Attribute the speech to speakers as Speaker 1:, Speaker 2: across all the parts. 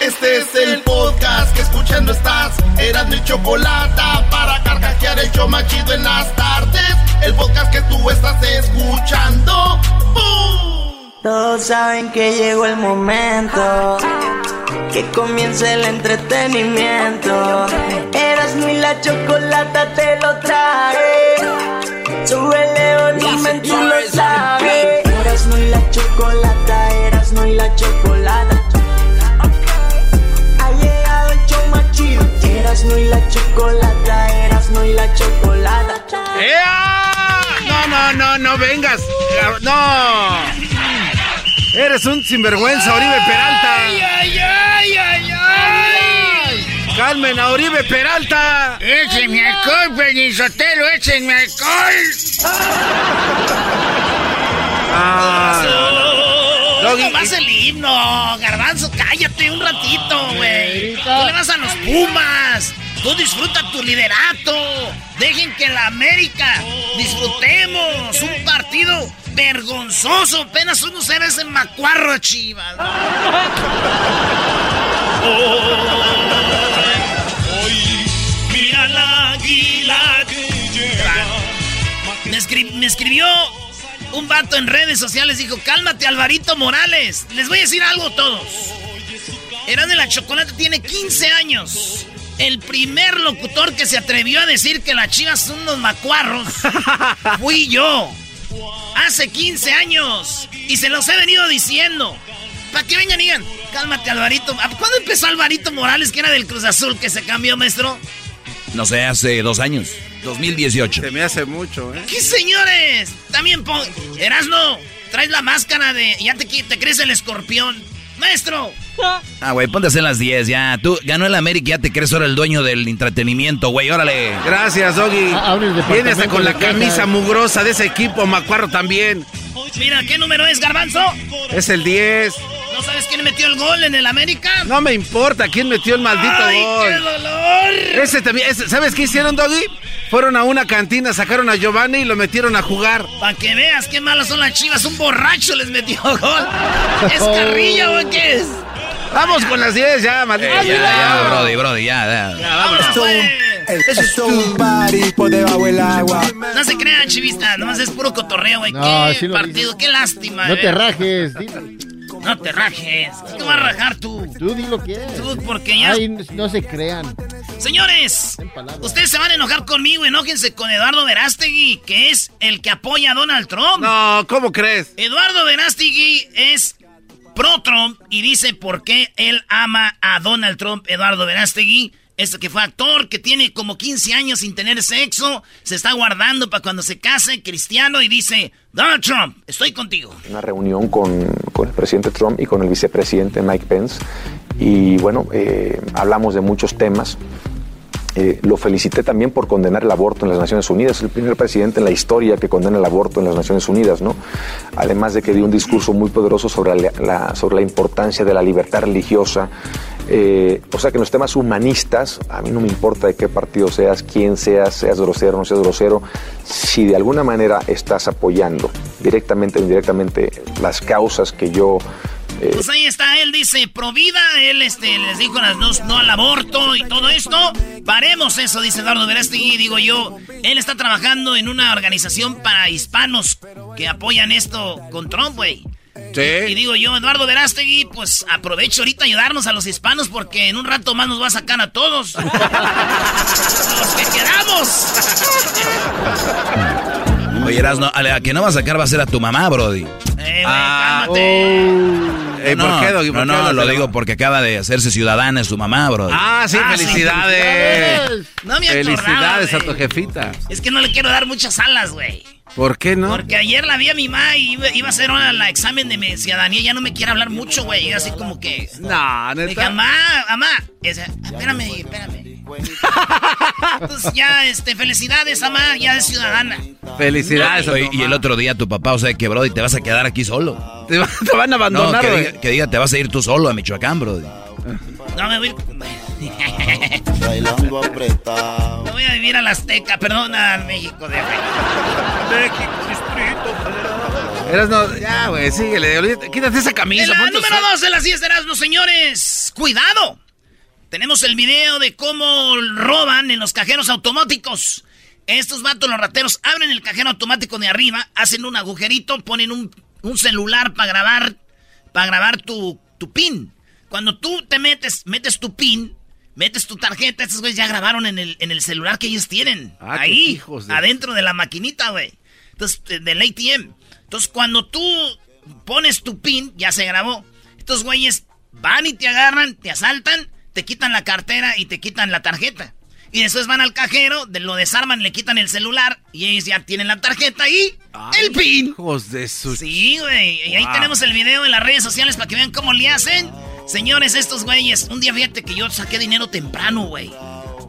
Speaker 1: Este es el podcast que escuchando estás. Eran mi chocolate para carcajear el show machido en las tardes. El podcast que tú estás escuchando. ¡Bum!
Speaker 2: Todos saben que llegó el momento. Que comience el entretenimiento. Eras mi la chocolata te lo trae. Súbele volumen, tú lo sabes. Eras no y la chocolata, eras no y la chocolata. Chido. Eras no y la chocolata, eras no y la chocolata.
Speaker 3: ¡Ea! No, no, no, no vengas. No. Eres un sinvergüenza, Oribe Peralta.
Speaker 4: ¡Ay, ay, ay, ay, ay!
Speaker 3: Calmen a Oribe Peralta.
Speaker 4: ¡Échenme alcohol, Benizotelo! ¡Échenme alcohol!
Speaker 3: Ah. Doggy,
Speaker 4: Nomás el himno, Garbanzo, cállate un ratito, güey. Tú le vas a los Pumas. Tú disfruta tu liderato. Dejen que la América disfrutemos un partido vergonzoso. Apenas uno se ve ese macuarro de Chivas. Mira la águila me, escri- me escribió un vato en redes sociales, dijo, cálmate Alvarito Morales. Les voy a decir algo a todos. Eran de la Chocolate tiene 15 años. El primer locutor que se atrevió a decir que las chivas son unos macuarros fui yo. Hace 15 años. Y se los he venido diciendo. Para que vengan y digan, cálmate Alvarito. ¿Cuándo empezó Alvarito Morales, que era del Cruz Azul, que se cambió, maestro?
Speaker 5: No sé, hace dos años. 2018.
Speaker 3: Se me hace mucho, ¿eh?
Speaker 4: ¿Qué señores? También pon... Erasno, traes la máscara de... Ya te, te crees el escorpión. Maestro.
Speaker 5: Ah, güey, ponte a hacer las 10 ya. Tú ganó el América y ya te crees ahora el dueño del entretenimiento, güey. Órale.
Speaker 3: Gracias, Doggy.
Speaker 6: Ah, el
Speaker 3: Viene hasta con la camisa mugrosa de ese equipo, Macuarro también.
Speaker 4: Mira, ¿qué número es, Garbanzo?
Speaker 3: Es el 10.
Speaker 4: ¿No sabes quién metió el gol en el América?
Speaker 3: No me importa quién metió el maldito
Speaker 4: ¡Ay,
Speaker 3: gol.
Speaker 4: qué dolor!
Speaker 3: Ese también, ese- ¿sabes qué hicieron, Doggy? Fueron a una cantina, sacaron a Giovanni y lo metieron a jugar.
Speaker 4: Para que veas qué malas son las chivas. Un borracho les metió gol. ¿Es carrilla o qué es?
Speaker 3: Vamos con las 10 ya, maldito.
Speaker 5: Eh, ya, ya, Brody, Brody, ya. ya.
Speaker 4: Vámonos, pues.
Speaker 7: Es un party por debajo del agua.
Speaker 4: No se crean, chivistas. Nomás es puro cotorreo, güey.
Speaker 6: No,
Speaker 4: qué
Speaker 6: sí
Speaker 4: partido, qué lástima.
Speaker 6: No
Speaker 4: eh.
Speaker 6: te rajes, dilo.
Speaker 4: No te rajes. ¿Qué vas a rajar tú?
Speaker 6: Tú di lo que es.
Speaker 4: Tú, porque ya...
Speaker 6: Ay, no se crean.
Speaker 4: Señores, ustedes se van a enojar conmigo. Enójense con Eduardo Verástegui, que es el que apoya a Donald Trump.
Speaker 3: No, ¿cómo crees?
Speaker 4: Eduardo Verástegui es pro Trump y dice por qué él ama a Donald Trump. Eduardo Verástegui, este que fue actor, que tiene como 15 años sin tener sexo, se está guardando para cuando se case, cristiano, y dice, Donald Trump, estoy contigo.
Speaker 8: una reunión con, con el presidente Trump y con el vicepresidente Mike Pence y bueno, eh, hablamos de muchos temas. Eh, lo felicité también por condenar el aborto en las Naciones Unidas. Es el primer presidente en la historia que condena el aborto en las Naciones Unidas, ¿no? Además de que dio un discurso muy poderoso sobre la, sobre la importancia de la libertad religiosa. Eh, o sea que en los temas humanistas, a mí no me importa de qué partido seas, quién seas, seas grosero no seas grosero, si de alguna manera estás apoyando directamente o indirectamente las causas que yo
Speaker 4: Pues ahí está, él dice pro vida, él este, les dijo las dos no al aborto y todo esto. Paremos eso, dice Eduardo Verástegui, digo yo. Él está trabajando en una organización para hispanos que apoyan esto con Trump, güey. Y
Speaker 3: Sí.
Speaker 4: digo yo, Eduardo Verástegui, pues aprovecho ahorita a ayudarnos a los hispanos porque en un rato más nos va a sacar a todos. los que queramos.
Speaker 5: Oye, Erasno, a la que no va a sacar va a ser a tu mamá, Brody.
Speaker 4: Eh, güey,
Speaker 3: Ah,
Speaker 4: cálmate.
Speaker 3: Eh, ¿Por
Speaker 5: no,
Speaker 3: qué, Doggy? ¿Por
Speaker 5: no, no, lo digo porque acaba de hacerse ciudadana su mamá, Brody.
Speaker 3: Ah, sí,
Speaker 4: Ah, sí,
Speaker 3: felicidades.
Speaker 4: No me acordaba,
Speaker 3: Felicidades a tu jefita.
Speaker 4: Es que no le quiero dar muchas alas, güey.
Speaker 3: ¿Por qué no?
Speaker 4: Porque ayer la vi a mi mamá y iba, iba a hacer la examen de mi ciudadanía. Ya no me quiere hablar mucho, güey. Y Así como que.
Speaker 3: No,
Speaker 4: Le dije,
Speaker 3: neta.
Speaker 4: mamá, mamá. Y espérame, espérame. Entonces ya, este, felicidades, mamá, ya es ciudadana.
Speaker 3: Felicidades
Speaker 5: Oye, y el otro día tu papá, o sea que, Brody, te vas a quedar aquí solo.
Speaker 3: Te, va- te van a
Speaker 5: No,
Speaker 3: abandonar,
Speaker 5: que diga, que diga, te vas a ir tú solo a Michoacán, Brody.
Speaker 4: No, me voy.
Speaker 7: Bailando apretado.
Speaker 4: Me voy a vivir a la Azteca, perdón, a México de México, Distrito Federal.
Speaker 3: Eras no, ya, güey, síguele. Quítate esa camisa.
Speaker 4: En la número
Speaker 3: esa-
Speaker 4: 2 de las 10 de Erasmus, señores. cuidado. Tenemos el video de cómo roban en los cajeros automáticos. Estos vatos, los rateros, abren el cajero automático de arriba, hacen un agujerito, ponen un, celular para grabar, para grabar tu, tu pin. Cuando tú te metes, metes tu pin, metes tu tarjeta, estos güeyes ya grabaron en el, en el celular que ellos tienen.
Speaker 9: Ah,
Speaker 4: ahí, adentro de la maquinita, güey. Entonces, del ATM. Entonces, cuando tú pones tu pin, ya se grabó. Estos güeyes van y te agarran, te asaltan, te quitan la cartera y te quitan la tarjeta. Y después van al cajero, lo desarman, le quitan el celular y ellos ya tienen la tarjeta y el pin.
Speaker 9: Hijos de su...
Speaker 4: Sí, güey. Y ahí tenemos el video en las redes sociales para que vean cómo le hacen. Señores, estos güeyes, un día fíjate que yo saqué dinero temprano, güey.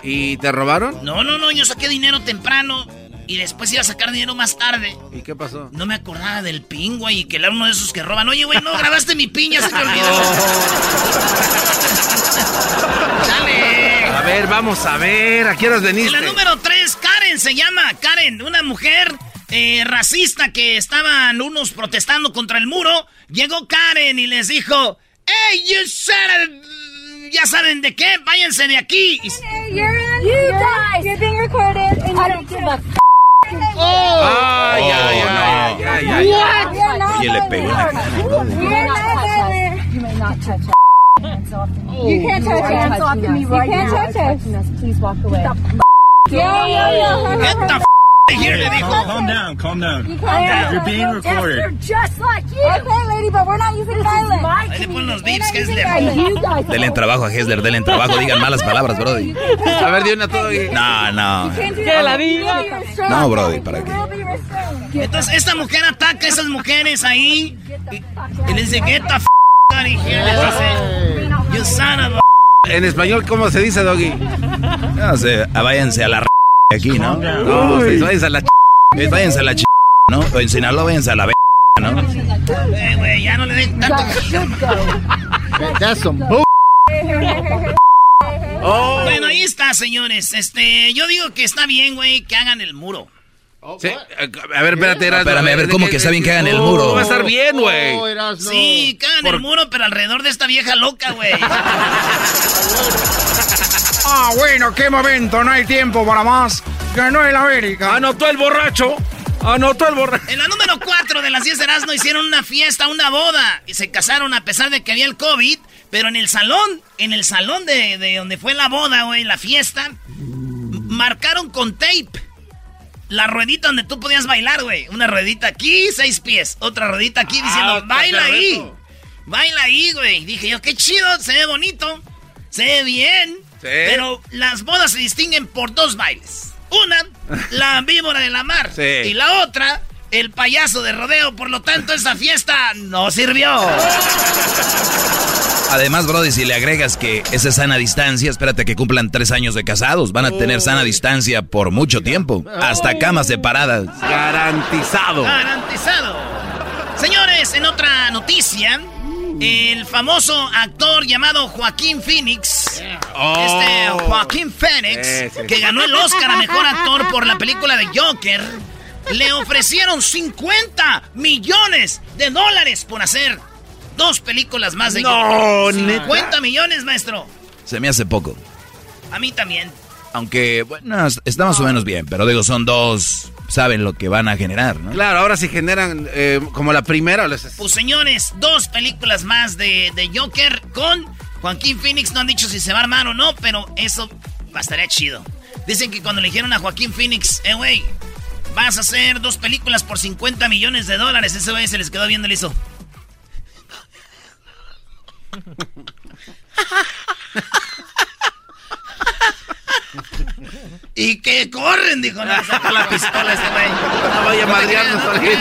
Speaker 9: ¿Y te robaron?
Speaker 4: No, no, no, yo saqué dinero temprano y después iba a sacar dinero más tarde.
Speaker 9: ¿Y qué pasó?
Speaker 4: No me acordaba del pin, güey, y que era uno de esos que roban. Oye, güey, no grabaste mi pin, ya se me olvidó.
Speaker 9: Dale. A ver, vamos a ver, ¿a qué horas veniste?
Speaker 4: la número 3, Karen se llama. Karen, una mujer eh, racista que estaban unos protestando contra el muro. Llegó Karen y les dijo, ¡Hey, you said ya saben de qué, váyanse de aquí.
Speaker 9: Oh.
Speaker 5: Y le pegó la cara.
Speaker 10: You may not touch it. You can't touch us. You can't touch us. Please walk away.
Speaker 4: Get the here, le dijo.
Speaker 11: Calm down, calm down. You You're being recorded.
Speaker 10: They're just like you. Okay, lady, but we're not using violence.
Speaker 4: Ahí le ponen los beeps, Hesler.
Speaker 5: Denle trabajo a Hesler, denle trabajo. Digan malas palabras, Brody.
Speaker 9: A ver, di una todo.
Speaker 5: No, no.
Speaker 10: Que la diga.
Speaker 5: No, Brody, ¿para qué?
Speaker 4: Entonces, esta mujer ataca a esas mujeres ahí. Y, les dice, get the f out of here. You son of a...
Speaker 9: En español, ¿cómo se dice, Doggy?
Speaker 5: No sé, váyanse a la aquí, ¿no?
Speaker 9: No, váyanse a la ch...
Speaker 5: Váyanse a la ch... ¿no? O en Sinaloa váyanse a la b... ¿no?
Speaker 4: Eh, güey, ya no le den tanto...
Speaker 12: That's some
Speaker 4: Oh. Bueno, ahí está, señores. Este, yo digo que está bien, güey, que hagan el muro.
Speaker 9: Sí. A ver, espérate, Erasmo.
Speaker 5: Espérame, a ver, ¿cómo que está bien que hagan el muro?
Speaker 9: va a estar bien, güey.
Speaker 4: Sí, que hagan el muro, pero alrededor de esta vieja loca, güey.
Speaker 9: ah, bueno, qué momento, no hay tiempo para más. Ganó el América. Anotó el borracho. Anotó el borracho.
Speaker 4: En la número 4 de las 10 de Erasmo hicieron una fiesta, una boda. Y se casaron a pesar de que había el COVID. Pero en el salón, en el salón de, de donde fue la boda, güey, la fiesta, marcaron con tape la ruedita donde tú podías bailar, güey. Una ruedita aquí, seis pies. Otra ruedita aquí diciendo,
Speaker 9: Ah,
Speaker 4: baila ahí. Baila ahí, güey. Dije yo, qué chido, se ve bonito. Se ve bien. Pero las bodas se distinguen por dos bailes. Una, la víbora de la mar.
Speaker 9: Sí.
Speaker 4: Y la otra, el payaso de rodeo. Por lo tanto, esa fiesta no sirvió.
Speaker 5: Además, Brody, si le agregas que esa es sana distancia, espérate que cumplan tres años de casados. Van a tener sana distancia por mucho tiempo. Hasta camas separadas.
Speaker 9: Garantizado.
Speaker 4: Garantizado. Señores, en otra noticia, el famoso actor llamado Joaquín Phoenix,
Speaker 9: Oh.
Speaker 4: este Joaquín Phoenix,
Speaker 9: Sí, sí.
Speaker 4: que ganó el Oscar a Mejor Actor por la película de Joker, le ofrecieron 50 millones de dólares por hacer dos películas más de
Speaker 9: No,
Speaker 4: Joker.
Speaker 9: ¿neta?
Speaker 4: 50 millones, maestro.
Speaker 5: Se me hace poco.
Speaker 4: A mí también.
Speaker 5: Aunque, bueno, está más o menos bien. Pero digo, son dos. Saben lo que van a generar, ¿no?
Speaker 9: Claro, ahora si generan eh, como la primera. les-
Speaker 4: Pues señores, dos películas más de, de Joker con Joaquín Phoenix. No han dicho si se va a armar o no, pero eso estaría chido. Dicen que cuando le dijeron a Joaquín Phoenix, eh, güey, vas a hacer dos películas por 50 millones de dólares. Ese güey se les quedó viendo y le hizo. y que corren, dijo. No, saca la pistola este güey.
Speaker 9: No vaya
Speaker 4: Joaquín.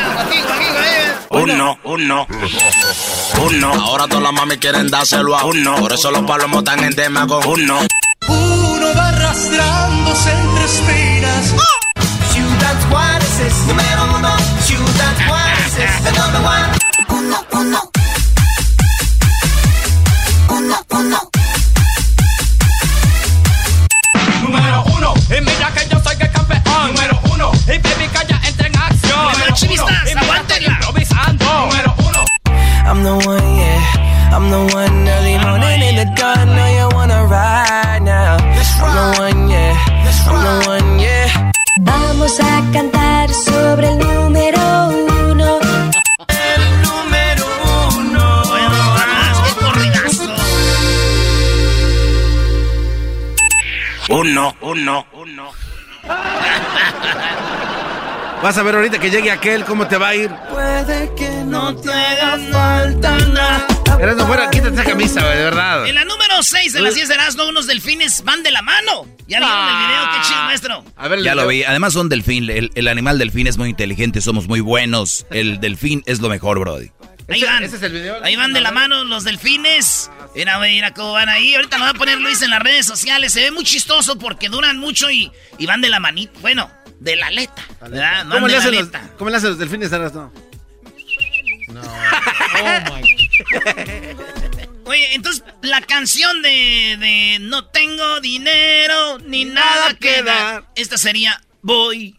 Speaker 13: Uno, uno, uno. Ahora todas las mami quieren dárselo a uno. Por eso los palomos están en tema con uno.
Speaker 14: Uno va arrastrándose entre espinas. Ciudad Juárez es número uno. Ciudad Juárez es el number one. Uno, uno. Uno, uno.
Speaker 15: Número uno. Y mira que yo soy el campeón. Número uno. Y baby, calla, entra en acción.
Speaker 4: Número chivistas, aguántenla.
Speaker 15: Improvisando. Número uno.
Speaker 14: I'm the one, yeah. I'm the one early morning in the dawn. Know you wanna ride now. I'm the one, yeah. I'm the one, yeah.
Speaker 16: Vamos a cantar sobre el número
Speaker 13: uno. Uno, uno.
Speaker 9: Vas a ver ahorita que llegue aquel, cómo te va a ir.
Speaker 4: Puede que no te haga falta nada.
Speaker 9: Erasno, fuera, quítate esa camisa, de verdad.
Speaker 4: En la número 6 de las 10 de Erasmo, unos delfines van de la mano. ¿Ya vieron el video? Qué chido, maestro.
Speaker 9: A ver,
Speaker 5: Ya lo vi. Además son delfín. El, el animal delfín es muy inteligente, somos muy buenos. El delfín es lo mejor, Brody.
Speaker 4: Ahí
Speaker 9: ¿Ese-
Speaker 4: van.
Speaker 9: ese es el video?
Speaker 4: Ahí van de la mano los delfines. Mira, mira cómo van ahí. Ahorita lo va a poner Luis en las redes sociales. Se ve muy chistoso porque duran mucho y, y van de la manita. Bueno, de la aleta. ¿verdad? Van
Speaker 9: ¿Cómo le,
Speaker 4: la
Speaker 9: hacen los. ¿Cómo le hacen los delfines, Erasno?
Speaker 4: Oye, entonces la canción de, de No tengo dinero ni nada que dar. Esta sería Voy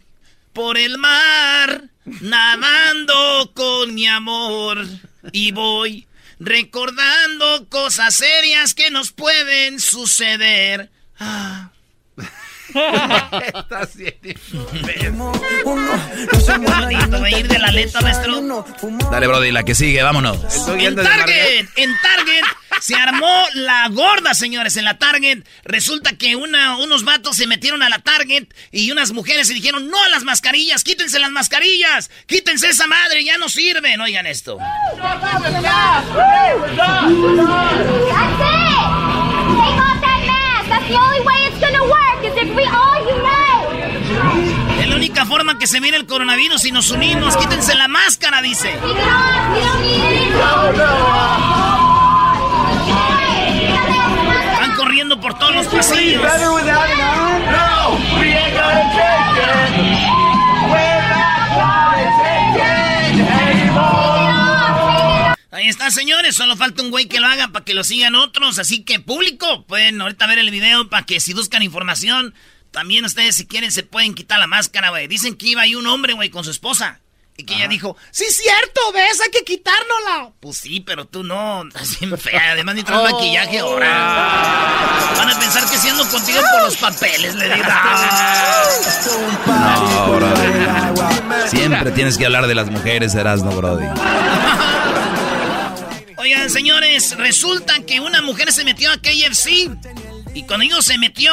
Speaker 4: por el mar nadando con mi amor y voy recordando cosas serias que nos pueden suceder. Ah.
Speaker 9: Estás bien.
Speaker 4: Bonito, va a ir de la letra, maestro.
Speaker 5: Dale, Brody, la que sigue, vámonos.
Speaker 4: En Target, en Target se armó la gorda, señores. En la Target resulta que una, unos vatos se metieron a la Target y unas mujeres se dijeron no a las mascarillas, quítense las mascarillas, quítense esa madre, ya no sirven. Oigan esto. Es la única forma que se viene el coronavirus si nos unimos. Quítense la máscara, dice. Van corriendo por todos los pasillos. Ahí está, señores. Solo falta un güey que lo haga para que lo sigan otros. Así que, público, pueden ahorita ver el video para que si buscan información, también ustedes, si quieren, se pueden quitar la máscara, güey. Dicen que iba ahí un hombre, güey, con su esposa. Y que ella dijo, sí, cierto, ves, hay que quitárnosla. Pues sí, pero tú no, estás bien fea. Además, ni traes maquillaje ahora. Van a pensar que siendo contigo por los papeles, le digo.
Speaker 5: No, Brody. Siempre tienes que hablar de las mujeres, Erasno, Brody.
Speaker 4: Oigan, señores, resulta que una mujer se metió a KFC y cuando digo se metió,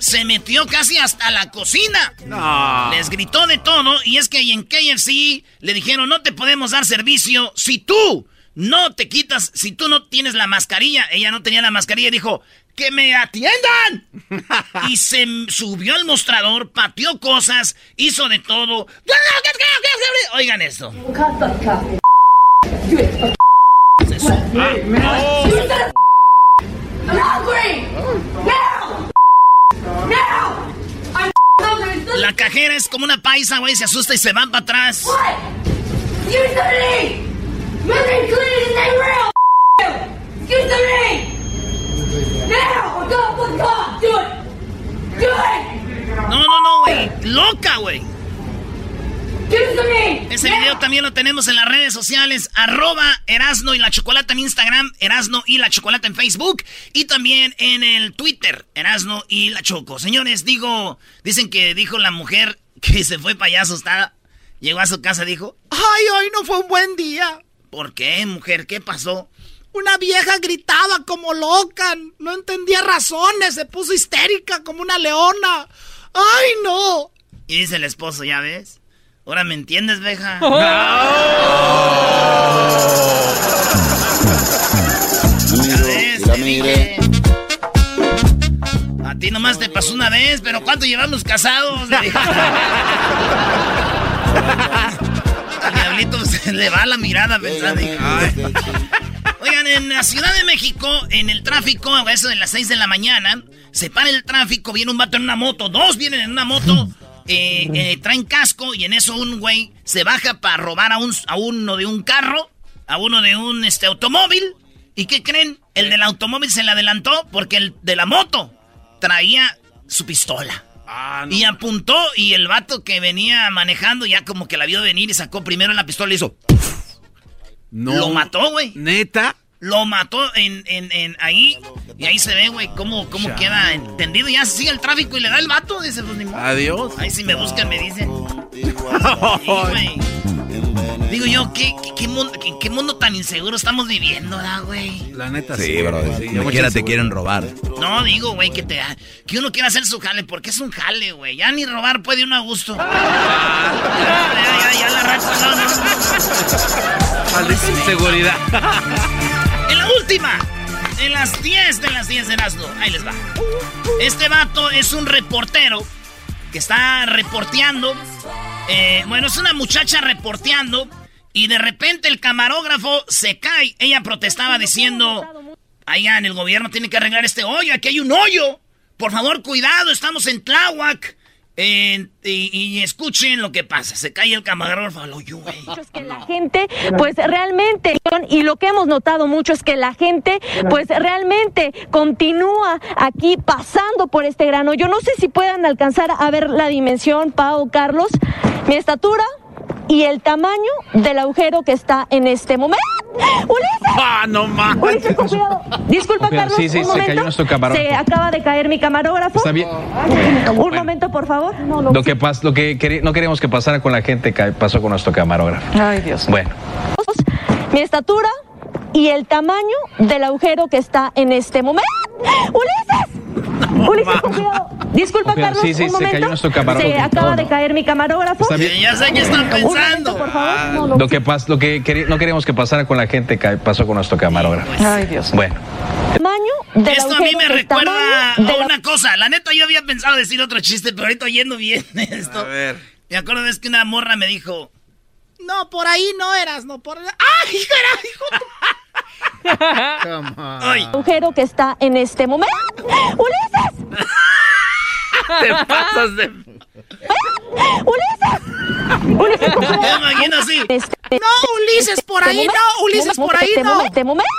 Speaker 4: se metió casi hasta la cocina.
Speaker 9: No.
Speaker 4: Les gritó de todo y es que ahí en KFC le dijeron no te podemos dar servicio si tú no te quitas, si tú no tienes la mascarilla. Ella no tenía la mascarilla y dijo que me atiendan. y se subió al mostrador, pateó cosas, hizo de todo. Oigan esto. La cajera es como una paisa, güey, se asusta y se van para atrás. No, no, no, güey. Loca, güey. Ese video también lo tenemos en las redes sociales. Arroba Erasno y la Chocolata en Instagram. Erasno y la Chocolata en Facebook. Y también en el Twitter. Erasno y la Choco. Señores, digo... Dicen que dijo la mujer que se fue para allá asustada. Llegó a su casa y dijo...
Speaker 17: Ay, hoy no fue un buen día.
Speaker 4: ¿Por qué, mujer? ¿Qué pasó?
Speaker 17: Una vieja gritaba como loca, no entendía razones, se puso histérica como una leona. ¡Ay, no!
Speaker 4: Y dice el esposo, ¿ya ves? Ahora me entiendes, veja. Ya ves, te dije. A ti nomás te pasó una vez, pero ¿cuánto llevamos casados? Diablito se le va la mirada pensando. Oigan, en la Ciudad de México, en el tráfico, a eso de las 6 de la mañana, se para el tráfico, viene un vato en una moto, dos vienen en una moto, eh, eh, traen casco y en eso un güey se baja para robar a, un, a uno de un carro, a uno de un este, automóvil. ¿Y qué creen? El del automóvil se le adelantó porque el de la moto traía su pistola. Y apuntó y el vato que venía manejando ya como que la vio venir y sacó primero la pistola y hizo...
Speaker 9: No.
Speaker 4: Lo mató, güey.
Speaker 9: ¿Neta?
Speaker 4: Lo mató en, en, en ahí. Y ahí se ve, güey, cómo, cómo queda entendido. Ya sigue el tráfico y le da el vato. Dice, pues ni modo.
Speaker 9: Adiós.
Speaker 4: Ahí si me buscan me dicen. Sí. Digo yo, ¿qué, qué, qué mundo, qué, qué mundo tan inseguro estamos viviendo, ¿verdad, güey?
Speaker 9: La neta,
Speaker 5: Sí,
Speaker 9: sí.
Speaker 5: bro.
Speaker 9: sí,
Speaker 5: quiera te quieren robar.
Speaker 4: No, digo, güey, que te que uno quiera hacer su jale, porque es un jale, güey. Ya ni robar puede uno a gusto. Ya, ya, ya, ya la raza, no, no.
Speaker 9: Maldita inseguridad.
Speaker 4: Última, en las 10 de las 10 de Erasmo, ahí les va. Este vato es un reportero que está reporteando. eh, bueno, es una muchacha reporteando y de repente el camarógrafo se cae. Ella protestaba diciendo, en el gobierno tiene que arreglar este hoyo, aquí hay un hoyo. Por favor, cuidado, estamos en Tláhuac. Eh, y, y escuchen lo que pasa. Se cae el camarógrafo al hoyo, güey.
Speaker 18: que la gente pues realmente y lo que hemos notado mucho es que la gente pues realmente continúa aquí pasando por este grano. Yo no sé si puedan alcanzar a ver la dimensión, Pau, Carlos, mi estatura y el tamaño del agujero que está en este momento. ¡Ulises!
Speaker 9: ¡Ah, no más!
Speaker 18: Ulises, con cuidado. Disculpa,
Speaker 19: Con cuidado.
Speaker 18: Carlos,
Speaker 19: Sí, sí,
Speaker 18: un
Speaker 19: se
Speaker 18: momento.
Speaker 19: cayó nuestro camarógrafo.
Speaker 18: Se acaba de caer mi camarógrafo.
Speaker 19: Está bien.
Speaker 18: Un momento, por favor. No, no.
Speaker 19: Lo que, pas- lo que no queríamos que pasara con la gente ca- pasó con nuestro camarógrafo.
Speaker 18: Ay, Dios.
Speaker 19: Bueno,
Speaker 18: mi estatura y el tamaño del agujero que está en este momento. ¡Ulises! Ulises, con cuidado. Disculpa,
Speaker 19: cuidado.
Speaker 18: Carlos,
Speaker 19: Sí, sí,
Speaker 18: un
Speaker 19: se cayó
Speaker 18: momento.
Speaker 19: nuestro camarógrafo.
Speaker 18: Se acaba
Speaker 19: No,
Speaker 18: de
Speaker 19: no.
Speaker 18: caer mi camarógrafo.
Speaker 19: Está bien.
Speaker 4: Ya sé qué están
Speaker 18: momento,
Speaker 4: pensando.
Speaker 18: por favor. No, no.
Speaker 19: lo que, pas- lo que no queríamos que pasara con la gente pasó con nuestro camarógrafo.
Speaker 18: Ay, Dios.
Speaker 19: Bueno,
Speaker 18: Tamaño del
Speaker 4: Esto a mí me recuerda
Speaker 18: de
Speaker 4: a
Speaker 18: la-
Speaker 4: una cosa. La neta, yo había pensado decir otro chiste, pero ahorita oyendo bien esto.
Speaker 9: A ver.
Speaker 4: Me acuerdo es que una morra me dijo,
Speaker 17: No, por ahí no eras, no por. ¡Ay.
Speaker 4: ¡ay!
Speaker 18: agujero que está en este momento. ¡Ulises!
Speaker 9: Te pasas de.
Speaker 18: ¡Ulises! Ulises.
Speaker 4: Me imagino así.
Speaker 18: Este-
Speaker 17: No, Ulises, por ahí no, Ulises, por ahí no.
Speaker 18: momento.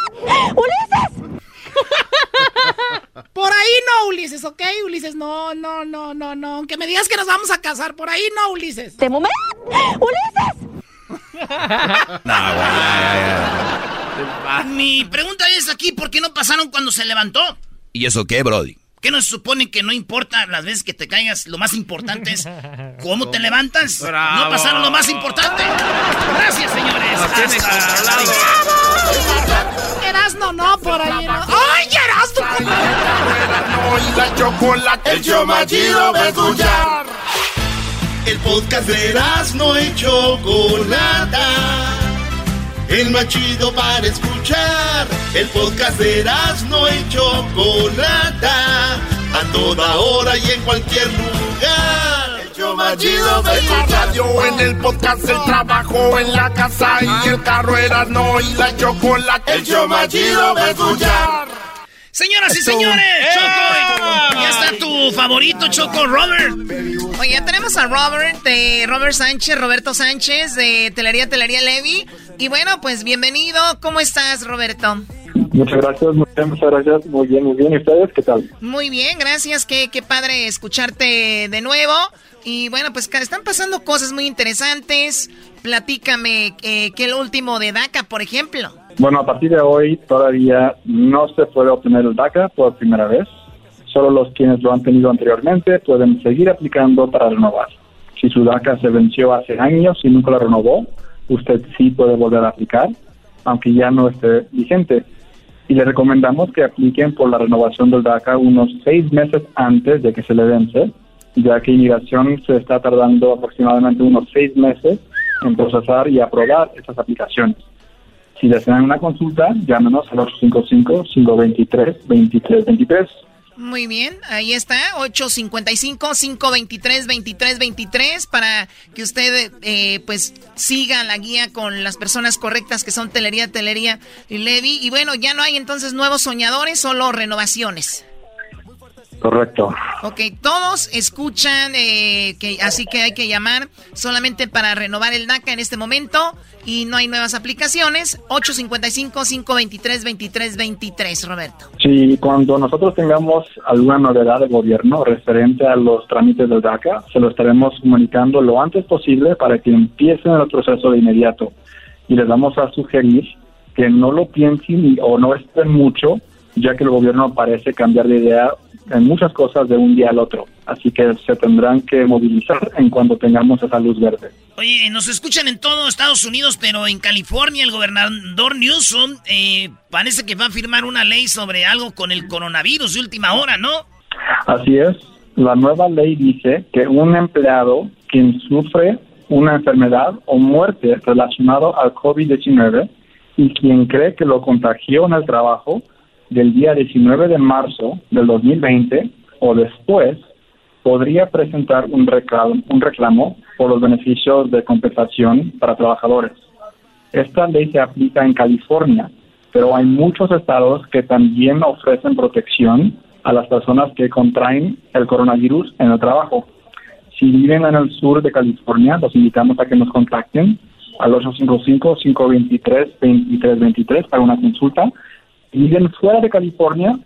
Speaker 18: ¡Ulises!
Speaker 17: Por ahí no, Ulises, ¿ok? Ulises, no, no, no, no, no. Aunque me digas que nos vamos a casar, por ahí no, Ulises.
Speaker 18: Este momento. ¡Ulises!
Speaker 5: No, güey, ya, ya,
Speaker 4: Mi pregunta es aquí, ¿por qué no pasaron cuando se levantó?
Speaker 5: ¿Y eso qué, Brody?
Speaker 4: ¿Qué nos supone que no importa las veces que te caigas? Lo más importante es cómo te levantas.
Speaker 9: Bravo.
Speaker 4: No pasaron lo más importante. Gracias, señores. Hasta-.
Speaker 17: Erasno, no, por ahí no. ¡Ay, Erasno!
Speaker 20: y la chocolate. El show más chido va a escuchar. El podcast de Erasmo y Chocolata. El más chido para escuchar. El podcast de Erasmo y Chocolata. A toda hora y en cualquier lugar. El show más chido escuchar. radio, en el podcast, el trabajo, en la casa y el carro. Erasmo y la chocolate. El show más chido va a escuchar.
Speaker 4: Señoras y señores, Choco, ya está tu favorito, Choco Robert.
Speaker 21: Oye, ya tenemos a Robert, de Robert Sánchez, Roberto Sánchez, de Telería Telería Levi. Y bueno, pues bienvenido. ¿Cómo estás, Roberto?
Speaker 22: Muchas gracias, muy bien, muchas gracias. Muy bien, muy bien. ¿Y ustedes qué tal?
Speaker 21: Muy bien, gracias. Qué, qué padre escucharte de nuevo. Y bueno, pues están pasando cosas muy interesantes. Platícame, eh, ¿qué es lo último de DACA, por ejemplo?
Speaker 22: Bueno, a partir de hoy todavía no se puede obtener el DACA por primera vez. Solo los quienes lo han tenido anteriormente pueden seguir aplicando para renovar. Si su DACA se venció hace años y nunca lo renovó, usted sí puede volver a aplicar, aunque ya no esté vigente. Y le recomendamos que apliquen por la renovación del DACA unos seis meses antes de que se le vence, ya que inmigración se está tardando aproximadamente unos seis meses en procesar y aprobar estas aplicaciones. Si desean una consulta, llámenos al 855-523-2323.
Speaker 21: Muy bien, ahí está, 855-523-2323 para que usted eh, pues siga la guía con las personas correctas que son Telería, Telería y Levi. Y bueno, ya no hay entonces nuevos soñadores, solo renovaciones.
Speaker 22: Correcto.
Speaker 21: Ok, todos escuchan, eh, que, así que hay que llamar solamente para renovar el DACA en este momento y no hay nuevas aplicaciones. 855-523-2323, Roberto.
Speaker 22: Si cuando nosotros tengamos alguna novedad del gobierno referente a los trámites del DACA, se lo estaremos comunicando lo antes posible para que empiecen el proceso de inmediato. Y les vamos a sugerir que no lo piensen o no estén mucho, ya que el gobierno parece cambiar de idea en muchas cosas de un día al otro, así que se tendrán que movilizar en cuanto tengamos esa luz verde.
Speaker 4: Oye, nos escuchan en todo Estados Unidos, pero en California el gobernador Newsom eh, parece que va a firmar una ley sobre algo con el coronavirus de última hora, ¿no?
Speaker 22: Así es, la nueva ley dice que un empleado quien sufre una enfermedad o muerte relacionado al COVID-19 y quien cree que lo contagió en el trabajo del día 19 de marzo del 2020 o después podría presentar un reclamo, un reclamo por los beneficios de compensación para trabajadores. Esta ley se aplica en California, pero hay muchos estados que también ofrecen protección a las personas que contraen el coronavirus en el trabajo. Si viven en el sur de California, los invitamos a que nos contacten al 855-523-2323 para una consulta viven fuera de California,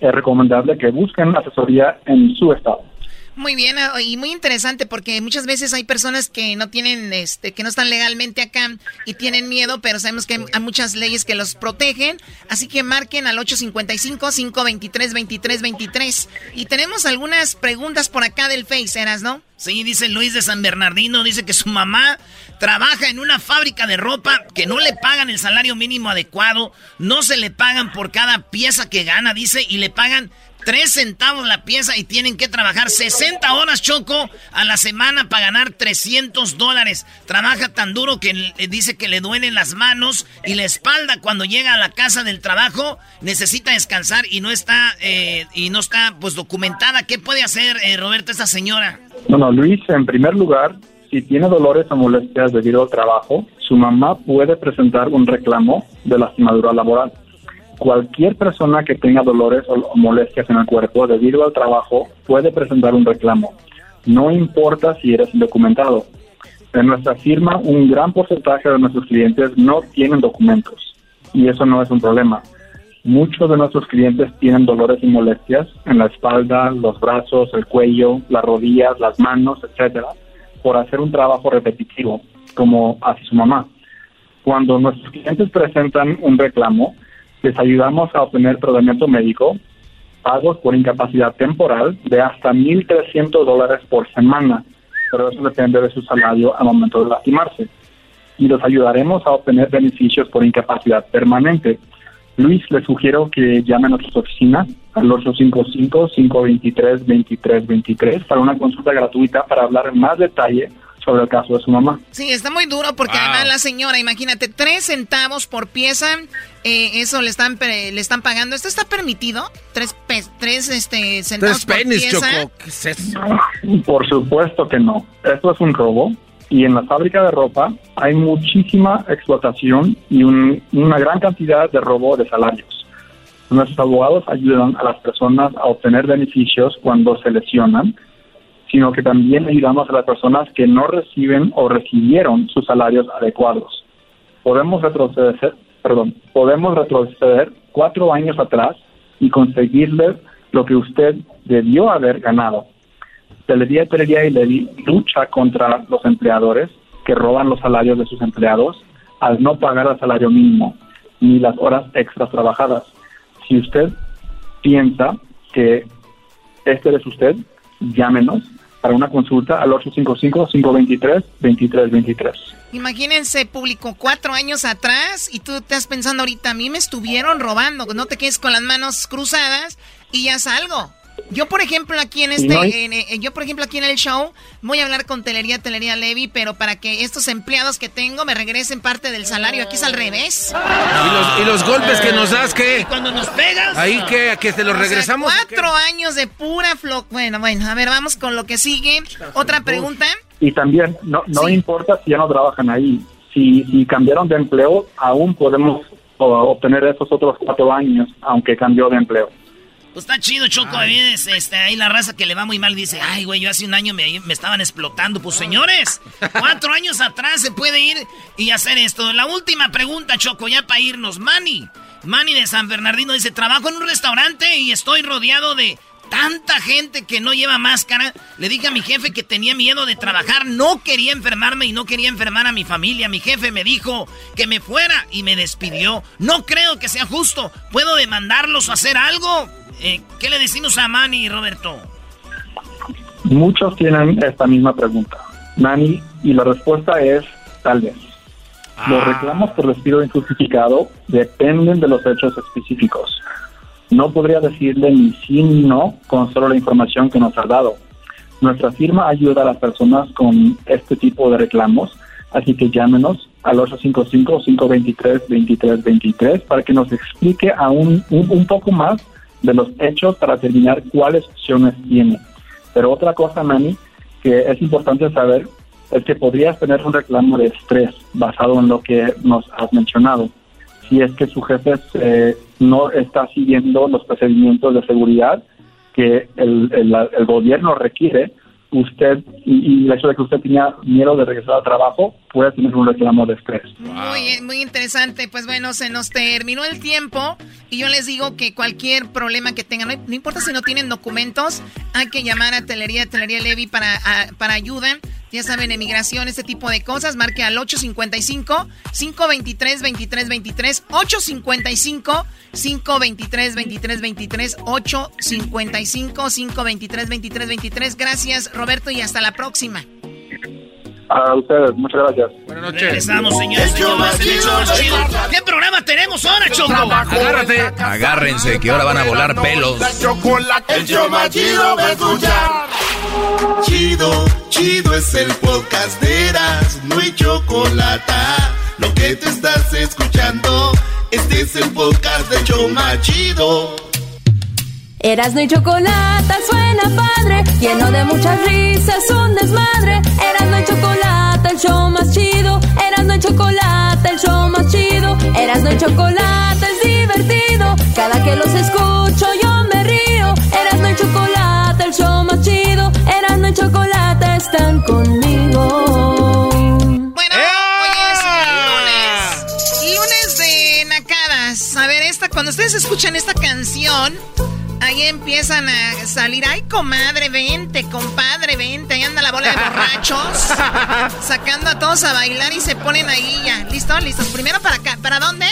Speaker 22: es recomendable que busquen asesoría en su estado.
Speaker 21: Muy bien, ah, y muy interesante porque muchas veces hay personas que no tienen, este, que no están legalmente acá y tienen miedo, pero sabemos que hay muchas leyes que los protegen, así que marquen al 855-523-2323. Y tenemos algunas preguntas por acá del Face, ¿eras, no?
Speaker 4: Sí, dice Luis de San Bernardino, dice que su mamá trabaja en una fábrica de ropa que no le pagan el salario mínimo adecuado, no se le pagan por cada pieza que gana, dice, y le pagan 3 centavos la pieza y tienen que trabajar 60 horas, Choco, a la semana para ganar 300 dólares. Trabaja tan duro que dice que le duelen las manos y la espalda cuando llega a la casa del trabajo. Necesita descansar y no está, eh, y no está pues documentada. ¿Qué puede hacer, eh, Roberto, esta señora?
Speaker 22: Bueno, Luis, en primer lugar, si tiene dolores o molestias debido al trabajo, su mamá puede presentar un reclamo de lastimadura laboral cualquier persona que tenga dolores o molestias en el cuerpo debido al trabajo puede presentar un reclamo. No importa si eres indocumentado. En nuestra firma, un gran porcentaje de nuestros clientes no tienen documentos y eso no es un problema. Muchos de nuestros clientes tienen dolores y molestias en la espalda, los brazos, el cuello, las rodillas, las manos, etcétera, por hacer un trabajo repetitivo, como hace su mamá. Cuando nuestros clientes presentan un reclamo, les ayudamos a obtener tratamiento médico, pagos por incapacidad temporal de hasta 1.300 dólares por semana, pero eso depende de su salario al momento de lastimarse. Y los ayudaremos a obtener beneficios por incapacidad permanente. Luis, le sugiero que llamen a nuestra oficina al 855-523-2323 para una consulta gratuita para hablar en más detalle sobre el caso de su mamá.
Speaker 21: Sí, está muy duro porque además la señora, imagínate, tres centavos por pieza, eh, eso le están le están pagando. ¿Esto está permitido? ¿Tres, tres este, centavos por pieza?
Speaker 22: Por supuesto que no. Esto es un robo. Y en la fábrica de ropa hay muchísima explotación y una gran cantidad de robo de salarios. Nuestros abogados ayudan a las personas a obtener beneficios cuando se lesionan sino que también ayudamos a las personas que no reciben o recibieron sus salarios adecuados. Podemos retroceder, perdón, podemos retroceder cuatro años atrás y conseguirle lo que usted debió haber ganado. Telería, Telería y Levi lucha contra los empleadores que roban los salarios de sus empleados al no pagar el salario mínimo ni las horas extras trabajadas. Si usted piensa que este es usted, llámenos para una consulta al 855-523-2323.
Speaker 21: Imagínense, público, cuatro años atrás y tú estás pensando ahorita, a mí me estuvieron robando, no te quedes con las manos cruzadas y ya salgo. Yo, por ejemplo, aquí en este, eh, yo, por ejemplo, aquí en el show, voy a hablar con Telería, Telería Levy, pero para que estos empleados que tengo me regresen parte del salario, aquí es al revés.
Speaker 9: ¿Y los, golpes que nos das, qué?
Speaker 4: cuando nos pegas?
Speaker 9: Ahí que, que te los regresamos.
Speaker 21: cuatro años de pura flo... Bueno, bueno, a ver, vamos con lo que sigue. Otra pregunta.
Speaker 22: Y también, no, no importa si ya no trabajan ahí. Si, si cambiaron de empleo, aún podemos obtener esos otros cuatro años, aunque cambió de empleo.
Speaker 4: Pues está chido, Choco. este, ahí la raza que le va muy mal dice, ay, güey, yo hace un año me, me, estaban explotando. Pues señores, cuatro años atrás se puede ir y hacer esto. La última pregunta, Choco, ya para irnos. Manny, Manny de San Bernardino dice, trabajo en un restaurante y estoy rodeado de tanta gente que no lleva máscara. Le dije a mi jefe que tenía miedo de trabajar, no quería enfermarme y no quería enfermar a mi familia. Mi jefe me dijo que me fuera y me despidió. No creo que sea justo. ¿Puedo demandarlos o hacer algo? Eh, ¿Qué le decimos a Manny, Roberto?
Speaker 22: Muchos tienen esta misma pregunta, Nani, y la respuesta es tal vez. Los
Speaker 3: Ah.
Speaker 22: reclamos por despido injustificado dependen de los hechos específicos. No podría decirle ni sí ni no con solo la información que nos ha dado. Nuestra firma ayuda a las personas con este tipo de reclamos, así que llámenos al 855-523-2323 para que nos explique aún un, un poco más de los hechos para determinar cuáles opciones tiene. Pero otra cosa, Manny, que es importante saber es que podrías tener un reclamo de estrés basado en lo que nos has mencionado. Si es que su jefe eh, no está siguiendo los procedimientos de seguridad que el, el- el gobierno requiere, usted y, y el hecho de que usted tenía miedo de regresar al trabajo puede tener un reclamo de estrés.
Speaker 21: Muy, muy interesante. Pues bueno, se nos terminó el tiempo y yo les digo que cualquier problema que tengan, no, importa si no tienen documentos, hay que llamar a Telería, Telería Levy para, a- para ayuda. Ya saben, emigración, este tipo de cosas. Marque al 855-523-2323. 855-523-2323. 855-523-2323. Gracias, Roberto, y hasta la próxima.
Speaker 22: A ustedes, muchas gracias.
Speaker 3: Buenas
Speaker 4: Regresamos, señores. chido. ¿Qué programa tenemos ahora, Choco?
Speaker 1: Agárrate. Agárrense que ahora van a volar pelos.
Speaker 20: El show más chido va a escuchar. Chido, chido es el podcast de Eras, no hay chocolate. Lo que te estás escuchando, este es el podcast de show más chido.
Speaker 18: Erasno y chocolate suena padre, lleno de muchas risas, un desmadre. Erasno y chocolate, el show más chido. Erasno y chocolate, el show más chido. Erasno y chocolate es divertido. Cada que los escucho yo me río. Erasno y chocolate, el show más chido. Erasno y chocolate están conmigo.
Speaker 21: Bueno, hoy es lunes. Lunes de nacadas. A ver, esta, cuando ustedes escuchan esta canción, ahí empiezan a salir. Ay, comadre, vente, compadre, vente. Ahí anda la bola de borrachos. sacando a todos a bailar y se ponen ahí ya. ¿Listos? ¿Listos? Primero para acá. ¿Para dónde?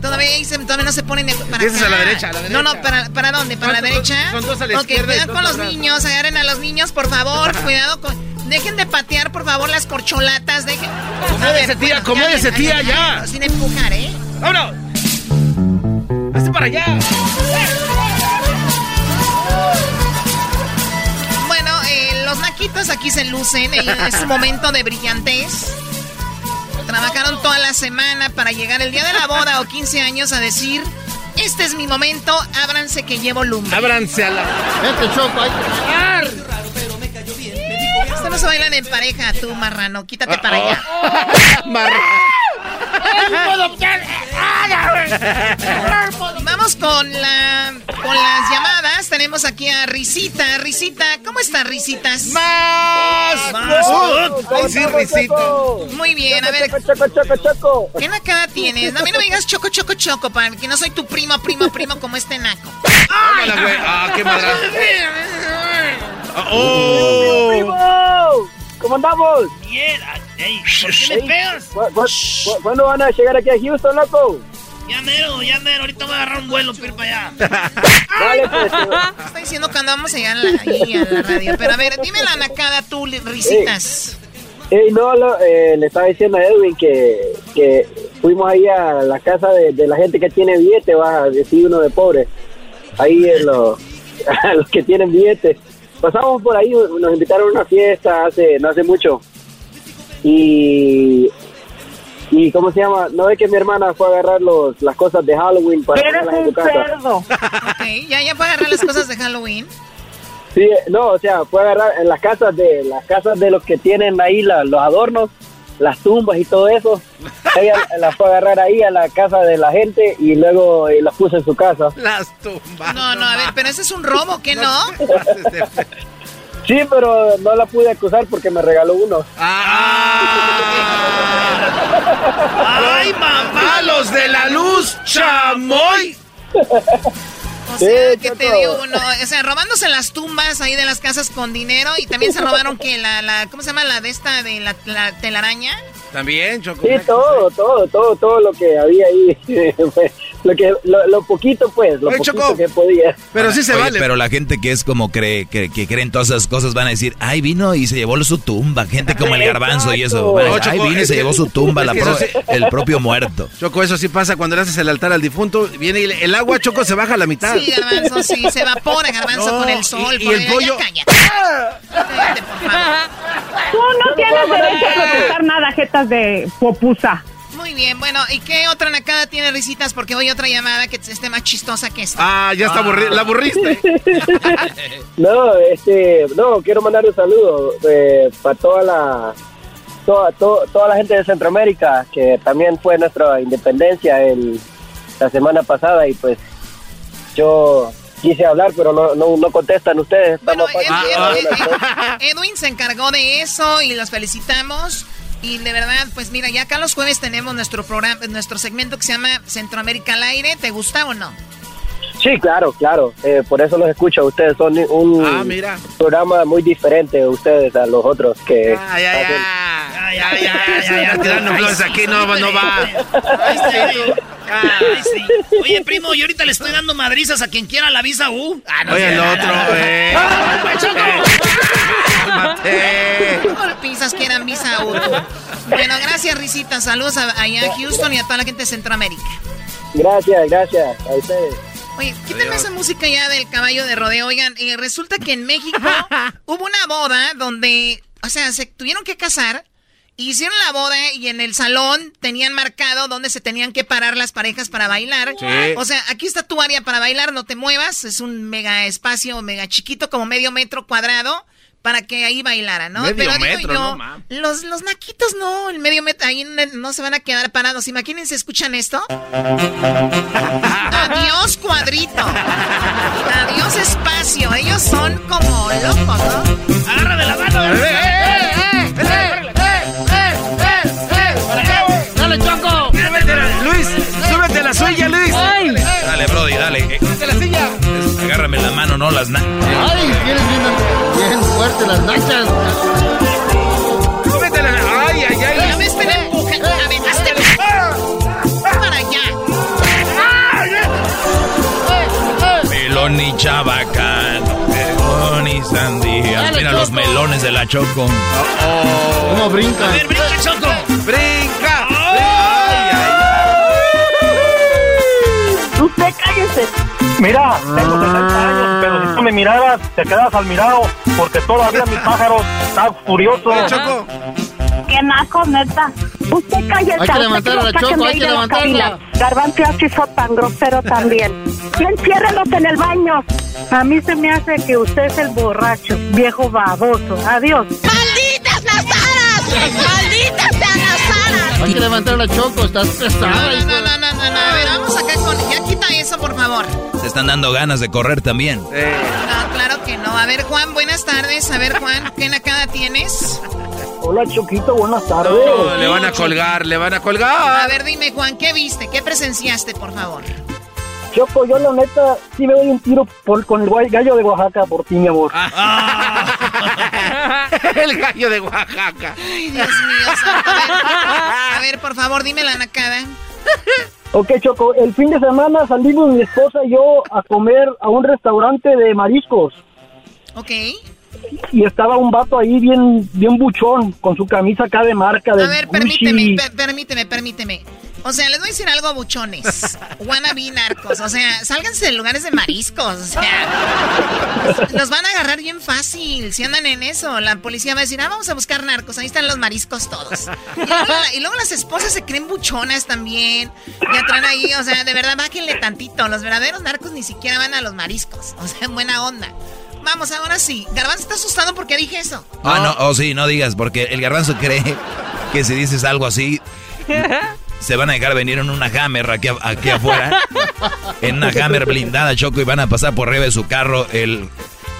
Speaker 21: Todavía, ahí se- todavía no se ponen de- para acá.
Speaker 3: a la derecha, a la
Speaker 21: No, no. ¿para, para dónde? ¿Para la derecha?
Speaker 3: son dos a la
Speaker 21: Ok,
Speaker 3: izquierda y
Speaker 21: cuidado con los
Speaker 3: atrás.
Speaker 21: niños. Agarren a los niños, por favor. Cuidado con... Dejen de patear, por favor, las corcholatas. Dejen...
Speaker 3: Acomódese, tía,
Speaker 21: bueno,
Speaker 3: acomódese,
Speaker 21: ya,
Speaker 3: tía,
Speaker 21: ya,
Speaker 3: ya.
Speaker 21: Sin empujar, ¿eh?
Speaker 3: ¡Vámonos! ¡Hazte para allá!
Speaker 21: aquí se lucen. Es su momento de brillantez. Trabajaron toda la semana para llegar el día de la boda o 15 años a decir: Este es mi momento, ábranse que llevo lumbre.
Speaker 3: Ábranse a la.
Speaker 6: Vete, Choco, hay que bailar.
Speaker 21: Esto no se bailan en pareja, tú, marrano. Quítate para allá. Vamos con la con las llamadas. Tenemos aquí a Risita. Risita, ¿cómo estás, Risitas?
Speaker 3: ¡Más!
Speaker 21: ¡Más!
Speaker 3: ¡Ay, sí, risita!
Speaker 21: Muy bien, a ver.
Speaker 23: Choco, choco, choco.
Speaker 21: ¿Qué nacada tienes? No, a mí no me digas choco, choco, choco, para que no soy tu primo, primo, primo como este naco.
Speaker 3: Güey. ¡Ah, qué madre! ¡Oh!
Speaker 23: ¿Cómo andamos?
Speaker 4: Bien. Ey, ¿Por qué me pegas?
Speaker 23: ¿Cu- cu- cu- ¿Cuándo van a llegar aquí a Houston, loco?
Speaker 4: Ya mero, ya mero. Ahorita voy a agarrar un vuelo para ir para allá.
Speaker 23: Dale, pues.
Speaker 21: Está diciendo cuando vamos a llegar a la, ahí a la radio. Pero a ver, dime la nacada tú, Risitas.
Speaker 23: Ey, no, lo- eh, le estaba diciendo a Edwin que, que fuimos ahí a la casa de, de la gente que tiene billete, va a decir uno de pobre. Ahí en los, a los que tienen billetes. Pasamos por ahí, nos invitaron a una fiesta hace no hace mucho. Y y cómo se llama, no es que mi hermana fue a agarrar los, las cosas de Halloween para ponerlas en su casa.
Speaker 21: Ok, ya, ya puedo agarrar las cosas de Halloween.
Speaker 23: Sí, no, o sea, fue a agarrar en las casas de las casas de los que tienen ahí la- los adornos, las tumbas y todo eso. Ella las fue a agarrar ahí a la casa de la gente y luego eh, las puso en su casa.
Speaker 3: Las tumbas.
Speaker 21: No, no, a ver, pero ese es un robo, ¿qué no?
Speaker 23: Sí, pero no la pude acusar porque me regaló uno.
Speaker 3: ¡Ay, mamá! ¡Los de la luz, chamoy!
Speaker 21: O sea, que te dio uno, o sea, robándose las tumbas ahí de las casas con dinero y también se robaron que la, la ¿cómo se llama? La de esta de la, la telaraña.
Speaker 9: También, Choco.
Speaker 23: Sí, todo, todo, todo, todo lo que había ahí. lo que lo, lo poquito pues lo
Speaker 9: Oye,
Speaker 23: poquito
Speaker 9: Choco,
Speaker 23: que podía
Speaker 9: Pero sí se
Speaker 5: Oye,
Speaker 9: vale.
Speaker 5: Pero la gente que es como cree, que, que creen todas esas cosas van a decir, ay, vino y se llevó su tumba. Gente como el garbanzo y eso. van a decir,
Speaker 9: No,
Speaker 5: ay, vino y se
Speaker 9: que-
Speaker 5: llevó su tumba,
Speaker 9: es
Speaker 5: la pro-
Speaker 9: sí-
Speaker 5: el propio muerto.
Speaker 9: Choco, eso sí pasa cuando le haces el altar al difunto. Viene y le- el agua, Choco, se baja a la mitad.
Speaker 21: Sí, garbanzo, sí, se evapora garbanzo
Speaker 9: No,
Speaker 21: con el sol.
Speaker 9: y- y el pollo-.
Speaker 24: Tú no tienes derecho a protestar nada, de popusa.
Speaker 21: Muy bien, bueno, ¿y qué otra nacada tiene risitas? Porque voy a otra llamada que esté más chistosa que esta.
Speaker 9: Ah, ya está la aburriste.
Speaker 23: no este no quiero mandar un saludo eh, para toda la toda, to- toda la gente de Centroamérica que también fue nuestra independencia el, la semana pasada y pues yo quise hablar pero no no, no contestan ustedes Estamos
Speaker 21: Ed-
Speaker 23: pa-
Speaker 21: Ed- Ed- Edwin se encargó de eso y los felicitamos. Y de verdad, pues mira, ya acá los jueves tenemos nuestro programa, nuestro segmento que se llama Centroamérica al aire. ¿Te gusta o no?
Speaker 23: Sí, claro, claro. Eh, por eso los escucho. Ustedes son un
Speaker 9: Ah, mira.
Speaker 23: programa muy diferente ustedes a los otros que
Speaker 9: Ay, ay,
Speaker 23: hacen-
Speaker 9: ay, ay, ay, ay, ay, tirando flores aquí, no, no va.
Speaker 4: Ahí está, Edu. Ay, sí. Oye, primo, yo ahorita le estoy dando madrizas a quien quiera la visa U. Ah, no
Speaker 9: Oye, el otro, eh. Cálmate.
Speaker 21: ¿Cómo le piensas que eran visa U? Bueno, gracias, Risita. Saludos a, allá a Houston y a toda la gente de Centroamérica.
Speaker 23: Gracias, gracias a ustedes.
Speaker 21: Oye, quítame esa música ya del caballo de rodeo. Oigan, eh, resulta que en México hubo una boda donde, o sea, se tuvieron que casar. Hicieron la boda y en el salón tenían marcado dónde se tenían que parar las parejas para bailar.
Speaker 9: Sí.
Speaker 21: O sea, aquí está tu área para bailar, no te muevas. Es un mega espacio, mega chiquito, como medio metro cuadrado, para que ahí bailaran, ¿no?
Speaker 9: Medio
Speaker 21: Pero digo
Speaker 9: metro,
Speaker 21: yo,
Speaker 9: no,
Speaker 21: los, los naquitos no, el medio metro, ahí no, no se van a quedar parados. Imagínense, ¿escuchan esto? Adiós cuadrito. Adiós espacio. Ellos son como locos, ¿no?
Speaker 4: Agárrame la mano.
Speaker 12: ¡Dale, Choco!
Speaker 9: Luis, súbete a la suya, Luis.
Speaker 5: Dale, Brody, dale. Agárrame la mano, no las na-
Speaker 12: ¡Ay! Tienes bien, bien fuerte las nachas.
Speaker 9: Súbete a la Ay, ay,
Speaker 21: Ya
Speaker 9: ay.
Speaker 21: me están empujando. A ver, hazte para allá.
Speaker 5: Melón y chabacán, melón y sandía. Mira los
Speaker 12: Choco.
Speaker 5: melones de la Choco.
Speaker 12: ¿Cómo brinca?
Speaker 4: A ver, brinca, Choco.
Speaker 9: Brinca. Ay, ay.
Speaker 24: Usted cállese.
Speaker 25: Mira, tengo 60 años, pero si tú me miraras, te quedas al mirado, porque todavía mi pájaro está furioso.
Speaker 9: Oye, Choco.
Speaker 24: ¡Qué naco, neta! Usted cállese.
Speaker 12: Hay que
Speaker 24: usted
Speaker 12: levantar a la Choco,
Speaker 24: me
Speaker 12: hay que levantarla.
Speaker 24: cabina. Garbanzo así fue tan grosero también. Y enciérrelos en el baño. A mí se me hace que usted es el borracho, viejo baboso. Adiós.
Speaker 10: ¡Malditas las aras! ¡Malditas sean las aras!
Speaker 12: Hay que levantar a la Choco, estás
Speaker 21: No,
Speaker 12: pesada.
Speaker 21: no, no, no, no, no. A ver, vamos eso, por favor.
Speaker 5: Se están dando ganas de correr también.
Speaker 21: No, claro que no. A ver, Juan, buenas tardes. A ver, Juan, ¿qué nacada tienes?
Speaker 23: Hola, Choquito, buenas tardes.
Speaker 9: no, le van a colgar, le van a
Speaker 21: A
Speaker 9: colgar.
Speaker 21: ver, dime, Juan, ¿qué viste? ¿Qué presenciaste, por favor?
Speaker 23: Choco, yo la neta sí me doy un tiro por, con el gallo de Oaxaca por ti, mi amor.
Speaker 9: El gallo de Oaxaca.
Speaker 21: Ay, Dios mío. A ver, a ver, por favor, dime la nacada.
Speaker 23: Ok, Choco, el fin de semana salimos mi esposa y yo a comer a un restaurante de mariscos.
Speaker 21: Ok.
Speaker 23: Y estaba un vato ahí bien, bien buchón, con su camisa acá de marca de
Speaker 21: A ver, permíteme, per- permíteme, permíteme. O sea, les voy a decir algo, buchones. Wannabe narcos. O sea, sálganse de lugares de mariscos. O sea, los van a agarrar bien fácil si andan en eso. La policía va a decir, ah, vamos a buscar narcos. Ahí están los mariscos todos. Y luego, las esposas se creen buchonas también. Ya traen ahí, o sea, de verdad, bájenle tantito. Los verdaderos narcos ni siquiera van a los mariscos. O sea, en buena onda. Vamos, ahora sí. Garbanzo está asustado porque dije eso.
Speaker 5: Ah, no, oh, sí, no digas, porque el garbanzo cree que si dices algo así, se van a dejar venir en una Hammer aquí, a- aquí afuera. En una Hammer blindada, Choco, y van a pasar por arriba de su carro el,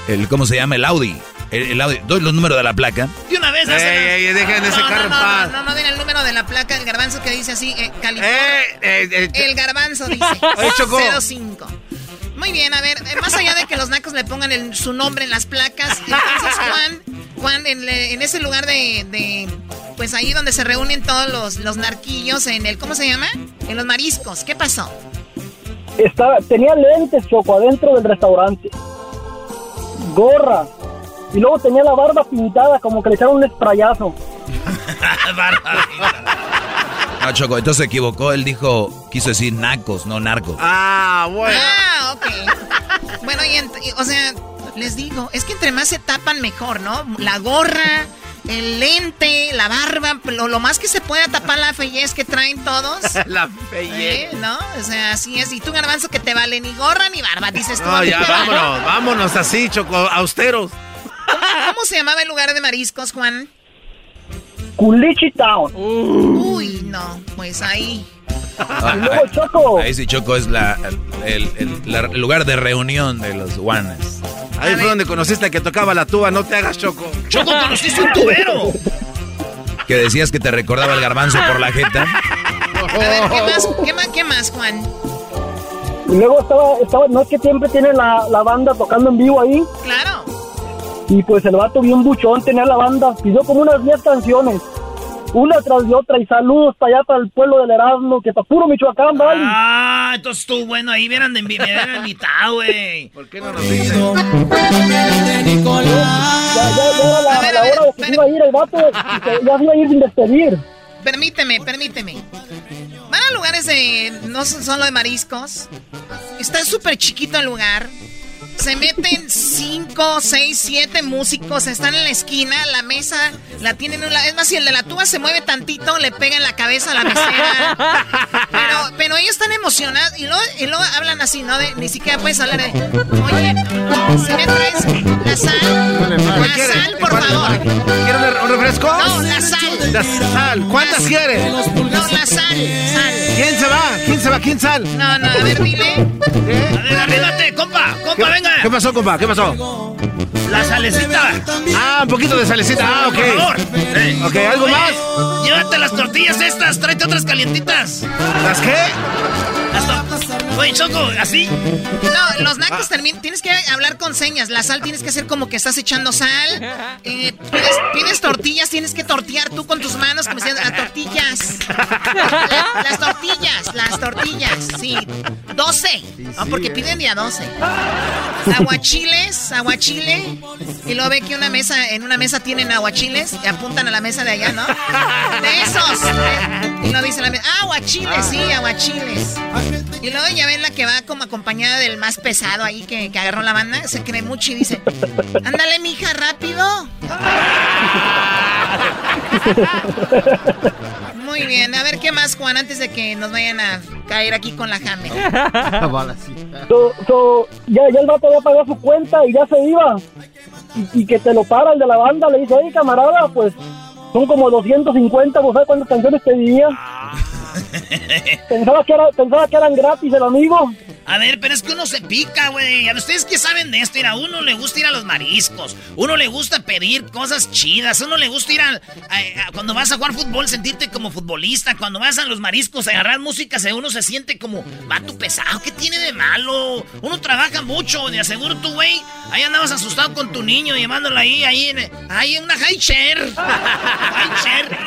Speaker 5: el ¿cómo se llama? El Audi. El, el Audi. Doy los números de la placa.
Speaker 4: De una vez,
Speaker 9: Ey,
Speaker 4: hacen-
Speaker 9: ey, dejen ese
Speaker 21: no,
Speaker 9: carro en
Speaker 21: no, no,
Speaker 9: paz.
Speaker 21: no, no, no den el número de la placa del garbanzo que dice así, eh, California.
Speaker 9: Eh, eh, eh,
Speaker 21: El garbanzo dice
Speaker 9: Oye, Choco.
Speaker 21: 05. Muy bien, a ver, eh, más allá de que los nacos le pongan el- su nombre en las placas, entonces Juan, Juan, en, ese lugar de, de, pues ahí donde se reúnen todos los, los narquillos, en el, ¿cómo se llama? En los mariscos, ¿qué pasó?
Speaker 23: Estaba, tenía lentes, Choco, adentro del restaurante. Gorra. Y luego tenía la barba pintada, como que le echaron un esprayazo.
Speaker 5: No, Choco, entonces se equivocó. Él dijo, quiso decir nacos, no narcos.
Speaker 3: Ah, bueno.
Speaker 21: Ah, ok. Bueno, y, y, o sea, les digo, es que entre más se tapan mejor, ¿no? La gorra, el lente, la barba, lo, lo más que se pueda tapar la fellez que traen todos.
Speaker 3: La fellez.
Speaker 21: ¿Eh? ¿No? O sea, así es. Y tú, garbanzo, que te vale ni gorra ni barba, dices tú.
Speaker 3: No, ya,
Speaker 21: vale.
Speaker 3: vámonos, vámonos así, Choco, austeros.
Speaker 21: ¿Cómo, cómo se llamaba el lugar de mariscos, Juan?
Speaker 23: Culichi Town.
Speaker 21: Uy, no, pues ahí.
Speaker 5: Ah,
Speaker 23: Y luego, Choco.
Speaker 5: Ahí sí, Choco es la, el, el- la- el lugar de reunión de los guanes.
Speaker 3: Ahí fue donde conociste a que tocaba la tuba, no te hagas, Choco.
Speaker 4: Choco, conociste un tubero.
Speaker 5: Que decías que te recordaba el garbanzo por la jeta.
Speaker 21: A ver, ¿qué más, qué más, qué más, Juan?
Speaker 23: Y luego estaba, estaba, no es que siempre tiene la, la banda tocando en vivo ahí.
Speaker 21: Claro.
Speaker 23: Y pues el vato bien buchón tenía la banda. Pidió como unas 10 canciones. Una tras de otra. Y saludos para allá, para el pueblo del Erasmo, que para puro Michoacán, ¿vale?
Speaker 4: Ah, entonces estuvo bueno. Ahí hubieran de envi- me hubieran invitado, güey.
Speaker 3: ¿Por qué no nos dicen?
Speaker 23: Ya, ya, ya era la,
Speaker 21: A ver,
Speaker 23: la
Speaker 21: a ver,
Speaker 23: hora de que se iba a ir el vato. y que ya se iba a ir sin despedir.
Speaker 21: Permíteme, permíteme. Van a lugares de. No son solo de mariscos. Está súper chiquito el lugar. Se meten cinco, seis, siete músicos. Están en la esquina. La mesa la tienen. en un Es más, si el de la tuba se mueve tantito, le pega en la cabeza a la mesera. Pero, pero ellos están emocionados. Y luego, y luego hablan así, ¿no? De- ni siquiera puedes hablar de. Oye, si me traes la sal. La sal, por favor.
Speaker 3: ¿Quieres un refresco?
Speaker 21: No, la sal.
Speaker 3: La sal. ¿Cuántas quieres?
Speaker 21: No, la sal, sal.
Speaker 3: ¿Quién se va? ¿Quién se va? ¿Quién sal?
Speaker 21: No, no, a ver, dile.
Speaker 4: A ver, arríbate, compa, compa, venga.
Speaker 3: ¿Qué pasó, compa? ¿Qué pasó?
Speaker 4: La salecita.
Speaker 3: Ah, un poquito de salecita. Ah, ok.
Speaker 4: Por favor. Sí.
Speaker 3: Ok, ¿algo
Speaker 4: Oye,
Speaker 3: más?
Speaker 4: Llévate las tortillas estas, tráete otras calientitas.
Speaker 3: ¿Las qué?
Speaker 4: Las Oye, Choco, ¿así?
Speaker 21: No, los nacos terminan. Tienes que hablar con señas. La sal tienes que hacer como que estás echando sal. Eh, pides, pides tortillas, tienes que tortear tú con tus manos, como si las tortillas. La- las tortillas, las tortillas, sí. 12. No, porque piden de a 12. Aguachiles, aguachile. Y luego ve que una mesa, en una mesa tienen aguachiles y apuntan a la mesa de allá, ¿no? De esos. Y lo dice la mesa, ah, aguachiles, sí, aguachiles. Y luego ya ven la que va como acompañada del más pesado ahí que, que agarró la banda, se cree mucho y dice, ándale, mija, rápido. Muy bien, a ver qué más, Juan, antes de que nos vayan a caer aquí con la jame.
Speaker 23: So, so, ya, ya el vato había pagado su cuenta y ya se iba. Y, y que te lo para el de la banda, le dice, oye camarada, pues son como 250, ¿vos sabes cuántas canciones pedía? Pensaba que, era, pensaba que eran gratis el amigo.
Speaker 4: A ver, pero es que uno se pica, güey. A ustedes que saben de esto, mira, a uno le gusta ir a los mariscos, uno le gusta pedir cosas chidas, uno le gusta ir a, a- cuando vas a jugar fútbol sentirte como futbolista, cuando vas a los mariscos a agarrar música, uno se siente como vato pesado, ¿qué tiene de malo? Uno trabaja mucho, de aseguro tú, güey, ahí andabas asustado con tu niño llevándolo ahí, ahí en, ahí en una high chair. high chair.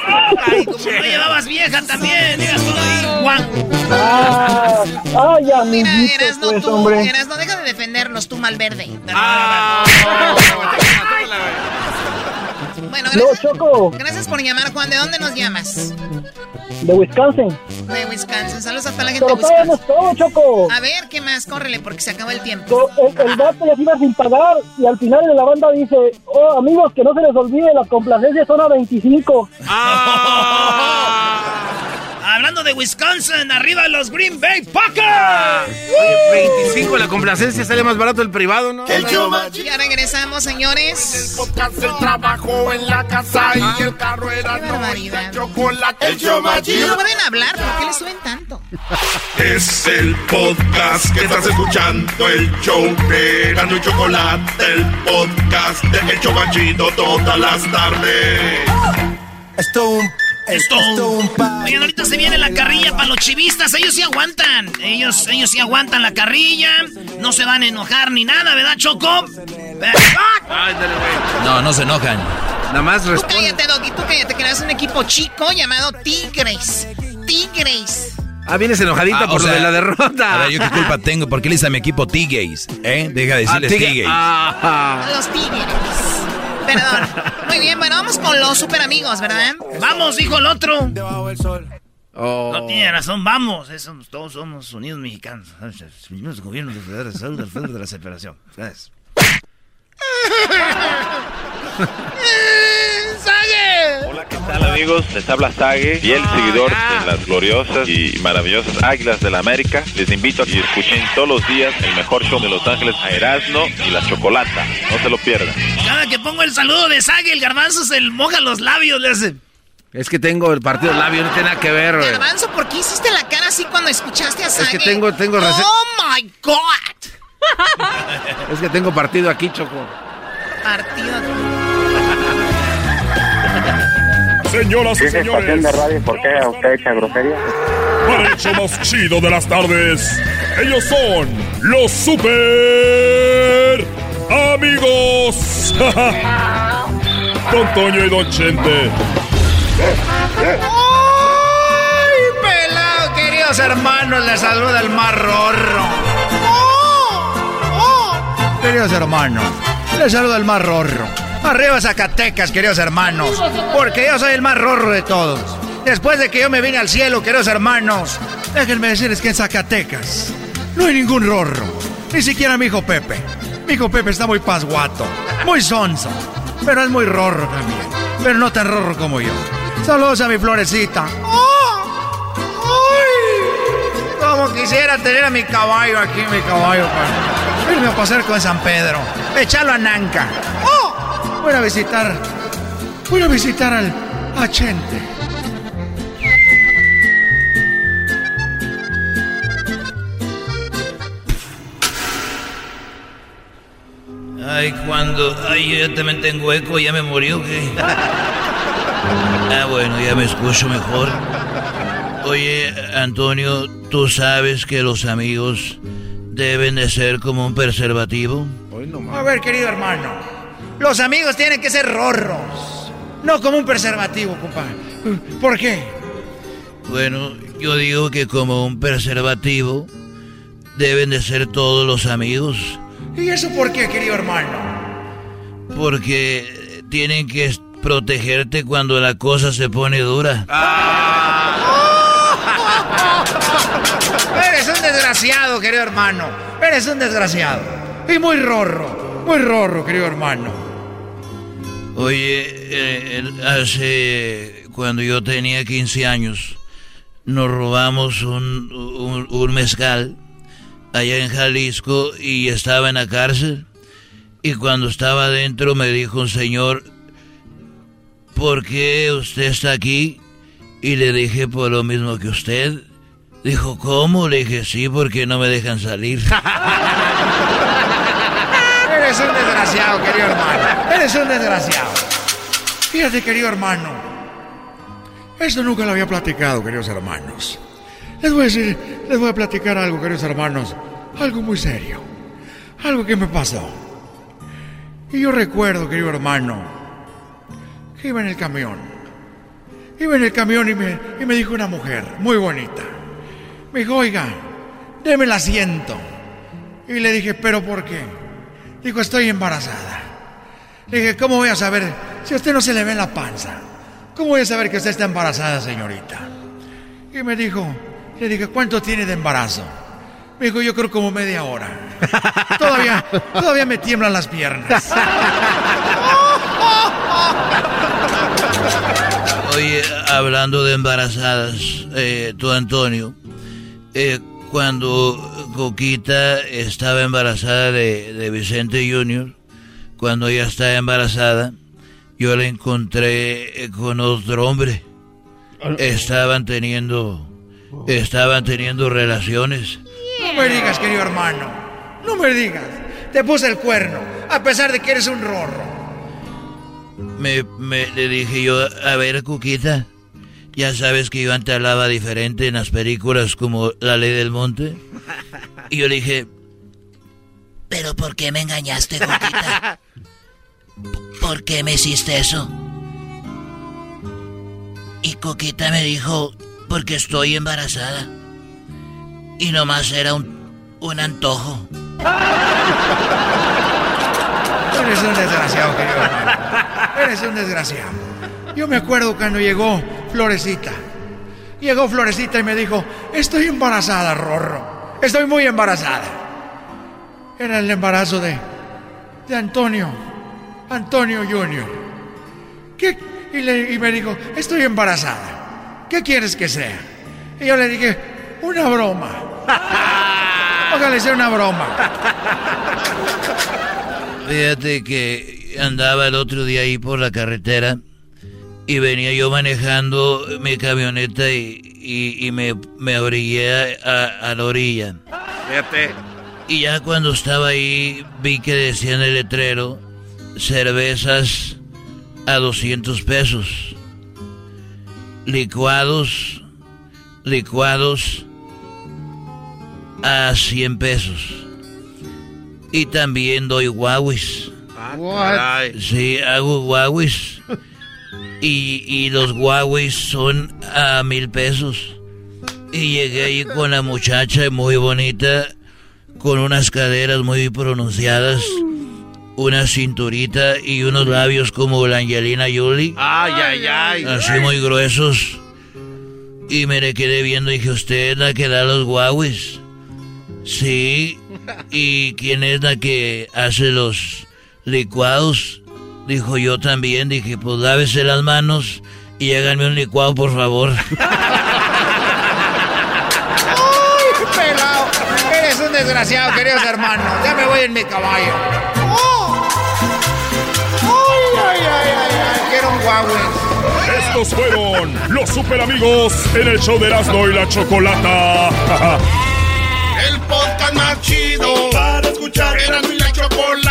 Speaker 4: Ay, como no llevabas vieja también, digas tú ahí, Juan.
Speaker 23: Ah, ay, amiguito,
Speaker 21: eras no
Speaker 23: pues,
Speaker 21: tú,
Speaker 23: hombre.
Speaker 21: eras no deja de defendernos, tú Malverde.
Speaker 3: Ah.
Speaker 21: Bueno,
Speaker 23: No,
Speaker 21: gracias,
Speaker 23: Choco,
Speaker 21: gracias por llamar, Juan. ¿De dónde nos llamas?
Speaker 23: de Wisconsin.
Speaker 21: De Wisconsin. Saludos a toda la gente
Speaker 23: Pero
Speaker 21: de Wisconsin.
Speaker 23: todo, Choco.
Speaker 21: A ver, ¿qué más? Córrele, porque se acabó el tiempo.
Speaker 23: El, el vato ya se iba sin pagar y al final de la banda dice, oh amigos, que no se les olvide, las complacencias son a 25.
Speaker 4: Hablando de Wisconsin, arriba los Green Bay Packers.
Speaker 3: Oye, 25 la complacencia sale más barato el privado, ¿no?
Speaker 20: El.
Speaker 21: Ya regresamos, señores.
Speaker 20: Podcast, el trabajo en la casa y el carro era
Speaker 21: barbaridad.
Speaker 20: chocolate. El show
Speaker 21: No pueden hablar, ¿por qué le suben tanto?
Speaker 20: Es el podcast que estás escuchando, el show de Gano y Chocolate, el podcast de El Chocachito todas las tardes.
Speaker 9: Esto es un
Speaker 4: Esto. Oigan, ahorita se viene la carrilla para los chivistas. Ellos sí aguantan. Ellos, ellos sí aguantan la carrilla. No se van a enojar ni nada, ¿verdad, Choco?
Speaker 26: No, no se enojan.
Speaker 9: Nada más
Speaker 21: Tú cállate, Doggy, tú cállate, que eres un equipo chico llamado Tigres. Tigres.
Speaker 9: Ah, vienes enojadita
Speaker 26: Ah,
Speaker 9: por lo
Speaker 26: sea,
Speaker 9: de la derrota.
Speaker 26: A ver, ¿yo qué culpa tengo? ¿Por qué le dice a mi equipo T-Gays? ¿Eh? Deja de decirles
Speaker 9: Ah, Tigre-
Speaker 26: T-Gays.
Speaker 9: Ah.
Speaker 21: Los Tigres. Perdón. Muy bien, bueno, vamos con los super amigos, ¿verdad?
Speaker 4: Vamos, dijo el otro.
Speaker 9: Oh.
Speaker 4: No tiene razón, vamos. Eso, todos somos unidos mexicanos. Unimos gobiernos de Salud del Fondo de la Separación. ¿Sabes?
Speaker 27: Hola, ¿qué tal amigos? Les habla Sage, fiel seguidor de las gloriosas y maravillosas Águilas de la América. Les invito a que escuchen todos los días el mejor show de Los Ángeles a Erasmo y la Chocolata. No se lo pierdan.
Speaker 4: Cada que pongo el saludo de Sague, el garbanzo se le moja los labios, le hace.
Speaker 9: Es que tengo el partido labio, no tiene nada que ver. güey.
Speaker 21: Garbanzo, ¿por qué hiciste la cara así cuando escuchaste a
Speaker 9: Es
Speaker 21: Sage?
Speaker 9: que tengo, tengo
Speaker 21: ¡Oh, my God!
Speaker 9: Es que tengo partido aquí, Choco.
Speaker 21: Partido.
Speaker 28: Señoras y
Speaker 25: ¿Qué estación
Speaker 28: señores,
Speaker 25: de radio? ¿Por qué usted echa grosería?
Speaker 28: para el show más chido de las tardes, ellos son los super amigos. Don Toño y Don Chente.
Speaker 9: ¡Ay, pelado, queridos hermanos! Les saluda el más rorro. Queridos hermanos, les saluda el más rorro. Arriba Zacatecas, queridos hermanos, porque yo soy el más rorro de todos. Después de que yo me vine al cielo, queridos hermanos, déjenme decirles que en Zacatecas no hay ningún rorro. Ni siquiera mi hijo Pepe. Mi hijo Pepe está muy pasguato, muy sonso, pero es muy rorro también. Pero no tan rorro como yo. Saludos a mi florecita. Como quisiera tener a mi caballo aquí, mi caballo, para irme a pasar con San Pedro. Echarlo a Nanca. Voy a visitar. Voy a visitar al a Chente.
Speaker 26: Ay, cuando. Ay, yo ya también tengo eco, ya me murió, ¿qué? Ah, bueno, ya me escucho mejor. Oye, Antonio, ¿tú sabes que los amigos deben de ser como un preservativo?
Speaker 9: A ver, querido hermano. Los amigos tienen que ser rorros. No como un preservativo, compadre. ¿Por qué?
Speaker 26: Bueno, yo digo que como un preservativo deben de ser todos los amigos,
Speaker 9: ¿Y eso por qué, querido hermano?
Speaker 26: porque tienen que protegerte cuando la cosa se pone dura.
Speaker 9: Eres un desgraciado, querido hermano. Eres un desgraciado. Y muy rorro. Muy rorro, querido hermano.
Speaker 26: Oye, eh, hace cuando yo tenía 15 años, nos robamos un, un, un mezcal allá en Jalisco y estaba en la cárcel. Y cuando estaba adentro me dijo un señor, ¿por qué usted está aquí? Y le dije, por lo mismo que usted. Dijo, ¿cómo? Le dije, sí, porque no me dejan salir.
Speaker 9: Eres un desgraciado, querido hermano. Eres un desgraciado. Fíjate, querido hermano. Esto nunca lo había platicado, queridos hermanos. Les voy a decir, les voy a platicar algo, queridos hermanos. Algo muy serio. Algo que me pasó. Y yo recuerdo, querido hermano, que iba en el camión. Iba en el camión y me, y me dijo una mujer muy bonita. Me dijo, oiga, deme el asiento. Y le dije, ¿pero por qué? Dijo, estoy embarazada. Le dije, ¿cómo voy a saber si a usted no se le ve la panza? ¿Cómo voy a saber que usted está embarazada, señorita? Y me dijo, le dije, ¿cuánto tiene de embarazo? Me dijo, yo creo como media hora. todavía, todavía me tiemblan las piernas.
Speaker 26: Oye, hablando de embarazadas, eh, tú Antonio, eh, cuando Coquita estaba embarazada de, de Vicente Junior, cuando ella estaba embarazada, yo la encontré eh, con otro hombre. Estaban teniendo, estaban teniendo relaciones.
Speaker 9: No me digas, querido hermano. No me digas. Te puse el cuerno, a pesar de que eres un rorro.
Speaker 26: Me, me- le dije yo, a ver, Cuquita, Ya sabes que yo antes hablaba diferente en las películas como La Ley del Monte. Y yo le dije, ¿pero por qué me engañaste, Coquita? ¿Por qué me hiciste eso? Y Coquita me dijo, porque estoy embarazada. Y nomás era un, un antojo.
Speaker 9: Eres un desgraciado, querido. Eres un desgraciado. Yo me acuerdo cuando llegó Florecita. Llegó Florecita y me dijo, estoy embarazada, Rorro. Estoy muy embarazada. Era el embarazo de, de Antonio. Antonio Junior. ¿Qué? Y, le- y me dijo, estoy embarazada. ¿Qué quieres que sea? Y yo le dije, una broma. Ojalá sea una broma.
Speaker 26: Fíjate que andaba el otro día ahí por la carretera y venía yo manejando mi camioneta y, y- y me, me orillé a, a la orilla.
Speaker 3: Fíjate.
Speaker 26: Y ya cuando estaba ahí vi que decía en el letrero cervezas a 200 pesos. Licuados, licuados a 100 pesos. Y también doy guauis.
Speaker 3: caray.
Speaker 26: Sí, hago guauis. Y, y los guauis son a mil pesos. Y llegué ahí con la muchacha muy bonita, con unas caderas muy pronunciadas, una cinturita y unos labios como la Angelina Jolie.
Speaker 3: Ay, ay, ay.
Speaker 26: Así muy gruesos. Y me le quedé viendo y dije, ¿usted es la que da los guauis? Sí. ¿Y quién es la que hace los licuados? Dijo yo también. Dije, pues lávese las manos y háganme un licuado, por favor.
Speaker 9: ¡Ay, pelado! Eres un desgraciado, queridos hermanos. Ya me voy en mi caballo. ¡Oh! ¡Ay, ay, ay, ay! ay! Quiero un Huawei.
Speaker 28: Estos fueron los super amigos en el show de Erasmo y la Chocolata.
Speaker 1: El podcast más chido para escuchar. Era mi la chocolata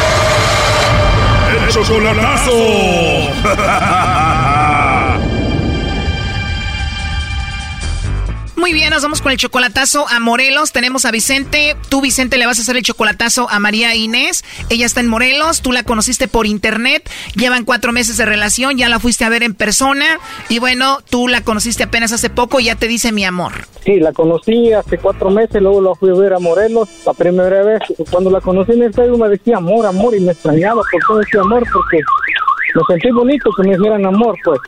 Speaker 28: Chocolatazo.
Speaker 21: Muy bien, nos vamos con el chocolatazo a Morelos. Tenemos a Vicente. Tú, Vicente, le vas a hacer el chocolatazo a María Inés. Ella está en Morelos. Tú la conociste por internet. Llevan cuatro meses de relación. Ya la fuiste a ver en persona. Y bueno, tú la conociste apenas hace poco y ya te dice mi amor.
Speaker 29: Sí, la conocí hace cuatro meses, luego la fui a ver a Morelos la primera vez. Cuando la conocí en el Facebook me decía amor, amor, y me extrañaba por todo ese amor, porque me sentí bonito que me dijeran amor, pues.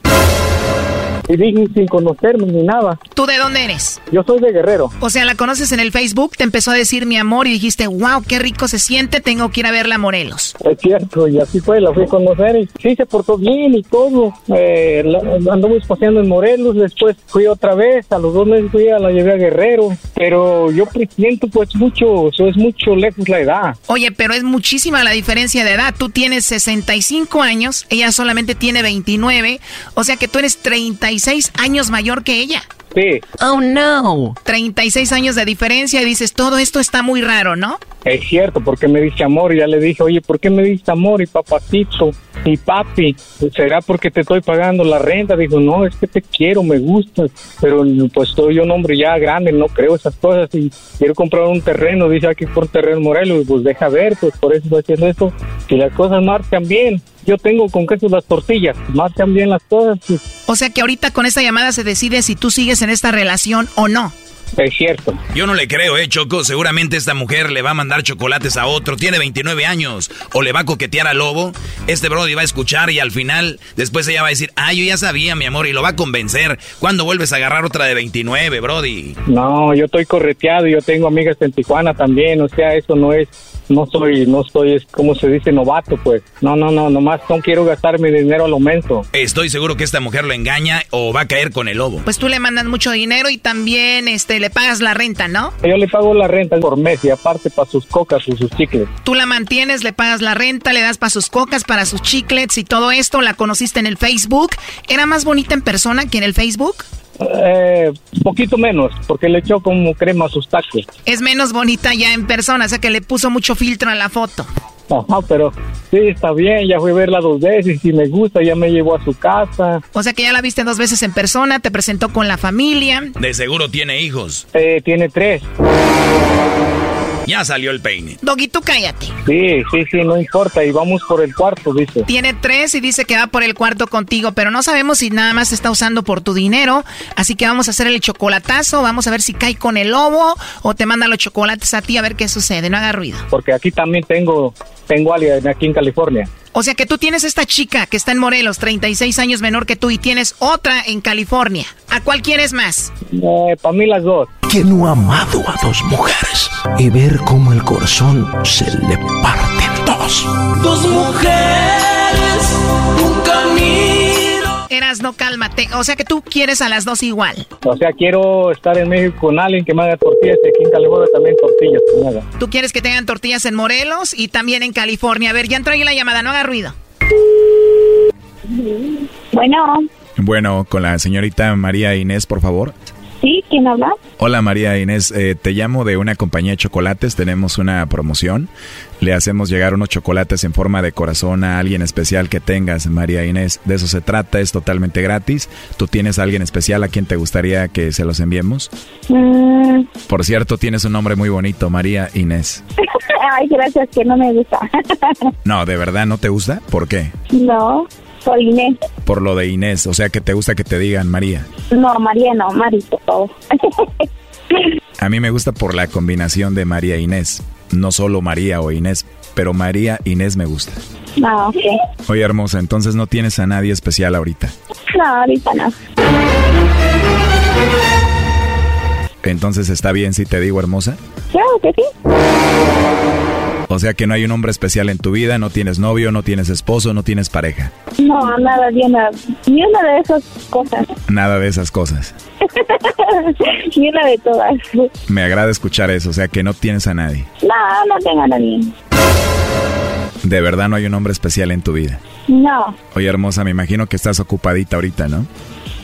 Speaker 29: Y dije sin conocerme ni nada.
Speaker 21: ¿Tú de dónde eres?
Speaker 29: Yo soy de Guerrero.
Speaker 21: O sea, la conoces en el Facebook, te empezó a decir mi amor y dijiste, wow, qué rico se siente, tengo que ir a verla a Morelos.
Speaker 29: Es cierto, y así fue, la fui a conocer y sí se portó bien y todo. Eh, la- andamos paseando en Morelos, después fui otra vez, a los dos meses fui a la llevé a Guerrero, pero yo presiento pues mucho, eso es mucho lejos la edad.
Speaker 21: Oye, pero es muchísima la diferencia de edad. Tú tienes 65 años, ella solamente tiene 29, o sea que tú eres 36 años mayor que ella.
Speaker 29: Sí.
Speaker 21: Oh, no. 36 años de diferencia y dices, todo esto está muy raro, ¿no?
Speaker 29: Es cierto, porque me dice amor, y ya le dije, oye, ¿por qué me dice amor y papacito y papi? ¿Será porque te estoy pagando la renta? Dijo, no, es que te quiero, me gustas, pero pues soy un hombre ya grande, no creo esas cosas y quiero comprar un terreno, dice aquí por terreno Morelos, y pues deja ver, pues por eso estoy haciendo esto, y las cosas marchan bien. Yo tengo con queso las tortillas, marchan bien las cosas, pues,
Speaker 21: O sea que ahorita con esta llamada se decide si tú sigues en esta relación o no.
Speaker 29: es cierto.
Speaker 26: Yo no le creo, eh, Choco. Seguramente esta mujer le va a mandar chocolates a otro. Tiene 29 años. O le va a coquetear al lobo. Este Brody va a escuchar y al final, después ella va a decir, ah, yo ya sabía, mi amor, y lo va a convencer. ¿Cuándo vuelves a agarrar otra de 29, Brody?
Speaker 29: No, yo estoy correteado, yo tengo amigas en Tijuana también, o sea, eso no es no soy, no soy, es como se dice, novato, pues. No, no, no, nomás no quiero gastar mi dinero a lo menso.
Speaker 5: Estoy seguro que esta mujer lo engaña o va a caer con el lobo.
Speaker 21: Pues tú le mandas mucho dinero y también este le pagas la renta, ¿no?
Speaker 29: Yo le pago la renta por mes y aparte para sus cocas y sus chicles.
Speaker 21: Tú la mantienes, le pagas la renta, le das para sus cocas, para sus chiclets y todo esto. La conociste en el Facebook. ¿Era más bonita en persona que en el Facebook?
Speaker 29: Eh, poquito menos, porque le echó como crema a sus tacos.
Speaker 21: Es menos bonita ya en persona, o sea que le puso mucho filtro a la foto.
Speaker 29: Ajá, pero sí, está bien, ya fui a verla dos veces, si me gusta, ya me llevó a su casa.
Speaker 21: O sea que ya la viste dos veces en persona, te presentó con la familia.
Speaker 5: De seguro tiene hijos.
Speaker 29: Eh, tiene tres.
Speaker 5: Ya salió el peine.
Speaker 21: Doggy, tú cállate.
Speaker 29: Sí, sí, sí, no importa. Y vamos por el cuarto, dice.
Speaker 21: Tiene tres y dice que va por el cuarto contigo, pero no sabemos si nada más está usando por tu dinero. Así que vamos a hacer el chocolatazo. Vamos a ver si cae con el lobo o te manda los chocolates a ti a ver qué sucede. No haga ruido.
Speaker 29: Porque aquí también tengo, tengo alguien aquí en California.
Speaker 21: O sea que tú tienes esta chica que está en Morelos, 36 años menor que tú, y tienes otra en California. ¿A cuál quieres más?
Speaker 29: Eh, para mí las dos.
Speaker 30: Que no ha amado a dos mujeres y ver cómo el corazón se le parte en dos.
Speaker 10: Dos mujeres, un camino.
Speaker 21: Eras, no cálmate. O sea que tú quieres a las dos igual.
Speaker 29: O sea, quiero estar en México con alguien que me haga tortillas y aquí en California también tortillas que me haga.
Speaker 21: Tú quieres que tengan tortillas en Morelos y también en California. A ver, ya entró ahí la llamada, no haga ruido.
Speaker 31: Bueno,
Speaker 32: Bueno, con la señorita María Inés, por favor.
Speaker 31: ¿Quién habla?
Speaker 32: Hola María Inés, eh, te llamo de una compañía de chocolates, tenemos una promoción. Le hacemos llegar unos chocolates en forma de corazón a alguien especial que tengas, María Inés. De eso se trata, es totalmente gratis. ¿Tú tienes a alguien especial a quien te gustaría que se los enviemos?
Speaker 31: Mm,
Speaker 32: Por cierto, tienes un nombre muy bonito, María Inés.
Speaker 31: Ay, gracias, que no me gusta.
Speaker 32: No, ¿de verdad no te gusta? ¿Por qué?
Speaker 31: no, por Inés.
Speaker 32: Por lo de Inés, o sea que te gusta que te digan María.
Speaker 31: No, María no, Mari, por favor.
Speaker 32: A mí me gusta por la combinación de María e Inés. No solo María o Inés, pero María Inés me gusta.
Speaker 31: No, ok.
Speaker 32: Oye, hermosa, entonces no tienes a nadie especial ahorita.
Speaker 31: No, ahorita no.
Speaker 32: Entonces está bien si te digo hermosa.
Speaker 31: Claro que sí.
Speaker 32: O sea que no hay un hombre especial en tu vida, no tienes novio, no tienes esposo, no tienes pareja.
Speaker 31: No, nada, ni una, ni una de esas cosas.
Speaker 32: Nada de esas cosas.
Speaker 31: ni una de todas.
Speaker 32: Me agrada escuchar eso, o sea que no tienes a nadie.
Speaker 31: No, no tengo a nadie.
Speaker 32: De verdad no hay un hombre especial en tu vida.
Speaker 31: No,
Speaker 32: Oye, hermosa, me imagino que estás ocupadita ahorita, ¿no?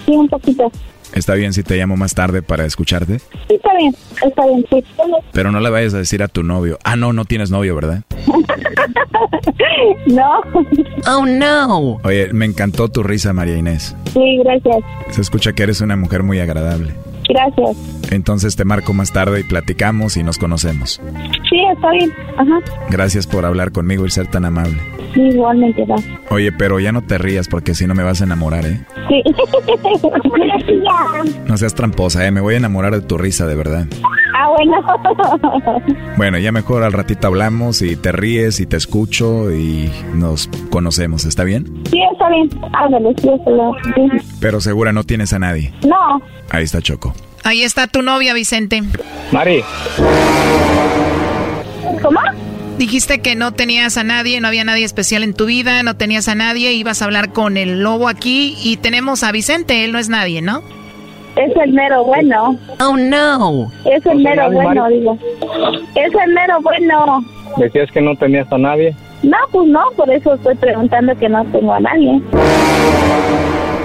Speaker 31: sí, un poquito.
Speaker 32: Está bien si te llamo más tarde para escucharte.
Speaker 31: Sí, está bien, está bien, sí.
Speaker 32: Pero no le vayas a decir a tu novio. Ah, no, no tienes novio, ¿verdad?
Speaker 31: no.
Speaker 30: Oh, no.
Speaker 32: Oye, me encantó tu risa, María Inés.
Speaker 31: Sí, gracias.
Speaker 32: Se escucha que eres una mujer muy agradable.
Speaker 31: Gracias.
Speaker 32: Entonces te marco más tarde y platicamos y nos conocemos.
Speaker 31: Sí, está bien. Ajá.
Speaker 32: Gracias por hablar conmigo y ser tan amable.
Speaker 31: Sí, igualmente, va.
Speaker 32: Oye, pero ya no te rías porque si no me vas a enamorar, ¿eh?
Speaker 31: Sí.
Speaker 32: No seas tramposa, ¿eh? Me voy a enamorar de tu risa, de verdad.
Speaker 31: ah, bueno.
Speaker 32: Bueno, ya mejor al ratito hablamos y te ríes y te escucho y nos conocemos, ¿está bien?
Speaker 31: sí, está bien. Ándale, sí, está bien. Sí.
Speaker 32: Pero segura no tienes a nadie.
Speaker 31: No.
Speaker 32: Ahí está Choco.
Speaker 21: Ahí está tu novia, Vicente.
Speaker 29: Mari,
Speaker 31: ¿Cómo?
Speaker 21: Dijiste que no tenías a nadie, no había nadie especial en tu vida, no tenías a nadie, ibas a hablar con el lobo aquí y tenemos a Vicente, él no es nadie, ¿no?
Speaker 31: Es el mero bueno.
Speaker 30: Oh, no.
Speaker 31: Es el
Speaker 29: O sea,
Speaker 31: mero bueno, digo. Es el mero bueno.
Speaker 29: decías que no tenías a nadie.
Speaker 31: No, pues no, por eso estoy preguntando que no tengo a nadie.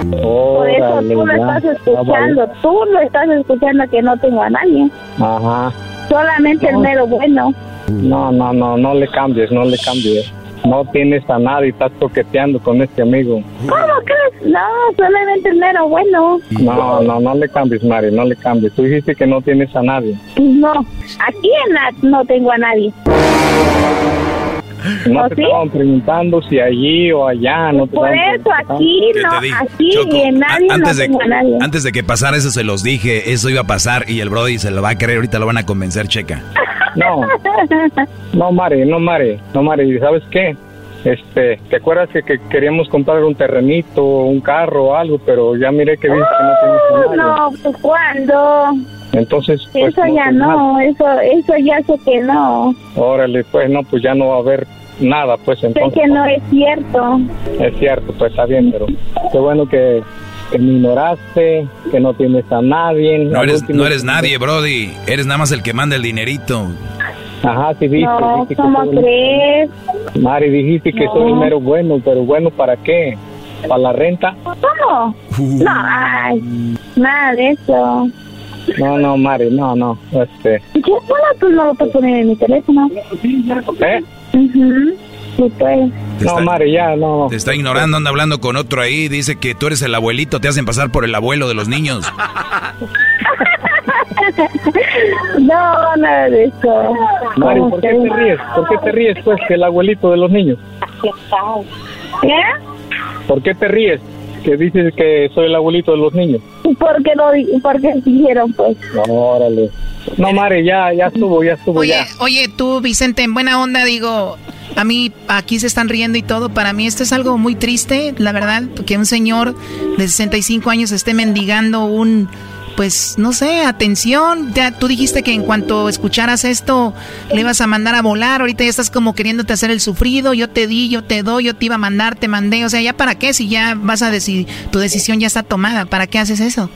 Speaker 31: Por eso
Speaker 29: Órale,
Speaker 31: tú lo
Speaker 29: ya.
Speaker 31: estás escuchando, tú lo estás escuchando que no tengo a nadie.
Speaker 29: Ajá.
Speaker 31: Solamente el mero bueno.
Speaker 29: No, no, no, no le cambies, no le cambies. No tienes a nadie, estás coqueteando con este amigo.
Speaker 31: ¿Cómo crees? No, solamente el mero bueno.
Speaker 29: No, no, no le cambies, Mari, no le cambies. Tú dijiste que no tienes a nadie.
Speaker 31: Pues no, aquí en la no tengo a nadie.
Speaker 29: No
Speaker 31: ¿Oh,
Speaker 29: te
Speaker 31: sí?
Speaker 29: estaban preguntando si allí o allá, no te
Speaker 31: Por eso aquí
Speaker 5: ¿Qué
Speaker 31: no, aquí
Speaker 5: Choco,
Speaker 31: y en nadie
Speaker 5: a-
Speaker 31: no
Speaker 5: antes, de,
Speaker 31: tengo a nadie.
Speaker 5: antes de que pasara eso se los dije, eso iba a pasar y el Brody se lo va a creer, ahorita lo van a convencer, checa.
Speaker 29: No, no, Mari, no, Mari, no, Mari, ¿sabes qué? Este, ¿te acuerdas que, que queríamos comprar un terrenito, un carro o algo, pero ya miré que dices que no tienes nadie.
Speaker 31: No, pues ¿cuándo?
Speaker 29: Entonces, pues,
Speaker 31: Eso ya no, eso, eso ya sé que no.
Speaker 29: Órale, pues no, pues ya no va a haber nada, pues
Speaker 31: Sé
Speaker 29: entonces.
Speaker 31: que no es cierto.
Speaker 29: Es cierto, pues está bien, pero qué bueno que, que me ignoraste, que no tienes a nadie.
Speaker 5: No eres, no eres nadie, Brody. Eres nada más el que manda el dinerito.
Speaker 29: Ajá, sí, viste.
Speaker 31: No,
Speaker 29: dijiste que
Speaker 31: ¿cómo
Speaker 29: soy
Speaker 31: crees?
Speaker 29: Mari, dijiste que soy el mero bueno, pero bueno, ¿para qué? ¿Para la renta?
Speaker 31: ¿Cómo? No, ay, nada de eso.
Speaker 29: No, no, Mari, no, no. Este,
Speaker 31: solo tú no lo puedes poner en mi teléfono.
Speaker 29: ¿eh?
Speaker 31: Mhm. Pues.
Speaker 29: No, Mari, ya, no.
Speaker 5: Te está ignorando, anda hablando con otro ahí. Dice que tú eres el abuelito, te hacen pasar por el abuelo de los niños.
Speaker 31: No, nada de eso.
Speaker 29: Mari,
Speaker 31: ¿Cómo
Speaker 29: ¿por qué te ríes? ¿Por qué te ríes, pues, que el abuelito de los niños?
Speaker 31: ¿Qué?
Speaker 29: ¿Por qué te ríes? Que dices que soy el abuelito de los niños.
Speaker 31: ¿Por qué no? ¿Por qué dijeron, pues?
Speaker 29: No, órale. No, Mari, ya, ya estuvo, ya estuvo,
Speaker 21: Oye,
Speaker 29: ya.
Speaker 21: oye, tú, Vicente, en buena onda, digo, a mí aquí se están riendo y todo. Para mí esto es algo muy triste, la verdad, que un señor de 65 años esté mendigando un, pues, no sé, atención. Ya tú dijiste que en cuanto escucharas esto le ibas a mandar a volar. Ahorita ya estás como queriéndote hacer el sufrido. Yo te di, yo te doy, yo te iba a mandar, te mandé. O sea, ¿ya para qué? Si ya vas a decir, tu decisión ya está tomada, ¿para qué haces eso?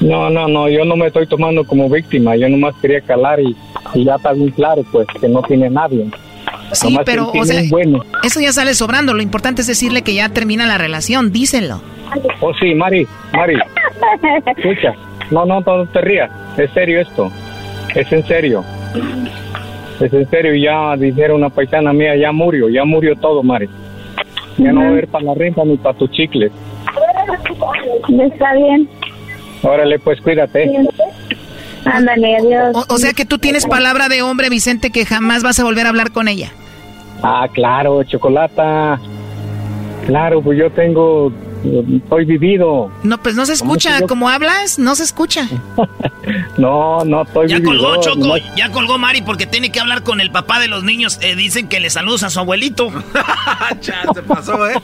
Speaker 29: No, no, no, yo no me estoy tomando como víctima. Yo nomás quería calar y, y ya está bien claro, pues, que no tiene nadie.
Speaker 21: Sí,
Speaker 29: Nomás
Speaker 21: pero, o sea,
Speaker 29: bueno.
Speaker 21: eso ya sale sobrando. Lo importante es decirle que ya termina la relación. Díselo.
Speaker 29: Oh, sí, Mari, Mari, escucha. No, no, no te rías. Es serio esto. Es en serio. Es en serio. Ya dijeron una paisana mía, ya murió, ya murió todo, Mari. Ya no va a haber para la renta ni para tus chicles.
Speaker 31: Está bien.
Speaker 29: Órale, pues cuídate.
Speaker 31: Ándale, adiós.
Speaker 21: O, o sea que tú tienes palabra de hombre, Vicente, que jamás vas a volver a hablar con ella.
Speaker 29: Ah, claro, chocolata. Claro, pues yo tengo, estoy vivido.
Speaker 21: No, pues no se
Speaker 29: ¿Cómo
Speaker 21: escucha.
Speaker 29: yo?
Speaker 21: Como hablas, no se escucha.
Speaker 29: No, no estoy
Speaker 4: Ya colgó, Choco. Ya colgó Mari porque tiene que hablar con el papá de los niños. Eh, dicen que le saludos a su abuelito.
Speaker 3: se pasó, ¿eh?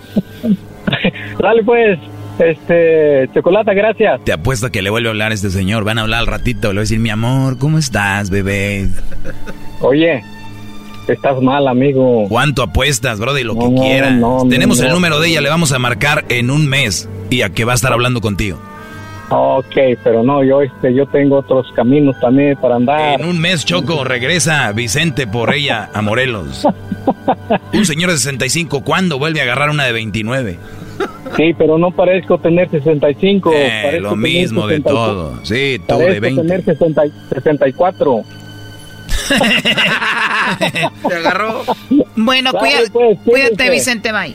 Speaker 29: Dale, pues, este, chocolata, gracias.
Speaker 5: Te apuesto que le vuelve a hablar a este señor. Van a hablar al ratito. Le voy a decir, mi amor, ¿cómo estás, bebé?
Speaker 29: Oye, estás mal, amigo.
Speaker 5: ¿Cuánto apuestas, brody? Lo que quieras.
Speaker 29: no,
Speaker 5: Tenemos el número de ella, le vamos a marcar en un mes. Y a que va a estar hablando contigo.
Speaker 29: Ok, pero no, yo, este, yo tengo otros caminos también para andar.
Speaker 5: En un mes, Choco, regresa Vicente por ella a Morelos. Un señor de 65, ¿cuándo vuelve a agarrar una de 29?
Speaker 29: Sí, pero no parezco tener 65.
Speaker 5: Eh,
Speaker 29: parezco
Speaker 5: lo
Speaker 29: tener
Speaker 5: mismo de
Speaker 29: 64.
Speaker 5: todo. Sí, tú de
Speaker 29: Parezco
Speaker 5: 20.
Speaker 29: tener 60 y- 64.
Speaker 3: Se agarró.
Speaker 21: Bueno,
Speaker 29: Dale,
Speaker 21: cuida-
Speaker 29: pues,
Speaker 21: cuídate. Vicente, bye.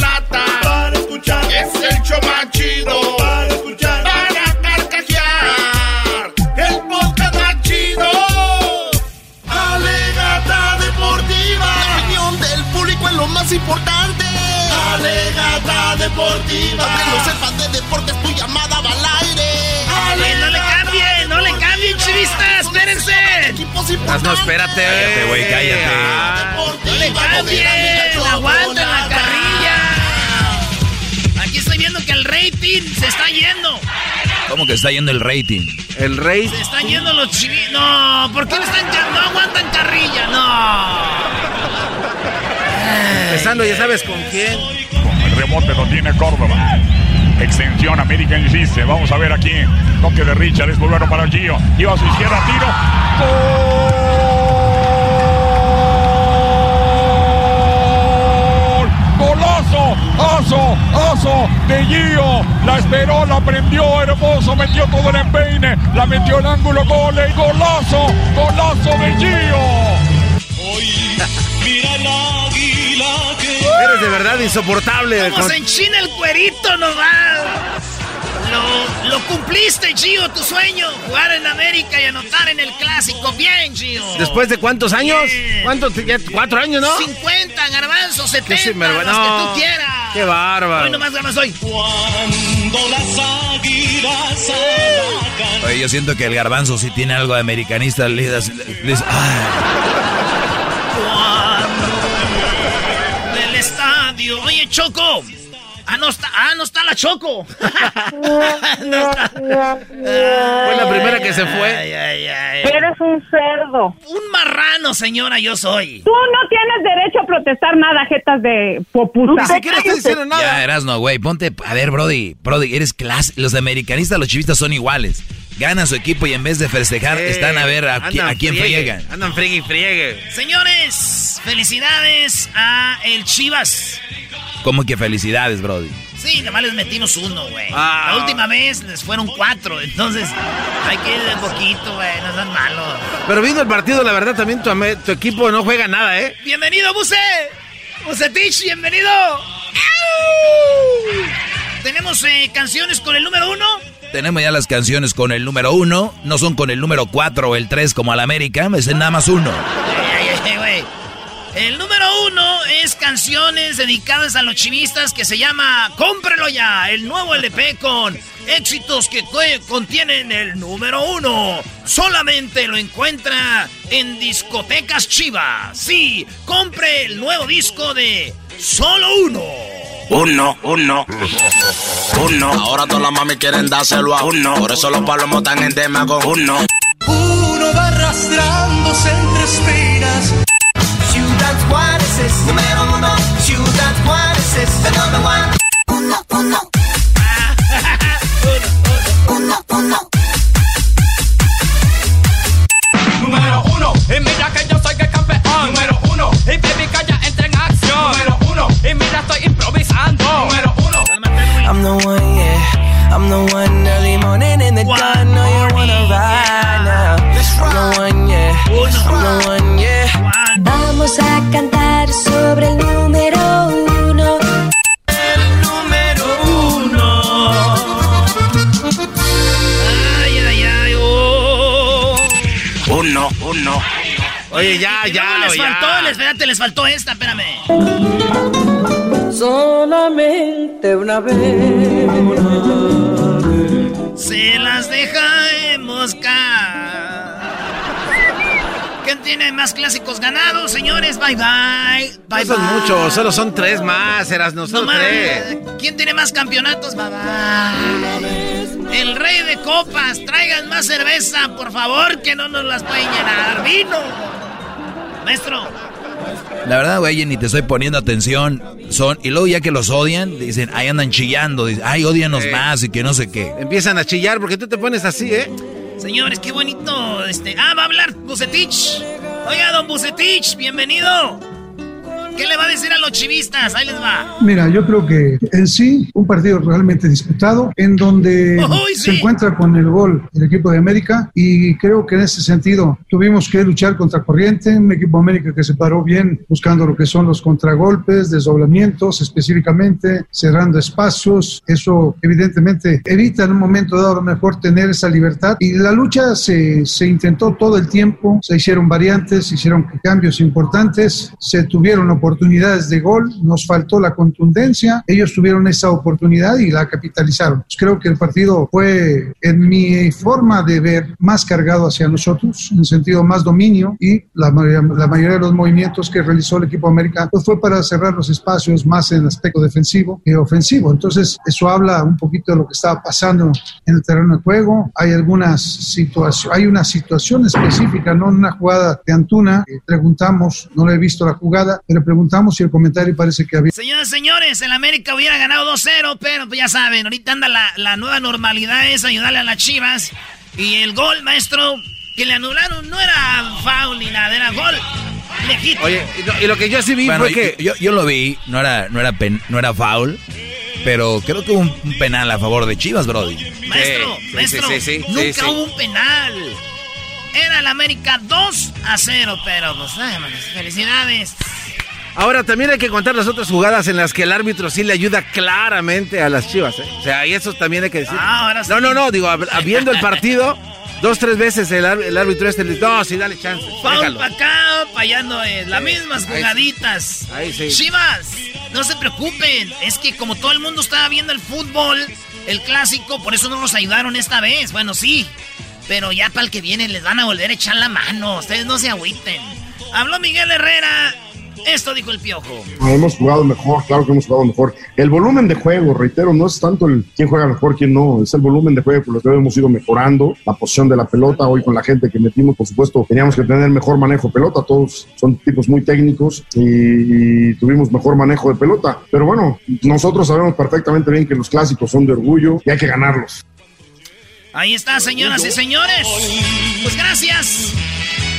Speaker 20: Es el show más chido para escuchar. Para carcajear. El podcast más chido. Alegata deportiva. La opinión del público es lo más importante. Alegata deportiva. Que no sepas de deportes, tu llamada va al aire.
Speaker 4: Eh, no le cambien, no le cambien, chivistas, espérense.
Speaker 3: No, espérate.
Speaker 5: Cállate, güey, cállate.
Speaker 3: Ah,
Speaker 4: No le cambien, aguanten la carrilla. Viendo que el rating se está yendo.
Speaker 5: ¿Cómo que está yendo el rating?
Speaker 3: El rey.
Speaker 4: Se están yendo los chivis. No, ¿por qué no están no aguantan carrilla? No.
Speaker 3: Empezando, ya sabes con quién.
Speaker 33: El rebote lo tiene Córdoba. Extensión American System. Vamos a ver aquí. Toque de Richard. Es volverlo para Gio. Gio a su izquierda. Tiro. ¡Gol! ¡Golazo! ¡Aso! ¡Aso! De Gio. La esperó, la prendió. Hermoso. Metió todo el empeine. La metió el ángulo. Gol. y ¡Golazo! ¡Golazo de Gio!
Speaker 10: Mira el águila que
Speaker 3: Eres de verdad insoportable.
Speaker 4: Como
Speaker 3: con-
Speaker 4: se enchina el cuerito nomás. Lo, lo cumpliste, Gio, tu sueño. Jugar en América y anotar en el clásico. Bien, Gio.
Speaker 3: ¿Después de cuántos años? ¿Cuántos? Ya, ¿Cuatro años, no?
Speaker 4: 50, garbanzo, 70,
Speaker 3: Qué
Speaker 4: los que
Speaker 3: No.
Speaker 4: tú quieras.
Speaker 3: Qué bárbaro.
Speaker 4: Hoy nomás ganas hoy.
Speaker 10: Cuando las águilas atacan.
Speaker 5: Oye, yo siento que el garbanzo sí tiene algo de americanista. Le das- le dices,
Speaker 4: Del estadio. Oye, Choco. Ah, no está, ah, no está la Choco. no está.
Speaker 3: Fue la primera que se fue.
Speaker 4: Ay, ay, ay.
Speaker 34: Eres un cerdo.
Speaker 4: Un marrano, señora, yo soy.
Speaker 34: Tú no tienes derecho a protestar nada, jetas de popusa.
Speaker 5: Ya, Erasno, güey, ponte. A ver, Brody, Brody, eres clase. Los americanistas, los chivistas son iguales. Gana su equipo y en vez de festejar, están a ver a, a quién
Speaker 3: friegue,
Speaker 5: friegan.
Speaker 3: Andan friegue y friegue.
Speaker 4: Señores, felicidades a el Chivas.
Speaker 5: ¿Cómo que felicidades, Brody?
Speaker 4: Sí, nomás les metimos uno, güey.
Speaker 3: Ah.
Speaker 4: La última vez les fueron cuatro, entonces hay que ir de poquito, güey, no sean malos.
Speaker 3: Pero viendo el partido, la verdad, también tu equipo no juega nada, ¿eh?
Speaker 4: Bienvenido, Buse. Bucetich, bienvenido. Tenemos eh, canciones con el número uno.
Speaker 5: Tenemos ya las canciones con el número uno. No son con el número cuatro o el tres como al América. Es nada más uno.
Speaker 4: El número uno es canciones dedicadas a los chivistas que se llama Cómprelo ya, el nuevo LP con éxitos que co- contienen el número uno. Solamente lo encuentra en discotecas chivas. Sí, compre el nuevo disco de Solo Uno.
Speaker 35: Uno, uno, uno. Ahora todas las mami quieren dárselo a uno. Por eso los palomos están en tema con uno.
Speaker 10: Uno va arrastrándose entre espinas. Ciudad Juárez es número uno. Ciudad Juárez es the number one. Uno, uno. Uno, uno.
Speaker 36: Número uno, y mira que yo soy el campeón. Número uno, y baby ya entra en acción. Número uno, y mira estoy improvisando. Número uno.
Speaker 10: I'm the one, yeah. I'm the one early morning in the dawn. Know you wanna ride now. I'm the one, yeah. I'm the one, yeah.
Speaker 16: Vamos a cantar sobre el número uno.
Speaker 10: El número uno.
Speaker 4: Ay, ay, ay, oh.
Speaker 35: Uno, uno.
Speaker 3: Oye, ya, ya,
Speaker 4: luego les
Speaker 3: ya.
Speaker 4: faltó, les, espérate, les faltó esta, espérame.
Speaker 10: Solamente una vez.
Speaker 4: Se las dejaremos caer. ¿Quién tiene más clásicos ganados, señores? Bye bye. Bye
Speaker 3: No son
Speaker 4: bye.
Speaker 3: muchos, solo son tres más, eras no son tres.
Speaker 4: ¿Quién tiene más campeonatos? Bye bye. El rey de copas. Traigan más cerveza, por favor, que no nos las pueden llenar. Vino. Maestro.
Speaker 5: La verdad, güey, ni te estoy poniendo atención. Son, y luego ya que los odian, dicen, ahí andan chillando. Dicen, ay, odianos
Speaker 3: Eh.
Speaker 5: más y que no sé qué.
Speaker 3: Empiezan a chillar porque tú te pones así, ¿eh?
Speaker 4: Señores, qué bonito. Este. Ah, va a hablar Bucetich. Oiga, don Bucetich, bienvenido. ¿Qué le va a decir a los chivistas? Ahí les va.
Speaker 37: Mira, yo creo que en sí, un partido realmente disputado, en donde
Speaker 4: Uy,
Speaker 37: se
Speaker 4: sí.
Speaker 37: encuentra con el gol el equipo de América, y creo que en ese sentido tuvimos que luchar contra corriente, un equipo de América que se paró bien buscando lo que son los contragolpes, desdoblamientos específicamente, cerrando espacios, eso evidentemente evita en un momento dado a lo mejor tener esa libertad, y la lucha se, se intentó todo el tiempo, se hicieron variantes, se hicieron cambios importantes, se tuvieron oportunidades de gol, nos faltó la contundencia, ellos tuvieron esa oportunidad y la capitalizaron. Pues creo que el partido fue, en mi forma de ver, más cargado hacia nosotros, en sentido más dominio y la, la mayoría de los movimientos que realizó el equipo americano pues fue para cerrar los espacios más en aspecto defensivo que ofensivo. Entonces, eso habla un poquito de lo que estaba pasando en el terreno de juego. Hay algunas situaciones, hay una situación específica, no una jugada de Antuna. preguntamos, no le he visto la jugada, pero preguntamos y el comentario parece que había.
Speaker 4: Señoras y señores, el América hubiera ganado 2-0, pero pues ya saben, ahorita anda la, la nueva normalidad es ayudarle a las chivas. Y el gol, maestro, que le anularon no era foul ni nada, era gol legítimo.
Speaker 3: Oye, y lo, y lo que yo sí vi
Speaker 5: Bueno,
Speaker 3: fue que.
Speaker 5: yo, yo lo vi, no era, no era, pen- no era foul, pero creo que hubo un, penal a favor de Chivas, Brody.
Speaker 4: Maestro,
Speaker 3: Sí,
Speaker 4: maestro,
Speaker 3: sí, sí, sí,
Speaker 4: nunca
Speaker 3: sí, sí.
Speaker 4: hubo un penal. Era el América 2 a 0, pero pues, ay, felicidades.
Speaker 3: Ahora también hay que contar las otras jugadas en las que el árbitro sí le ayuda claramente a las chivas. ¿eh? O sea, y eso también hay que decir.
Speaker 4: Ah, ahora sí.
Speaker 3: No, no, no, digo, viendo el partido, dos, tres veces el, árbitro este le dice, no, sí, dale chance. Déjalo".
Speaker 4: para acá, para allá no es. Las mismas jugaditas.
Speaker 3: Ahí sí.
Speaker 4: Chivas, no se preocupen. Es que como todo el mundo estaba viendo el fútbol, el clásico, por eso no nos ayudaron esta vez. Bueno, sí. Pero ya para el que viene les van a volver a echar la mano. Ustedes no se agüiten. Habló Miguel Herrera. Esto dijo el piojo.
Speaker 38: Hemos jugado mejor, claro que hemos jugado mejor. El volumen de juego, reitero, no es tanto el quién juega mejor, quién no, es el volumen de juego por lo que hemos ido mejorando, la posición de la pelota, hoy con la gente que metimos, por supuesto, teníamos que tener mejor manejo de pelota, todos son tipos muy técnicos y, y tuvimos mejor manejo de pelota. Pero bueno, nosotros sabemos perfectamente bien que los clásicos son de orgullo y hay que ganarlos.
Speaker 4: Ahí está, señoras y señores. Pues gracias.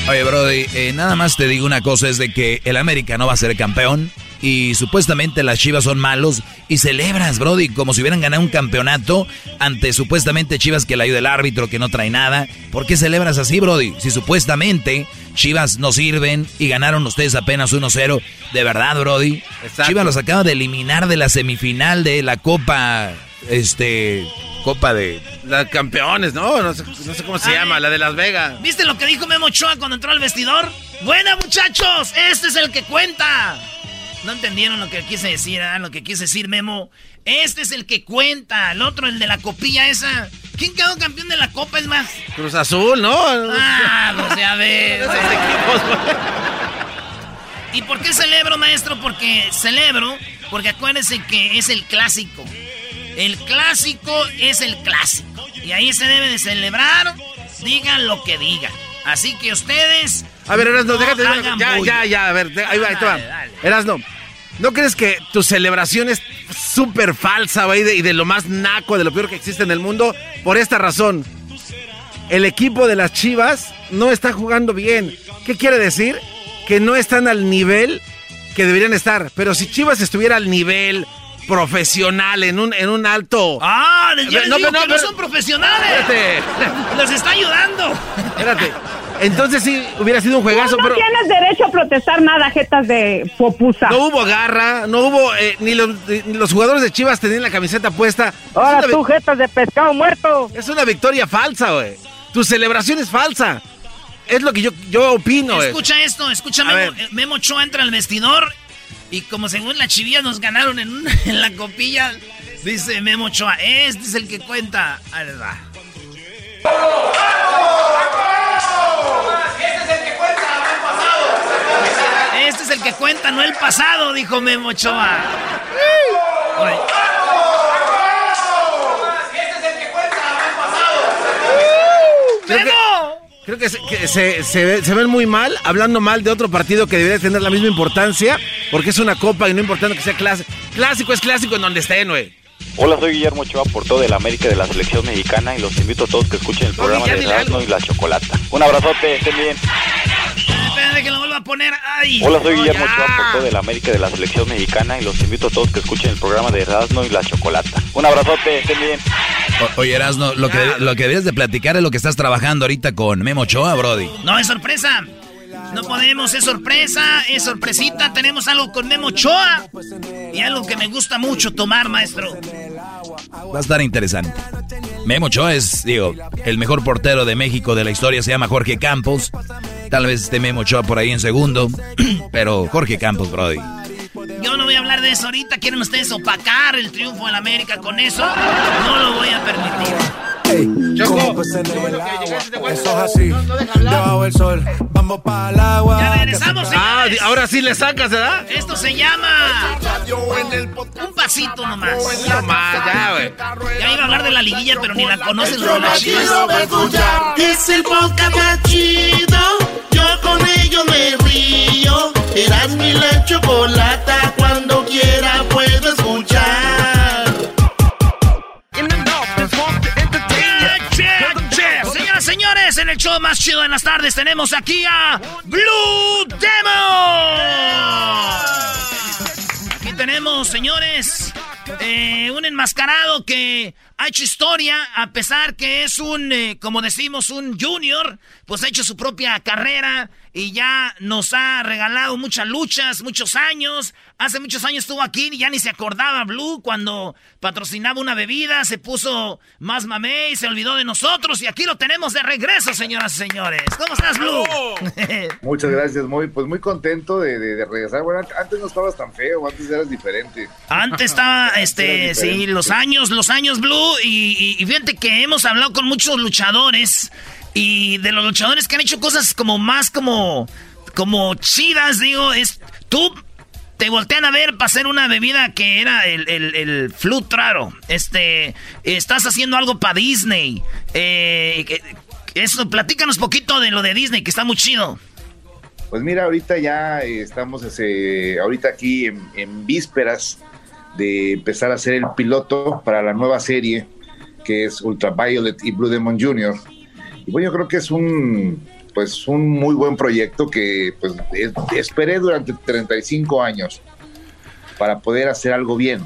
Speaker 5: Oye, Brody, eh, nada más te digo una cosa, es de que el América no va a ser campeón y supuestamente las Chivas son malos y celebras, Brody, como si hubieran ganado un campeonato ante supuestamente Chivas que le ayuda el árbitro, que no trae nada. ¿Por qué celebras así, Brody? Si supuestamente Chivas no sirven y ganaron ustedes apenas 1-0, de verdad, Brody. Chivas los acaba de eliminar de la semifinal de la Copa, este, Copa de...
Speaker 3: La campeones, ¿no? No sé, no sé cómo se
Speaker 4: Ay.
Speaker 3: llama, la de Las Vegas.
Speaker 4: ¿Viste lo que dijo Memo Ochoa cuando entró al vestidor? Buena, muchachos, este es el que cuenta. No entendieron lo que quise decir, ¿ah? Lo que quise decir, Memo. Este es el que cuenta. El otro, el de la copilla esa. ¿Quién quedó campeón de la copa? Es más.
Speaker 3: Cruz Azul, ¿no?
Speaker 4: Ah, pues ya ves.
Speaker 3: Esos equipos,
Speaker 4: ¿Y por qué celebro, maestro? Porque celebro, porque acuérdense que es el clásico. El clásico es el clásico. Y ahí se debe de celebrar, digan lo que digan. Así que ustedes.
Speaker 3: A ver, Erasno,
Speaker 4: no
Speaker 3: déjate.
Speaker 4: hagan
Speaker 3: Ya, ya, ya, a ver, ahí va, ahí te va. Erasno, ¿no crees que tu celebración es súper falsa, güey, y de lo más naco, de lo peor que existe en el mundo? Por esta razón. El equipo de las Chivas no está jugando bien. ¿Qué quiere decir? Que no están al nivel que deberían estar. Pero si Chivas estuviera al nivel profesional, en un, en un alto...
Speaker 4: Ah, ya les
Speaker 3: No,
Speaker 4: digo
Speaker 3: pero no,
Speaker 4: que no son profesionales.
Speaker 3: Espérate.
Speaker 4: Los está ayudando.
Speaker 3: Espérate. Entonces sí, hubiera sido un juegazo,
Speaker 34: no
Speaker 3: pero...
Speaker 34: tienes derecho a protestar nada, jetas de popusa.
Speaker 3: No hubo garra, no hubo. eh, ni, los, ni los jugadores de Chivas tenían la camiseta puesta.
Speaker 34: Ahora
Speaker 3: Es una
Speaker 34: tú, jetas de pescado muerto.
Speaker 3: Es una victoria falsa, güey. Tu celebración es falsa. Es lo que yo, yo opino.
Speaker 4: Escucha esto, escucha Memo, Memo Ochoa entra al vestidor y como según la chivilla nos ganaron en, una- en la copilla, dice Memo Ochoa, este es el que cuenta. Va. Este es el que cuenta, no el pasado, dijo Memo Ochoa. Oye,
Speaker 3: Creo que, creo que, se, que se- se se ven muy mal hablando mal de otro partido que debería tener la misma importancia porque es una copa y no importando que sea clásico. Clásico es clásico en donde estén, güey.
Speaker 39: Hola, soy Guillermo Ochoa, por todo el América de la selección mexicana y los invito a todos que escuchen el programa de Erasmo y la Chocolata. Un abrazote, estén bien.
Speaker 4: Espérate que lo vuelva a poner. Ay.
Speaker 39: Hola, soy
Speaker 4: No,
Speaker 39: Guillermo. Ochoa, por todo el América de la selección mexicana y los invito a todos que escuchen el programa de Erasmo y la Chocolata. Un abrazote, estén bien.
Speaker 5: O- oye, Erasno, lo que, lo que deberías de platicar es lo que estás trabajando ahorita con Memo Ochoa, Brody.
Speaker 4: No, es sorpresa. No podemos, es sorpresa, es sorpresita. Tenemos algo con Memo Ochoa. Y algo que me gusta mucho tomar, maestro.
Speaker 5: Va a estar interesante. Memo Ochoa es, digo, el mejor portero de México de la historia, se llama Jorge Campos. Tal vez esté Memo Ochoa por ahí en segundo, pero Jorge Campos, Brody.
Speaker 4: Yo no voy a hablar de eso ahorita. ¿Quieren ustedes opacar el triunfo de la América con eso? No lo voy a permitir.
Speaker 3: Choco,
Speaker 40: Eso es así, debajo del sol, vamos para el agua.
Speaker 4: Ya regresamos,
Speaker 3: Ah, ahora sí le sacas, ¿verdad?
Speaker 4: Esto se llama... Un pasito nomás.
Speaker 3: No más, ya, güey.
Speaker 4: Ya iba a hablar de la liguilla, pero ni la conoces.
Speaker 20: Es el podcast más chido. Yo con ellos me río. Eras mi la chocolata. Cuando quiera puedo
Speaker 4: el show más chido de las tardes tenemos aquí a Blue Demon. Aquí tenemos, señores, eh, un enmascarado que ha hecho historia, a pesar que es un, eh, como decimos, un junior, pues ha hecho su propia carrera y ya nos ha regalado muchas luchas, muchos años. Hace muchos años estuvo aquí y ya ni se acordaba Blue cuando patrocinaba una bebida, se puso más mamé y se olvidó de nosotros. Y aquí lo tenemos de regreso, señoras y señores. ¿Cómo estás, Blue?
Speaker 41: Muchas gracias, muy, pues muy contento de, regresar. Bueno, antes no estabas tan feo, antes eras diferente.
Speaker 4: Antes estaba, este, sí, los años, los años, Blue. Y, y fíjate que hemos hablado con muchos luchadores y de los luchadores que han hecho cosas como más como, como chidas, digo, es tú te voltean a ver para hacer una bebida que era el, el, el raro. Este, estás haciendo algo para Disney. Eh, eso, platícanos poquito de lo de Disney, que está muy chido.
Speaker 41: Pues mira, ahorita ya estamos ese, ahorita aquí en, en, vísperas de empezar a hacer el piloto para la nueva serie que es Ultraviolet y Blue Demon Jr. Y bueno, yo creo que es un, pues, un muy buen proyecto que pues, esperé durante 35 años para poder hacer algo bien.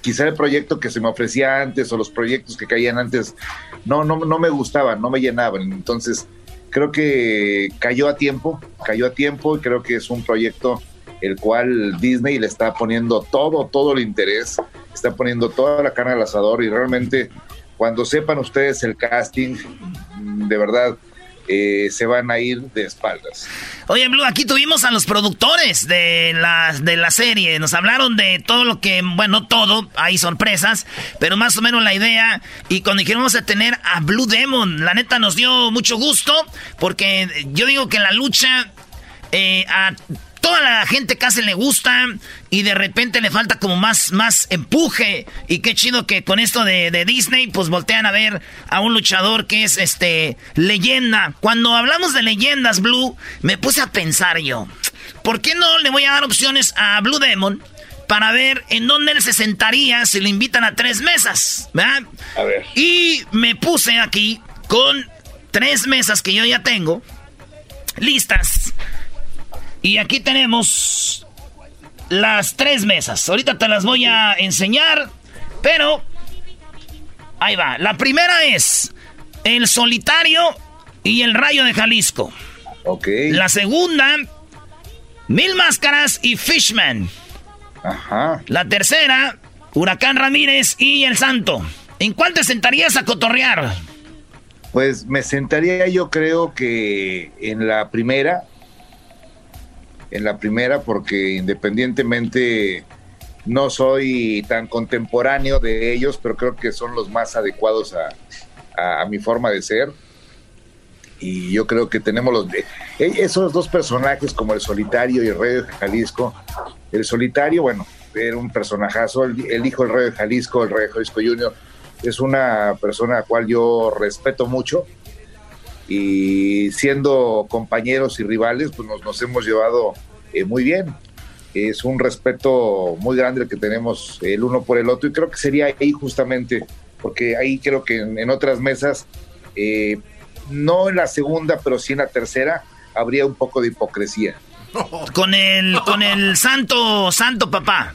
Speaker 41: Quizá el proyecto que se me ofrecía antes o los proyectos que caían antes no, no, no me gustaban, no me llenaban. Entonces, creo que cayó a tiempo, cayó a tiempo y creo que es un proyecto el cual Disney le está poniendo todo, todo el interés, está poniendo toda la carne al asador y realmente cuando sepan ustedes el casting, de verdad, eh, se van a ir de espaldas.
Speaker 4: Oye, Blue, aquí tuvimos a los productores de la, de la serie. Nos hablaron de todo lo que, bueno, todo, hay sorpresas, pero más o menos la idea. Y cuando dijeron vamos a tener a Blue Demon, la neta nos dio mucho gusto, porque yo digo que la lucha eh, toda la gente casi le gusta y de repente le falta como más, más empuje. Y qué chido que con esto de, Disney, pues voltean a ver a un luchador que es este leyenda. Cuando hablamos de leyendas, Blue, me puse a pensar yo, ¿por qué no le voy a dar opciones a Blue Demon? Para ver en dónde él se sentaría si le invitan a tres mesas. ¿verdad?
Speaker 41: A ver.
Speaker 4: Y me puse aquí con tres mesas que yo ya tengo listas y aquí tenemos las tres mesas. Ahorita te las voy a enseñar, pero ahí va. La primera es el solitario y el rayo de Jalisco.
Speaker 41: Ok.
Speaker 4: La segunda, Mil Máscaras y Fishman.
Speaker 41: Ajá.
Speaker 4: La tercera, Huracán Ramírez y El Santo. ¿En cuál te sentarías a cotorrear?
Speaker 41: Pues me sentaría yo creo que en la primera, en la primera porque independientemente no soy tan contemporáneo de ellos, pero creo que son los más adecuados a, mi forma de ser. Y yo creo que tenemos los de, e, esos dos personajes como el solitario y el rey de Jalisco. El solitario, bueno, era un personajazo, el, hijo del rey de Jalisco, el rey de Jalisco Junior, es una persona a la cual yo respeto mucho y siendo compañeros y rivales, pues nos, hemos llevado eh, muy bien. Es un respeto muy grande el que tenemos el uno por el otro y creo que sería ahí justamente, porque ahí creo que en, otras mesas, eh, no en la segunda, pero sí en la tercera, habría un poco de hipocresía.
Speaker 4: Con el, con el santo, santo papá.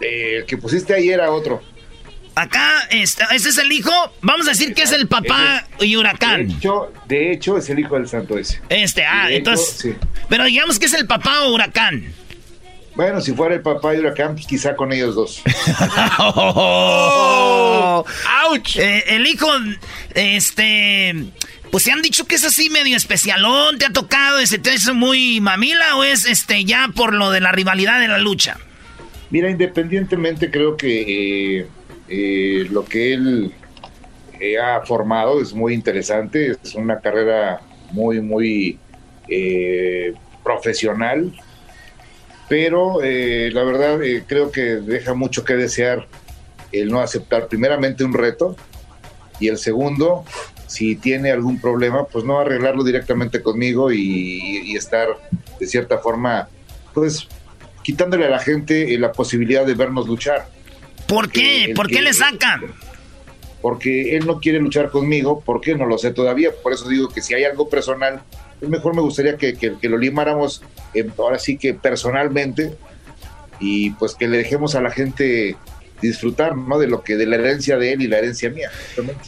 Speaker 41: el que pusiste ahí era otro.
Speaker 4: Acá, está, ese es el hijo. Vamos a decir que es el papá y huracán.
Speaker 41: De hecho, de hecho, es el hijo del santo ese.
Speaker 4: Este, ah, entonces. Pero digamos que es el papá o huracán.
Speaker 41: Bueno, si fuera el papá y huracán, pues quizá con ellos dos.
Speaker 4: oh, ¡Auch! Eh, el hijo, este. Pues se han dicho que es así medio especialón, te ha tocado, ese te es muy mamila o es este ya por lo de la rivalidad de la lucha.
Speaker 41: Mira, independientemente creo que eh, eh, lo que él eh, ha formado es muy interesante, es una carrera muy, muy eh, profesional, pero la verdad creo que deja mucho que desear el no aceptar primeramente un reto y el segundo, si tiene algún problema, pues no arreglarlo directamente conmigo y estar de cierta forma, pues quitándole a la gente la posibilidad de vernos luchar
Speaker 4: ¿Por qué? ¿Por qué le sacan?
Speaker 41: Porque él no quiere luchar conmigo, ¿por qué? No lo sé todavía, por eso digo que si hay algo personal, pues mejor me gustaría que, lo limáramos ahora sí que personalmente y pues que le dejemos a la gente disfrutar, ¿no? De lo que, de la herencia de él y la herencia mía.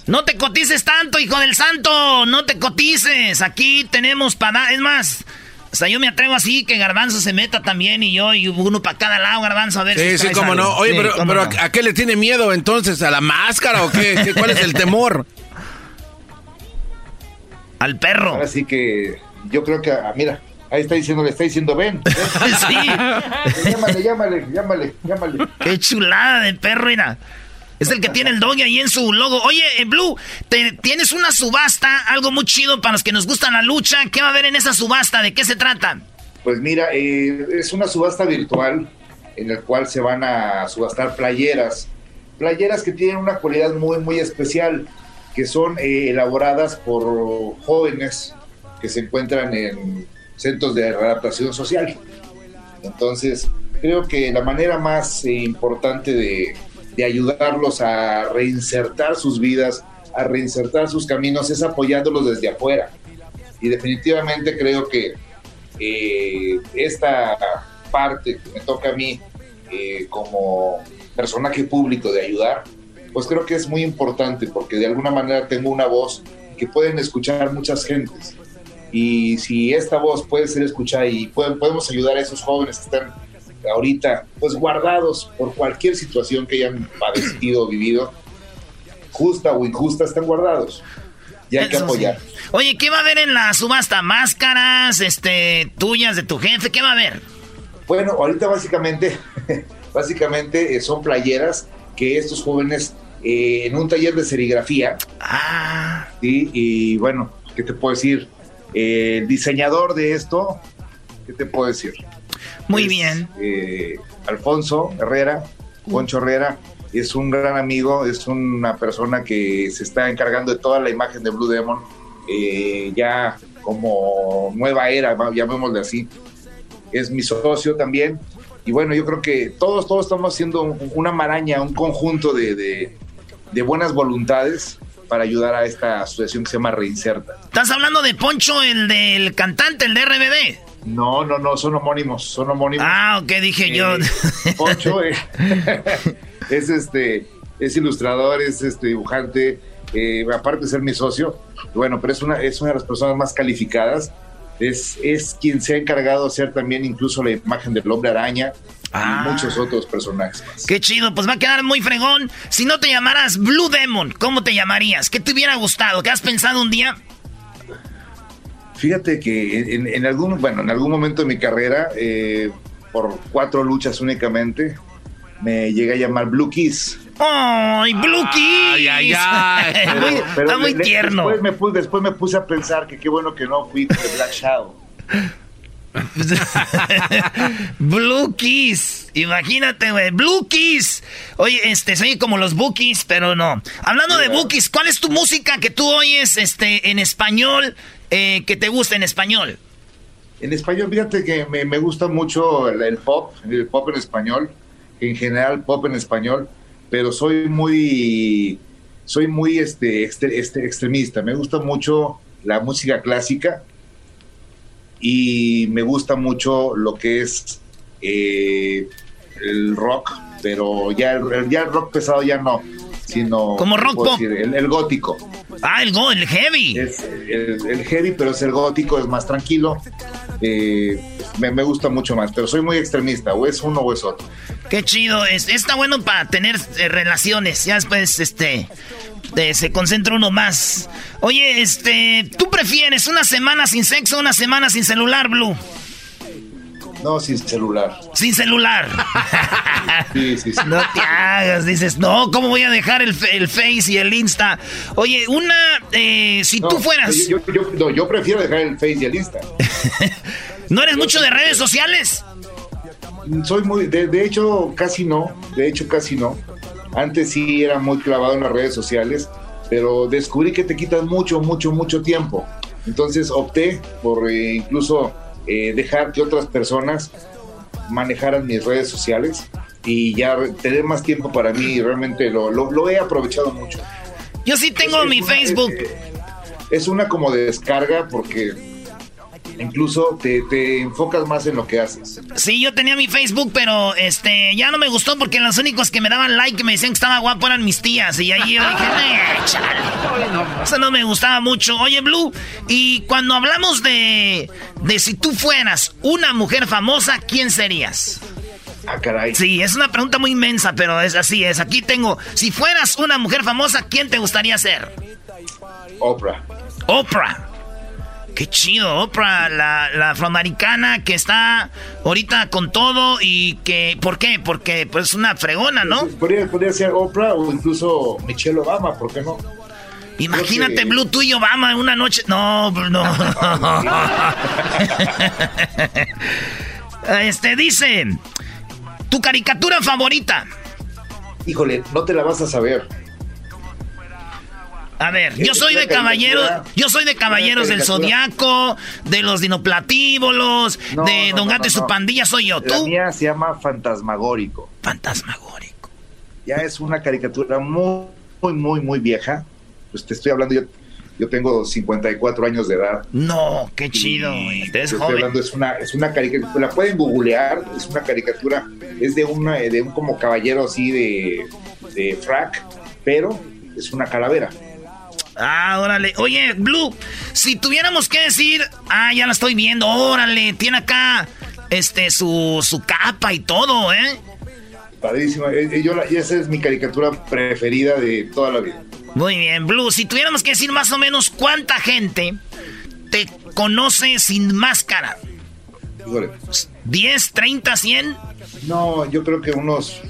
Speaker 4: No te cotices tanto, hijo del santo, no te cotices. Aquí tenemos para, es más, o sea, yo me atrevo así que Garbanzo se meta también y yo y uno para cada lado, Garbanzo, a ver
Speaker 3: sí,
Speaker 4: si
Speaker 3: Sí, cómo no. Oye, pero, pero ¿a qué le tiene miedo entonces? ¿A la máscara o qué? ¿Qué ¿Cuál es el temor?
Speaker 4: Al perro.
Speaker 41: Así que yo creo que, ah, mira, ahí está diciendo, le está diciendo, ven. ven.
Speaker 4: sí.
Speaker 41: llámale, llámale, llámale, llámale.
Speaker 4: Qué chulada de perro, mira. Es el que tiene el doggy ahí en su logo. Oye, en Blue, tienes una subasta, algo muy chido para los que nos gustan la lucha. ¿Qué va a haber en esa subasta? ¿De qué se trata?
Speaker 41: Pues mira, eh, es una subasta virtual en la cual se van a subastar playeras. Playeras que tienen una cualidad muy, muy especial, que son eh, elaboradas por jóvenes que se encuentran en centros de readaptación social. Entonces, creo que la manera más eh, importante de, de ayudarlos a reinsertar sus vidas, a reinsertar sus caminos, es apoyándolos desde afuera. Y definitivamente creo que eh, esta parte que me toca a mí eh, como personaje público de ayudar, pues creo que es muy importante porque de alguna manera tengo una voz que pueden escuchar muchas gentes. Y si esta voz puede ser escuchada y pueden, podemos ayudar a esos jóvenes que están ahorita pues guardados por cualquier situación que hayan padecido o vivido, justa o injusta, están guardados. Y hay que
Speaker 4: sí.
Speaker 41: apoyar.
Speaker 4: Oye, ¿qué va a haber en la subasta? ¿Máscaras, este, tuyas de tu jefe? ¿Qué va a haber?
Speaker 41: Bueno, ahorita básicamente, básicamente eh, son playeras que estos jóvenes eh, en un taller de serigrafía. ¿sí? Y bueno, ¿qué te puedo decir? Eh, el diseñador de esto, ¿qué te puedo decir?
Speaker 4: Muy bien.
Speaker 41: eh, Alfonso Herrera, Poncho Herrera, es un gran amigo, es una persona que se está encargando de toda la imagen de Blue Demon, eh, ya como nueva era, llamémosle así. Es mi socio también. Y bueno, yo creo que todos, todos estamos haciendo un- una maraña, un conjunto de, de- de buenas voluntades para ayudar a esta asociación que se llama Reinserta.
Speaker 4: ¿Estás hablando de Poncho, el del cantante, el de RBD?
Speaker 41: No, no, no, son homónimos, son homónimos.
Speaker 4: Ah, ok, dije yo.
Speaker 41: Poncho eh, es este, es ilustrador, es este dibujante, eh, aparte de ser mi socio, bueno, pero es una, es una de las personas más calificadas. Es, es quien se ha encargado de hacer también incluso la imagen del hombre araña
Speaker 4: Ah.
Speaker 41: y muchos otros personajes.
Speaker 4: Qué chido, pues va a quedar muy fregón. Si no te llamaras Blue Demon, ¿cómo te llamarías? ¿Qué te hubiera gustado? ¿Qué has pensado un día?
Speaker 41: Fíjate que en, en algún, bueno, en algún momento de mi carrera, eh, por cuatro luchas únicamente, me llegué a llamar Blue Kiss.
Speaker 4: ¡Ay, Blue Kiss!
Speaker 3: ay, ay.
Speaker 4: Muy- está muy
Speaker 41: le-
Speaker 4: tierno.
Speaker 41: Después me, puse, después me puse a pensar que qué bueno que no fui de Black Shadow.
Speaker 4: Blue Kiss. Imagínate, güey. Blue Kiss. Oye, este, soy como los Bookies, pero no. Hablando de Bookies, ¿cuál es tu música que tú oyes este, en español, eh, que te gusta en español?
Speaker 41: En español, fíjate que me, gusta mucho el, pop, el pop en español, en general pop en español, pero soy muy, soy muy este, extre- este, extremista. Me gusta mucho la música clásica y me gusta mucho lo que es eh, el rock, pero ya el, ya el rock pesado ya no, sino
Speaker 4: Como rock
Speaker 41: ¿cómo
Speaker 4: pop.
Speaker 41: decir? el, el gótico.
Speaker 4: Ah, el, go- el heavy.
Speaker 41: Es el, el heavy, pero es el gótico, es más tranquilo. Eh, me, me gusta mucho más, pero soy muy extremista, o es uno o es otro.
Speaker 4: Qué chido. Es, está bueno para tener eh, relaciones. Ya después, este. eh, se concentra uno más. Oye, este. ¿Tú prefieres una semana sin sexo o una semana sin celular, Blue?
Speaker 41: No, sin celular.
Speaker 4: Sin celular.
Speaker 41: Sí, sí, sí.
Speaker 4: No te hagas, dices, no, ¿cómo voy a dejar el, el Face y el Insta? Oye, una, eh, si tú fueras,
Speaker 41: Yo, no, yo prefiero dejar el Face y el Insta.
Speaker 4: ¿no eres mucho de redes sociales?
Speaker 41: Soy muy, de, de hecho, casi no. De hecho, casi no. Antes sí era muy clavado en las redes sociales, pero descubrí que te quitan mucho, mucho, mucho tiempo. Entonces opté por eh, incluso eh, dejar que otras personas manejaran mis redes sociales y ya tener más tiempo para mí y realmente lo, lo- lo he aprovechado mucho.
Speaker 4: Yo sí tengo
Speaker 41: Es-
Speaker 4: mi Facebook.
Speaker 41: Es, es una como de descarga porque Incluso te, te, enfocas más en lo que haces.
Speaker 4: Sí, yo tenía mi Facebook, pero este ya no me gustó porque los únicos que me daban like y me decían que estaba guapo eran mis tías. Y ahí yo dije, eh, chale. Eso no me gustaba mucho. Oye, Blue, y cuando hablamos de, de si tú fueras una mujer famosa, ¿quién serías?
Speaker 41: Ah, caray.
Speaker 4: Sí, es una pregunta muy inmensa, pero es así es. Aquí tengo, si fueras una mujer famosa, ¿quién te gustaría ser?
Speaker 41: Oprah.
Speaker 4: Oprah. Qué chido, Oprah, la, la, afroamericana que está ahorita con todo y que, ¿por qué? Porque pues es una fregona, ¿no?
Speaker 41: Podría, podría ser Oprah o incluso Michelle Obama, ¿por qué no?
Speaker 4: Imagínate Blue, tú y Obama en una noche. No, no. este dice, tu caricatura favorita.
Speaker 41: Híjole, no te la vas a saber.
Speaker 4: A ver, yo soy de caballeros, yo soy de caballeros del zodiaco, de los dinoplatívolos, de Don Gato y su pandilla, soy yo. ¿Tú?
Speaker 41: La mía se llama Fantasmagórico.
Speaker 4: Fantasmagórico.
Speaker 41: Ya es una caricatura muy, muy, muy, muy vieja. Pues te estoy hablando, yo, yo tengo 54 años de edad.
Speaker 4: No, qué chido. Te
Speaker 41: estoy hablando, es una, es una caricatura, la pueden googlear, es una caricatura, es de, una, de un como caballero así de, de frac, pero es una calavera.
Speaker 4: Ah, órale. Oye, Blue, si tuviéramos que decir, ah, ya la estoy viendo, órale, tiene acá este su, su capa y todo, ¿eh?
Speaker 41: Padrísima. Eh, eh, yo, esa es mi caricatura preferida de toda la vida.
Speaker 4: Muy bien, Blue, si tuviéramos que decir más o menos cuánta gente te conoce sin máscara. ¿10, 30, 100?
Speaker 41: No, yo creo que unos...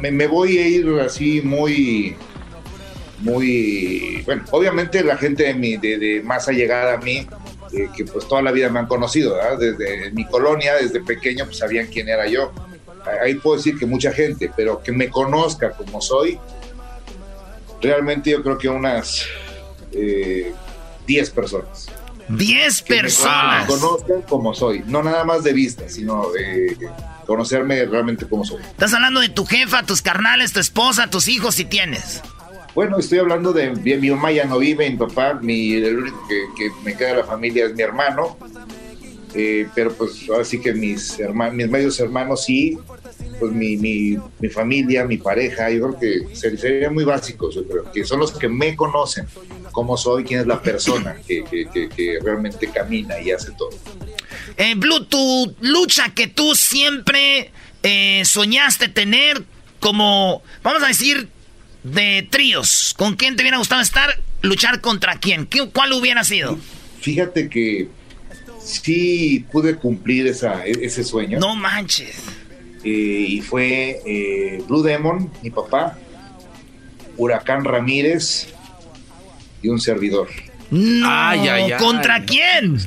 Speaker 41: Me, me voy a ir así muy muy, bueno, obviamente la gente de, mi, de, más allegada a mí, eh, que pues toda la vida me han conocido, desde mi colonia, desde pequeño, pues sabían quién era yo. Ahí puedo decir que mucha gente, pero que me conozca como soy, realmente yo creo que unas 10 eh, personas.
Speaker 4: 10 personas.
Speaker 41: Me conozcan como soy, no nada más de vista, sino de conocerme realmente como soy.
Speaker 4: Estás hablando de tu jefa, tus carnales, tu esposa, tus hijos, si tienes.
Speaker 41: Bueno, estoy hablando de, mi mamá ya no vive, mi papá, mi, el único que, me queda de la familia es mi hermano, eh, pero pues ahora sí que mis, hermanos, mis medios hermanos sí, pues mi, mi, mi, familia, mi pareja, yo creo que serían muy básicos, yo creo, que son los que me conocen, cómo soy, quién es la persona que, que, realmente camina y hace todo.
Speaker 4: Eh, Blue, tu lucha que tú siempre eh, soñaste tener como, vamos a decir, de tríos, ¿con quién te hubiera gustado estar? ¿Luchar contra quién? ¿Cuál hubiera sido?
Speaker 41: Fíjate que sí pude cumplir esa, e-, ese sueño.
Speaker 4: No manches.
Speaker 41: Eh, y fue eh, Blue Demon, mi papá, Huracán Ramírez y un servidor.
Speaker 4: No, ¿Contra quién?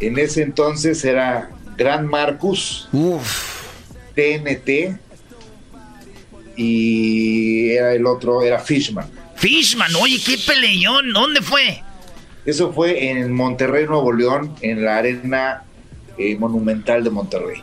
Speaker 41: En ese entonces era Gran Marcus,
Speaker 4: Uf.
Speaker 41: TNT y era el otro, era Fishman.
Speaker 4: Fishman, oye, qué peleón, ¿dónde fue?
Speaker 41: Eso fue en Monterrey, Nuevo León, en la arena eh, monumental de Monterrey.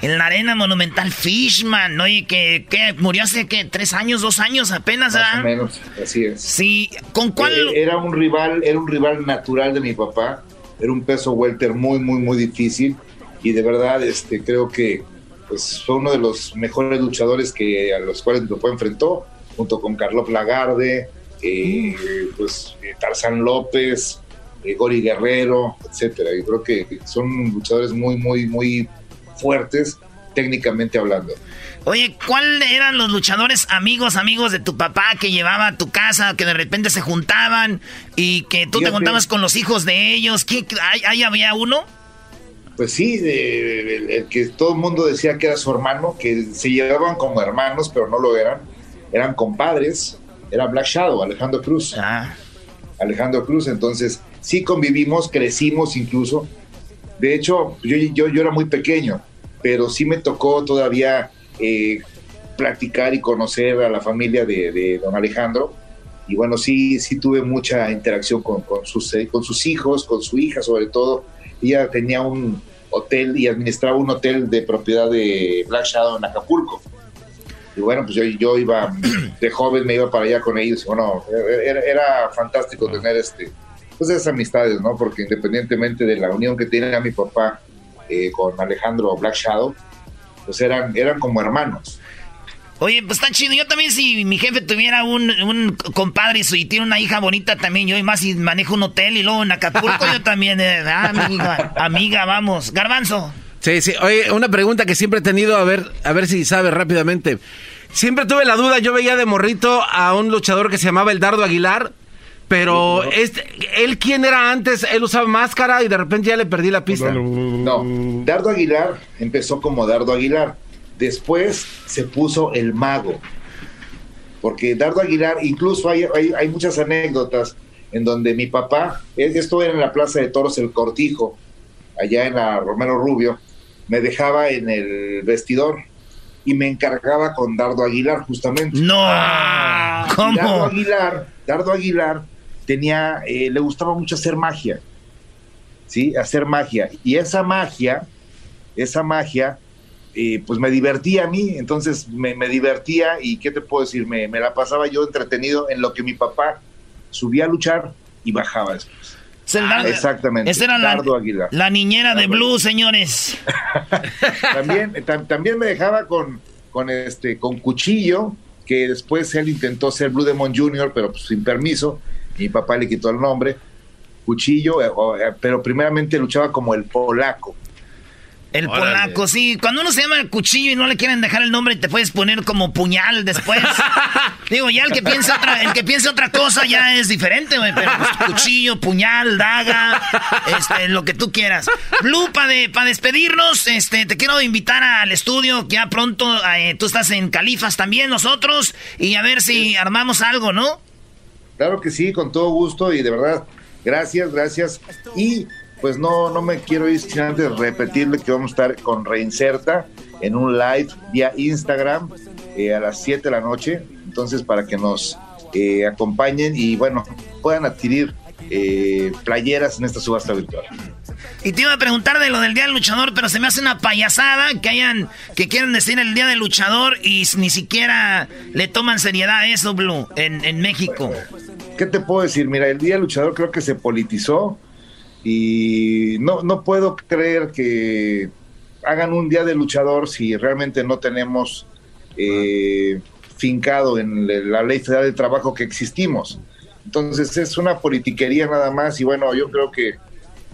Speaker 4: En la arena monumental Fishman, oye, que, murió hace que tres años, dos años apenas,
Speaker 41: Más o menos, así es.
Speaker 4: Sí, ¿con cuál?
Speaker 41: Eh, era un rival, era un rival natural de mi papá. Era un peso welter muy, muy, muy difícil. Y de verdad, este, creo que pues fue uno de los mejores luchadores que a los cuales me enfrentó, junto con Carlos Lagarde, eh, pues eh, Tarzán López, eh, Gori Guerrero, etcétera. Yo creo que son luchadores muy, muy, muy fuertes técnicamente hablando.
Speaker 4: Oye, ¿cuáles eran los luchadores amigos, amigos de tu papá que llevaba a tu casa, que de repente se juntaban y que tú te contabas con los hijos de ellos? ¿Qué, ¿Ahí había uno?
Speaker 41: Pues sí, el, que todo el mundo decía que era su hermano, que se llevaban como hermanos, pero no lo eran, eran compadres, era Black Shadow, Alejandro Cruz.
Speaker 4: Ah.
Speaker 41: Alejandro Cruz, entonces sí convivimos, crecimos incluso. De hecho, yo, yo, yo era muy pequeño, pero sí me tocó todavía eh, practicar y conocer a la familia de, don Alejandro. Y bueno, sí, sí tuve mucha interacción con, con, sus, con sus hijos, con su hija sobre todo. Ella tenía un, hotel y administraba un hotel de propiedad de Black Shadow en Acapulco. Y bueno, pues yo, yo iba de joven, me iba para allá con ellos. Bueno, era, fantástico tener este pues esas amistades, ¿no? Porque independientemente de la unión que tiene a mi papá eh, con Alejandro Black Shadow, pues eran, eran como hermanos.
Speaker 4: Oye, pues está chido. Yo también, si mi jefe tuviera un, un compadre y tiene una hija bonita también, yo y más si manejo un hotel y luego en Acapulco, yo también, eh, ah, amiga, amiga, vamos. Garbanzo.
Speaker 3: Sí, sí. Oye, una pregunta que siempre he tenido, a ver, a ver si sabe rápidamente. Siempre tuve la duda, yo veía de morrito a un luchador que se llamaba el Dardo Aguilar, pero este, él quién era antes, él usaba máscara y de repente ya le perdí la pista.
Speaker 41: No, Dardo Aguilar empezó como Dardo Aguilar, después se puso el mago, porque Dardo Aguilar, incluso hay, hay, hay muchas anécdotas en donde mi papá, esto era en la Plaza de Toros El Cortijo, allá en la Romero Rubio, me dejaba en el vestidor y me encargaba con Dardo Aguilar justamente.
Speaker 4: No, ¿cómo?
Speaker 41: Dardo Aguilar, Dardo Aguilar tenía, eh, le gustaba mucho hacer magia, sí, hacer magia y esa magia, esa magia, eh, pues me divertía a mí, entonces me, me, divertía y qué te puedo decir, me, me la pasaba yo entretenido en lo que mi papá subía a luchar y bajaba después.
Speaker 4: Ah,
Speaker 41: exactamente.
Speaker 4: Esa era la, la, niñera de Blue, señores.
Speaker 41: también, tam, también me dejaba con, con, este, con Cuchillo, que después él intentó ser Blue Demon Jr., pero pues, sin permiso. Mi papá le quitó el nombre. Cuchillo, eh, eh, pero primeramente luchaba como el polaco.
Speaker 4: El Órale. polaco, sí. Cuando uno se llama cuchillo y no le quieren dejar el nombre, te puedes poner como puñal después. Digo, ya el que piensa otra, el que piensa otra cosa ya es diferente, güey. Pero pues, cuchillo, puñal, daga, este, lo que tú quieras. Blue, para de, pa despedirnos, este, te quiero invitar al estudio. Ya pronto eh, tú estás en Califas también, nosotros. Y a ver si armamos algo, ¿no?
Speaker 41: Claro que sí, con todo gusto. Y de verdad, gracias, gracias. Y pues no, no me quiero ir sin antes repetirle que vamos a estar con Reinserta en un live vía Instagram eh, a las 7 de la noche. Entonces, para que nos eh, acompañen y bueno, puedan adquirir eh, playeras en esta subasta virtual.
Speaker 4: Y te iba a preguntar de lo del Día del Luchador, pero se me hace una payasada que hayan, que quieran decir el Día del Luchador y ni siquiera le toman seriedad a eso, Blue, en, en México.
Speaker 41: ¿Qué te puedo decir? Mira, el Día del Luchador creo que se politizó y no, no puedo creer que hagan un día de luchador si realmente no tenemos eh, fincado en la ley federal de trabajo que existimos. Entonces es una politiquería nada más y bueno, yo creo que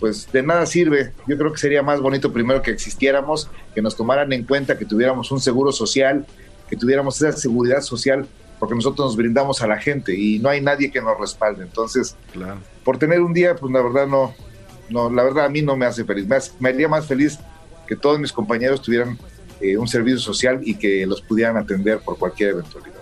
Speaker 41: pues de nada sirve. Yo creo que sería más bonito primero que existiéramos, que nos tomaran en cuenta, que tuviéramos un seguro social, que tuviéramos esa seguridad social, porque nosotros nos brindamos a la gente y no hay nadie que nos respalde. Entonces,
Speaker 3: claro.
Speaker 41: por tener un día, pues la verdad no, no, la verdad a mí no me hace feliz. Me, hace, me haría más feliz que todos mis compañeros tuvieran eh, un servicio social y que los pudieran atender por cualquier eventualidad.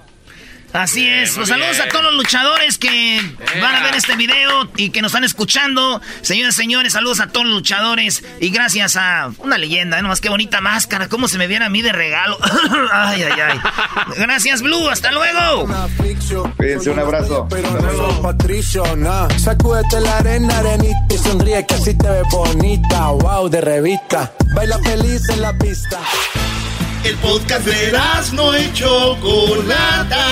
Speaker 4: Así es, pues saludos a todos los luchadores que van a ver este video y que nos están escuchando. Señores, señores, saludos a todos los luchadores y gracias a una leyenda, ¿eh? nomás qué bonita máscara, cómo se me viene a mí de regalo. ay, ay, ay. Gracias, Blue, hasta luego.
Speaker 41: Cuídense, un abrazo.
Speaker 40: Patricio. Sacúdete la arena, arenita y sonríe que así te ves bonita. Wow, de revista. Baila feliz en la pista.
Speaker 20: El podcast de no y Chocolata.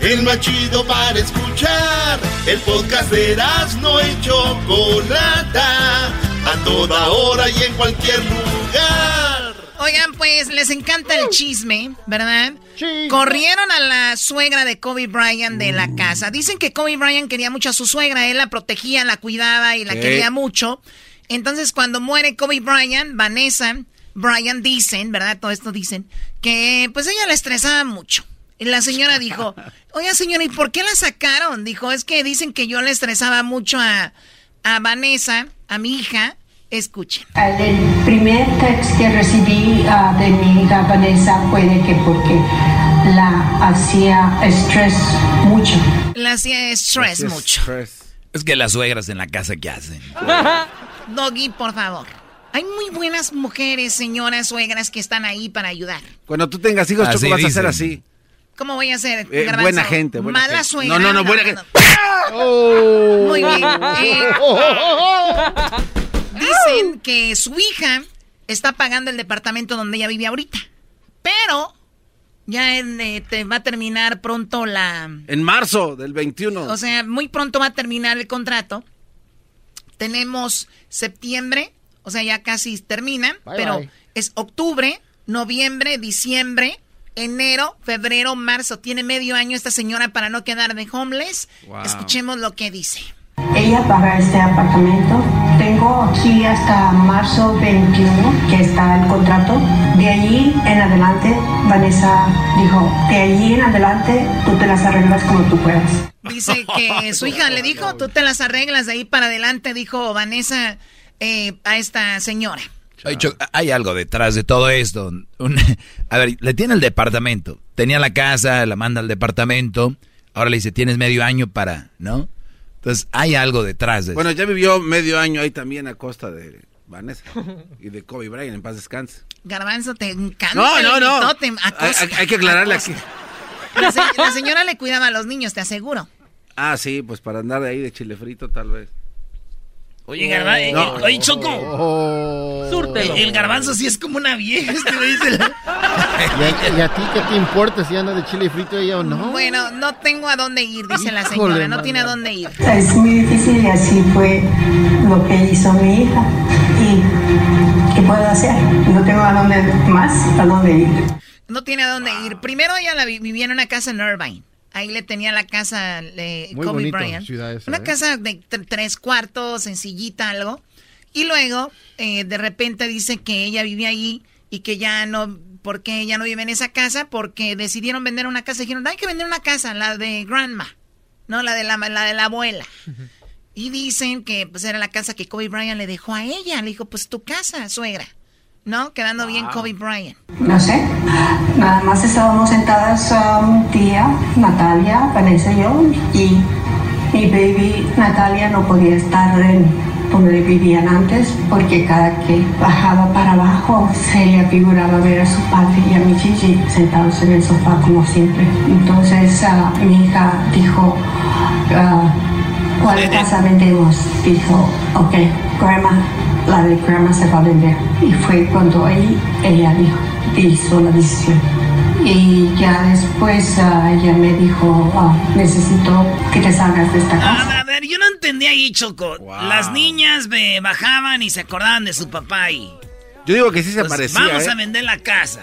Speaker 20: El más chido para escuchar. El podcast de no y Chocolata. A toda hora y en cualquier lugar.
Speaker 21: Oigan, pues les encanta el chisme, ¿verdad? Sí. Corrieron a la suegra de Kobe Bryant de la casa. Dicen que Kobe Bryant quería mucho a su suegra. Él la protegía, la cuidaba y la quería mucho. Entonces, cuando muere Kobe Bryant, Vanessa, Brian dicen, ¿verdad? Todo esto dicen, que pues ella la estresaba mucho. Y la señora dijo, oiga señora, ¿y por qué la sacaron? Dijo, es que dicen que yo le estresaba mucho a, a Vanessa, a mi hija. Escuchen.
Speaker 42: El primer text que recibí ah, de mi hija Vanessa fue de que porque la hacía estrés mucho.
Speaker 21: La hacía estrés mucho.
Speaker 5: Es que las suegras en la casa, ¿qué hacen?
Speaker 21: Doggy, por favor. Hay muy buenas mujeres, señoras, suegras que están ahí para ayudar.
Speaker 3: Cuando tú tengas hijos,
Speaker 5: Así
Speaker 3: Choco, vas a hacer así.
Speaker 21: ¿Cómo voy a hacer?
Speaker 3: Eh, buena gente, buena
Speaker 21: Mala
Speaker 3: gente.
Speaker 21: suegra.
Speaker 3: No, no, no, buena gente.
Speaker 21: Muy bien. Eh, dicen que su hija está pagando el departamento donde ella vive ahorita. Pero Ya en, eh, te va a terminar pronto la...
Speaker 3: En marzo del 21.
Speaker 21: O sea, muy pronto va a terminar el contrato. Tenemos septiembre, o sea, ya casi termina,
Speaker 6: Bye,
Speaker 21: pero
Speaker 6: bye.
Speaker 21: es octubre, noviembre, diciembre, enero, febrero, marzo. Tiene medio año esta señora para no quedar de homeless.
Speaker 6: Wow.
Speaker 21: Escuchemos lo que dice.
Speaker 42: Ella paga este apartamento. Tengo aquí hasta marzo 21 que está el contrato. De allí en adelante, Vanessa dijo, de allí en adelante tú te las arreglas como tú puedas.
Speaker 21: Dice que su hija le dijo, tú te las arreglas de ahí para adelante, dijo Vanessa eh, a esta señora.
Speaker 5: Choc, hay algo detrás de todo esto. Un- a ver, le tiene el departamento. Tenía la casa, la manda al departamento. Ahora le dice, tienes medio año para, ¿no? Entonces, hay algo detrás de
Speaker 3: Bueno, ya vivió medio año ahí también a costa de Vanessa y de Kobe Bryant, en paz descanse.
Speaker 21: Garbanzo, te encanta
Speaker 3: No, no, no. Hay, hay- hay que aclararle aquí.
Speaker 21: La, se- la señora le cuidaba a los niños, te aseguro.
Speaker 3: Ah, sí, pues para andar de ahí de chile frito tal vez.
Speaker 4: Oye, Garbanzo, eh,
Speaker 3: No.
Speaker 4: oye, Choco.
Speaker 6: Súrtelo.
Speaker 4: El, el garbanzo sí es como una vieja, este me dice.
Speaker 6: ¿Y a, y a ti qué te importa si anda de chile frito ella o no?
Speaker 21: Bueno, no tengo a dónde ir, dice la señora, no tiene a dónde ir.
Speaker 42: Es muy difícil y así fue lo que hizo mi hija. ¿Y qué puedo hacer? No tengo a dónde más, a dónde ir.
Speaker 21: No tiene a dónde ir. Primero ella la vi- vivía en una casa en Irvine. Ahí le tenía la casa de
Speaker 6: Muy
Speaker 21: Kobe
Speaker 6: bonito,
Speaker 21: Bryant.
Speaker 6: esa,
Speaker 21: una
Speaker 6: ¿eh?
Speaker 21: casa de tr- tres cuartos, sencillita, algo. Y luego, eh, de repente dice que ella vivía ahí y que ya no, porque ella no vive en esa casa, porque decidieron vender una casa. Dijeron, hay que vender una casa, la de grandma, no la de la, la de la abuela. Y dicen que pues era la casa que Kobe Bryant le dejó a ella. Le dijo, pues tu casa, suegra. ¿No? Quedando bien Kobe Bryant.
Speaker 42: No sé, nada más estábamos sentadas um, un día, Natalia, Vanessa y yo, y mi baby Natalia no podía estar en donde vivían antes porque cada que bajaba para abajo se le figuraba ver a su padre y a mi Gigi sentados en el sofá como siempre. Entonces ah, mi hija dijo, ah, ¿cuál casa vendemos? Dijo, ok, grandma, la de grandma se va a vender. Y fue cuando ahí ella dijo, hizo la decisión. Y ya después ah, ella me dijo, ah, necesito que te salgas de esta casa.
Speaker 4: A, ver, yo no entendí ahí, Choco. Las niñas me bajaban y se acordaban de su papá y...
Speaker 3: Yo digo que sí se
Speaker 4: pues,
Speaker 3: parecía.
Speaker 4: Vamos
Speaker 3: ¿eh?
Speaker 4: a vender la casa.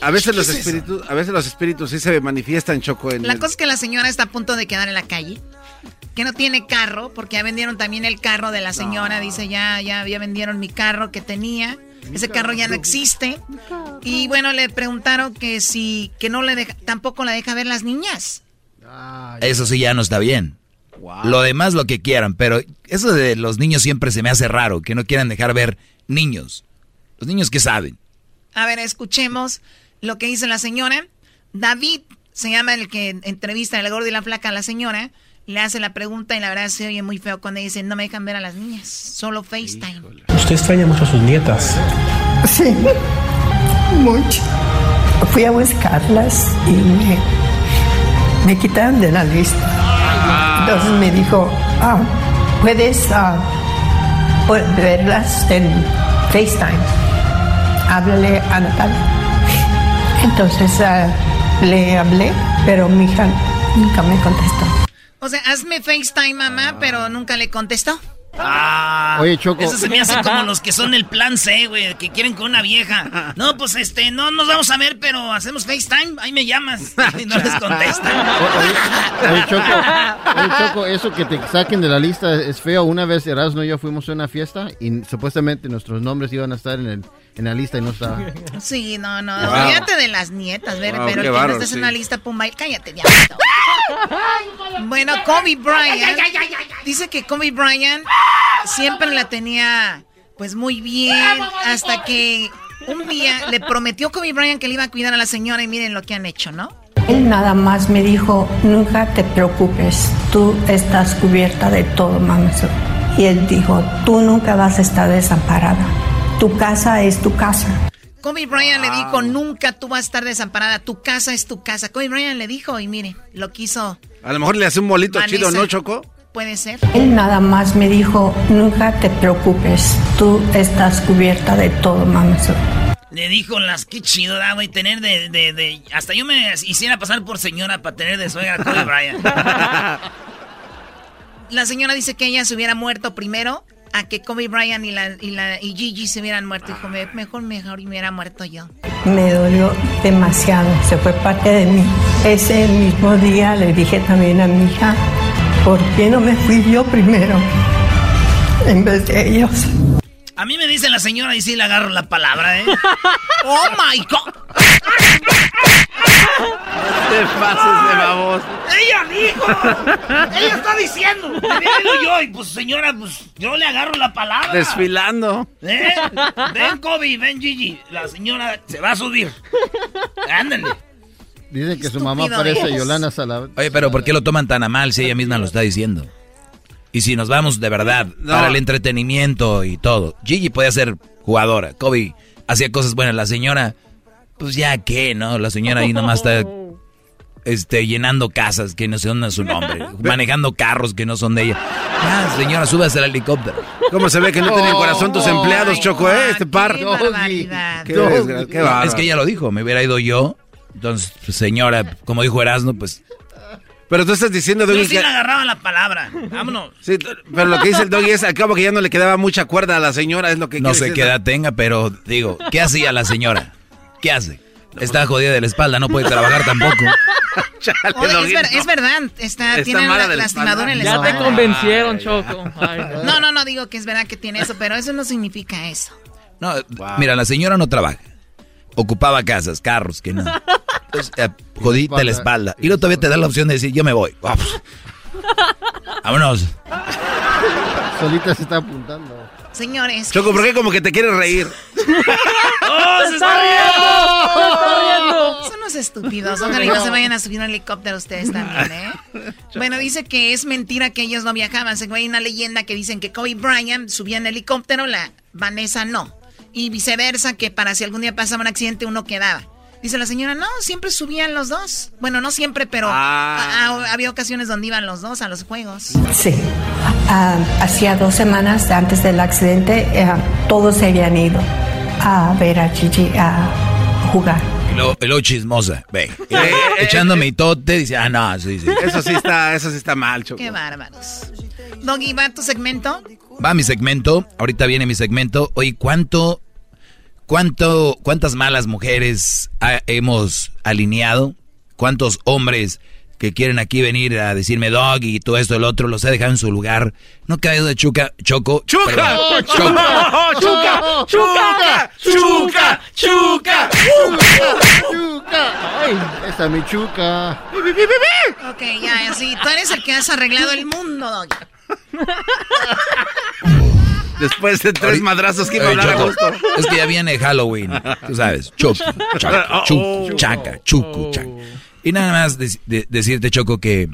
Speaker 3: A veces
Speaker 4: ¿Qué
Speaker 3: los
Speaker 4: es eso?
Speaker 3: espíritus, a veces los espíritus sí se manifiestan choco en
Speaker 21: La
Speaker 3: el-
Speaker 21: cosa es que la señora está a punto de quedar en la calle. Que no tiene carro, porque ya vendieron también el carro de la señora. Dice, ya, ya, ya vendieron mi carro que tenía. Ese carro ya no existe. Y bueno, le preguntaron que si, que no le deja, tampoco la deja ver las niñas.
Speaker 5: Eso sí ya no está bien. Lo demás lo que quieran, pero eso de los niños siempre se me hace raro, que no quieran dejar ver niños. Los niños que saben.
Speaker 21: A ver, escuchemos lo que dice la señora. David se llama el que entrevista el gordo y la flaca a la señora. Le hace la pregunta y la verdad se oye muy feo cuando dice, no me dejan ver a las niñas, solo FaceTime.
Speaker 43: Usted extraña mucho a sus nietas.
Speaker 44: Sí, mucho. Fui a buscarlas y me, me quitaron de la lista. Entonces me dijo, ah, puedes ah, verlas en FaceTime. Háblale a Natalia. Entonces ah, le hablé, pero mi hija nunca me contestó.
Speaker 21: O sea, hazme FaceTime, mamá, pero nunca le contestó.
Speaker 4: Ah,
Speaker 6: Oye, Choco.
Speaker 4: Eso se me hace como los que son el plan C, güey, que quieren con una vieja. No, pues este, no nos vamos a ver, pero hacemos FaceTime, ahí me llamas. Y no les contestan.
Speaker 6: Oye, Choco, oye, Choco, eso que te saquen de la lista es feo. Una vez Erasmo y yo fuimos a una fiesta y supuestamente nuestros nombres iban a estar en, el, en la lista y no estaba.
Speaker 21: Sí, no, no,
Speaker 6: Wow.
Speaker 21: olvídate de las nietas, ver,
Speaker 6: Wow,
Speaker 21: pero que no estés en
Speaker 6: sí.
Speaker 21: una lista, pumba, y cállate, diablito. Bueno, Kobe Bryant dice que Kobe Bryant siempre la tenía pues muy bien hasta que un día le prometió Kobe Bryant que le iba a cuidar a la señora y miren lo que han hecho, ¿no?
Speaker 44: Él nada más me dijo, nunca te preocupes, tú estás cubierta de todo, mamá. Y él dijo, tú nunca vas a estar desamparada. Tu casa es tu casa.
Speaker 21: Kobe Bryant le dijo, nunca tú vas a estar desamparada, tu casa es tu casa. Kobe Bryant le dijo y mire, lo quiso,
Speaker 3: A lo mejor le hace un molito
Speaker 21: Vanessa.
Speaker 3: chido, ¿no, Choco?
Speaker 21: puede ser.
Speaker 44: Él nada más me dijo, nunca te preocupes, tú estás cubierta de todo, mamá.
Speaker 4: Le dijo las, qué chido da, güey, tener de, de, de... Hasta yo me hiciera pasar por señora para tener de suegra a Kobe Bryant.
Speaker 21: La señora dice que ella se hubiera muerto primero a que Kobe Bryant y, la, y, la, y Gigi se hubieran muerto. Dijo, "Me- mejor, mejor me hubiera muerto yo.
Speaker 44: Me dolió demasiado, se fue parte de mí. Ese mismo día le dije también a mi hija, ¿por qué no me fui yo primero en vez de ellos?
Speaker 4: A mí me dice la señora y sí le agarro la palabra, ¿eh? ¡Oh, my God!
Speaker 3: Te pases de babos.
Speaker 4: ¡Ella dijo! ¡Ella está diciendo! Dímelo yo, y pues señora, pues yo le agarro la palabra.
Speaker 3: Desfilando.
Speaker 4: ¿Eh? Ven, Kobe, ven, Gigi. La señora se va a subir. Ándale.
Speaker 6: Dicen que su mamá parece. Yolanda Salav.
Speaker 5: Oye, pero ¿por qué lo toman tan a mal si ella misma lo está diciendo? Y si nos vamos de verdad para el entretenimiento y todo. Gigi podía ser jugadora, Kobe hacía cosas buenas, la señora, pues ya qué, ¿no? La señora ahí nomás está este, llenando casas que no son a su nombre, manejando carros que no son de ella. Ya, señora, súbase al helicóptero.
Speaker 3: ¿Cómo se ve que no tienen corazón tus empleados, Choco, eh? Este par. Qué qué
Speaker 5: es que ella lo dijo, me hubiera ido yo. Entonces, pues, señora, como dijo Erasmo, pues
Speaker 3: Pero tú estás diciendo,
Speaker 4: Yo
Speaker 3: Doggy,
Speaker 4: sí
Speaker 3: que...
Speaker 4: le agarraba la palabra. Vámonos.
Speaker 3: Sí, pero lo que dice el Doggy es, al cabo que ya no le quedaba mucha cuerda a la señora, es lo que
Speaker 5: no sé qué edad tenga, pero digo, ¿qué hacía la señora? ¿Qué hace? Está jodida de la espalda, no puede trabajar tampoco.
Speaker 21: Oye, es, ver- es verdad, está,
Speaker 5: Está
Speaker 21: tiene la
Speaker 5: la
Speaker 21: lastimadura en la
Speaker 43: Ya te
Speaker 21: espalda.
Speaker 43: convencieron, Choco. Ay, no.
Speaker 21: No, no, no digo que es verdad que tiene eso, pero eso no significa eso.
Speaker 5: No, mira, la señora no trabaja. Ocupaba casas, carros, que no. Entonces, eh, jodita la espalda. Y luego todavía te da la opción de decir, yo me voy. Vamos. Vámonos.
Speaker 6: Solita se está apuntando.
Speaker 21: Señores.
Speaker 3: Choco, ¿por qué como que te quieres reír?
Speaker 4: ¡Oh, se está riendo!
Speaker 21: Son unos estúpidos. Ojalá y no se vayan a subir un helicóptero ustedes también, ¿eh? Bueno, dice que es mentira que ellos no viajaban. Según hay una leyenda que dicen que Kobe Bryant subía en helicóptero, la Vanessa no. Y viceversa, que para si algún día pasaba un accidente uno quedaba. Dice la señora, no, siempre subían los dos. Bueno, no siempre, pero
Speaker 3: Ah.
Speaker 21: a- a- había ocasiones donde iban los dos a los juegos.
Speaker 44: Sí. Ah, hacía dos semanas antes del accidente, eh, todos se habían ido a ver a Gigi a jugar.
Speaker 5: Y luego, chismosa. Ve. Luego, echando mitote, dice, ah, no, sí, sí.
Speaker 3: Eso sí está, eso sí está mal, Choco.
Speaker 21: Qué bárbaros. Doggy, ¿va tu segmento?
Speaker 5: Va mi segmento, ahorita viene mi segmento. Oye, ¿cuánto, cuánto, cuántas malas mujeres ha- hemos alineado? ¿Cuántos hombres que quieren aquí venir a decirme dog y todo esto, el otro, los he dejado en su lugar? No caído de chuca, choco.
Speaker 3: ¡Chuca!
Speaker 5: perdón,
Speaker 3: ¡Chuca! ¡Chuca! ¡Chuca! ¡Chuca! ¡Chuca!
Speaker 6: ¡Chuca! ¡Ay! Esa es mi chuca.
Speaker 21: Ok, ya, así. Tú eres el que has arreglado el mundo, Doggy.
Speaker 3: Después de tres madrazos que iba a hablar a gusto.
Speaker 5: Es que ya viene Halloween, tú sabes. Choco, chaca, chucu, chaca, chucu, chaca. Y nada más de- de- decirte, Choco, que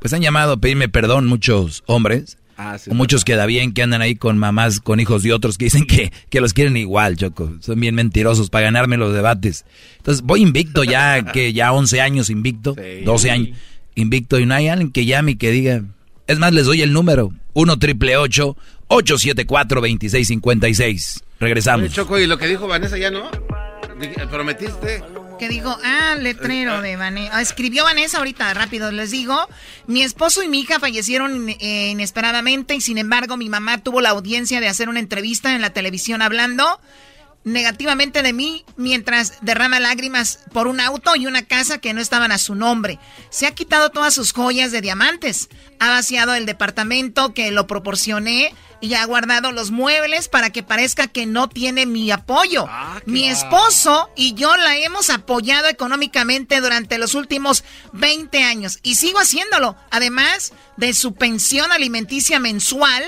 Speaker 5: pues han llamado a pedirme perdón muchos hombres.
Speaker 3: Ah, sí,
Speaker 5: o muchos queda bien que andan ahí con mamás, con hijos de otros que dicen que, que los quieren igual, Choco. Son bien mentirosos para ganarme los debates. Entonces voy invicto ya, que ya 11 años invicto, 12 años invicto y no hay alguien que llame y que diga. Es más, les doy el número. 1 triple 874 2656 Regresamos.
Speaker 3: Oye, Choco, y lo que dijo Vanessa ya no. Di- Prometiste.
Speaker 21: Que dijo, ah, letrero de Vanessa. escribió Vanessa ahorita, rápido, les digo. Mi esposo y mi hija fallecieron eh, inesperadamente y sin embargo mi mamá tuvo la audiencia de hacer una entrevista en la televisión hablando negativamente de mí mientras derrama lágrimas por un auto y una casa que no estaban a su nombre. Se ha quitado todas sus joyas de diamantes. Ha vaciado el departamento que lo proporcioné y ha guardado los muebles para que parezca que no tiene mi apoyo. mi esposo y yo la hemos apoyado económicamente durante los últimos 20 años y sigo haciéndolo. Además de su pensión alimenticia mensual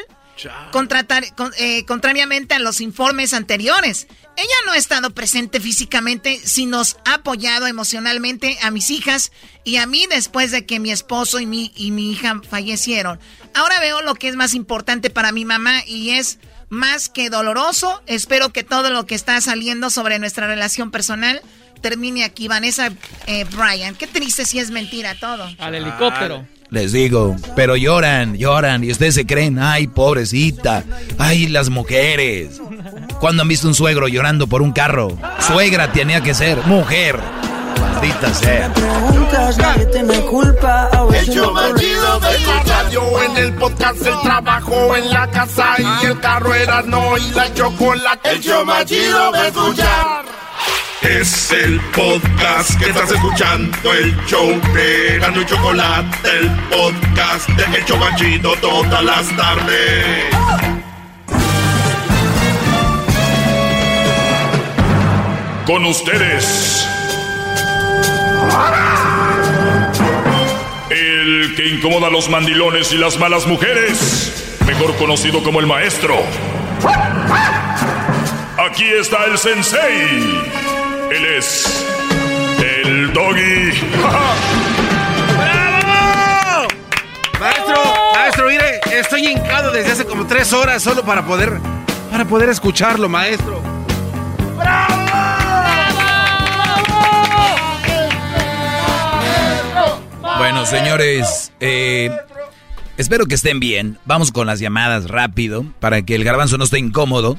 Speaker 21: contratar- con- eh, contrariamente a los informes anteriores. Ella no ha estado presente físicamente, sí nos ha apoyado emocionalmente a mis hijas y a mí después de que mi esposo y mi, y mi hija fallecieron. Ahora veo lo que es más importante para mi mamá y es más que doloroso. Espero que todo lo que está saliendo sobre nuestra relación personal termine aquí. Vanessa eh, Bryan, qué triste si es mentira todo.
Speaker 43: Al helicóptero.
Speaker 5: Les digo, pero lloran, lloran y ustedes se creen, ay, pobrecita, ay, las mujeres. ¿Cuándo han visto un suegro llorando por un carro? Suegra tenía que ser, mujer. Maldita sea.
Speaker 10: Tiene culpa. a
Speaker 20: El show más chido de la radio, en el podcast, el trabajo, en la casa y el carro era no y la chocolate. El show más chido de escuchar. Es el podcast que estás escuchando, el show de Gano y Chocolate, el podcast de El Chobachito todas las tardes.
Speaker 33: Con ustedes. El que incomoda a los mandilones y las malas mujeres. Mejor conocido como el maestro. Aquí está el sensei. Él es el doggy.
Speaker 3: ¡Bravo! Maestro, maestro, mire, estoy hincado desde hace como tres horas solo para poder, para poder escucharlo, maestro.
Speaker 5: Bueno, señores, eh, espero que estén bien. Vamos con las llamadas rápido para que el garbanzo no esté incómodo.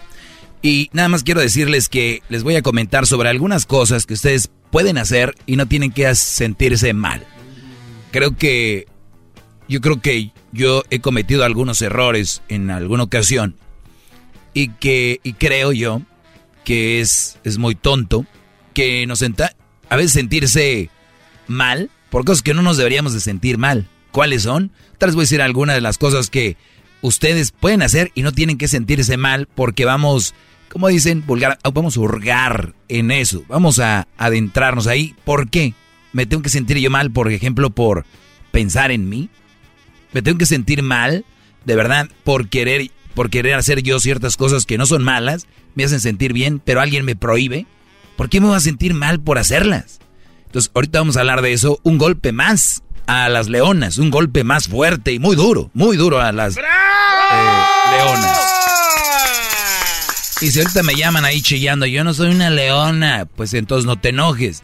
Speaker 5: Y nada más quiero decirles que les voy a comentar sobre algunas cosas que ustedes pueden hacer y no tienen que sentirse mal. Creo que yo creo que yo he cometido algunos errores en alguna ocasión y que y creo yo que es, es muy tonto que nos senta a veces sentirse mal por cosas que no nos deberíamos de sentir mal. ¿Cuáles son? Tal vez voy a decir algunas de las cosas que ustedes pueden hacer y no tienen que sentirse mal porque vamos, como dicen, vulgar, vamos a hurgar en eso. Vamos a adentrarnos ahí. ¿Por qué? ¿Me tengo que sentir yo mal, por ejemplo, por pensar en mí? ¿Me tengo que sentir mal, de verdad, por querer, por querer hacer yo ciertas cosas que no son malas, me hacen sentir bien, pero alguien me prohíbe? ¿Por qué me voy a sentir mal por hacerlas? Entonces, ahorita vamos a hablar de eso. Un golpe más a las leonas, un golpe más fuerte y muy duro, muy duro a las eh, leonas. Y si ahorita me llaman ahí chillando, yo no soy una leona, pues entonces no te enojes.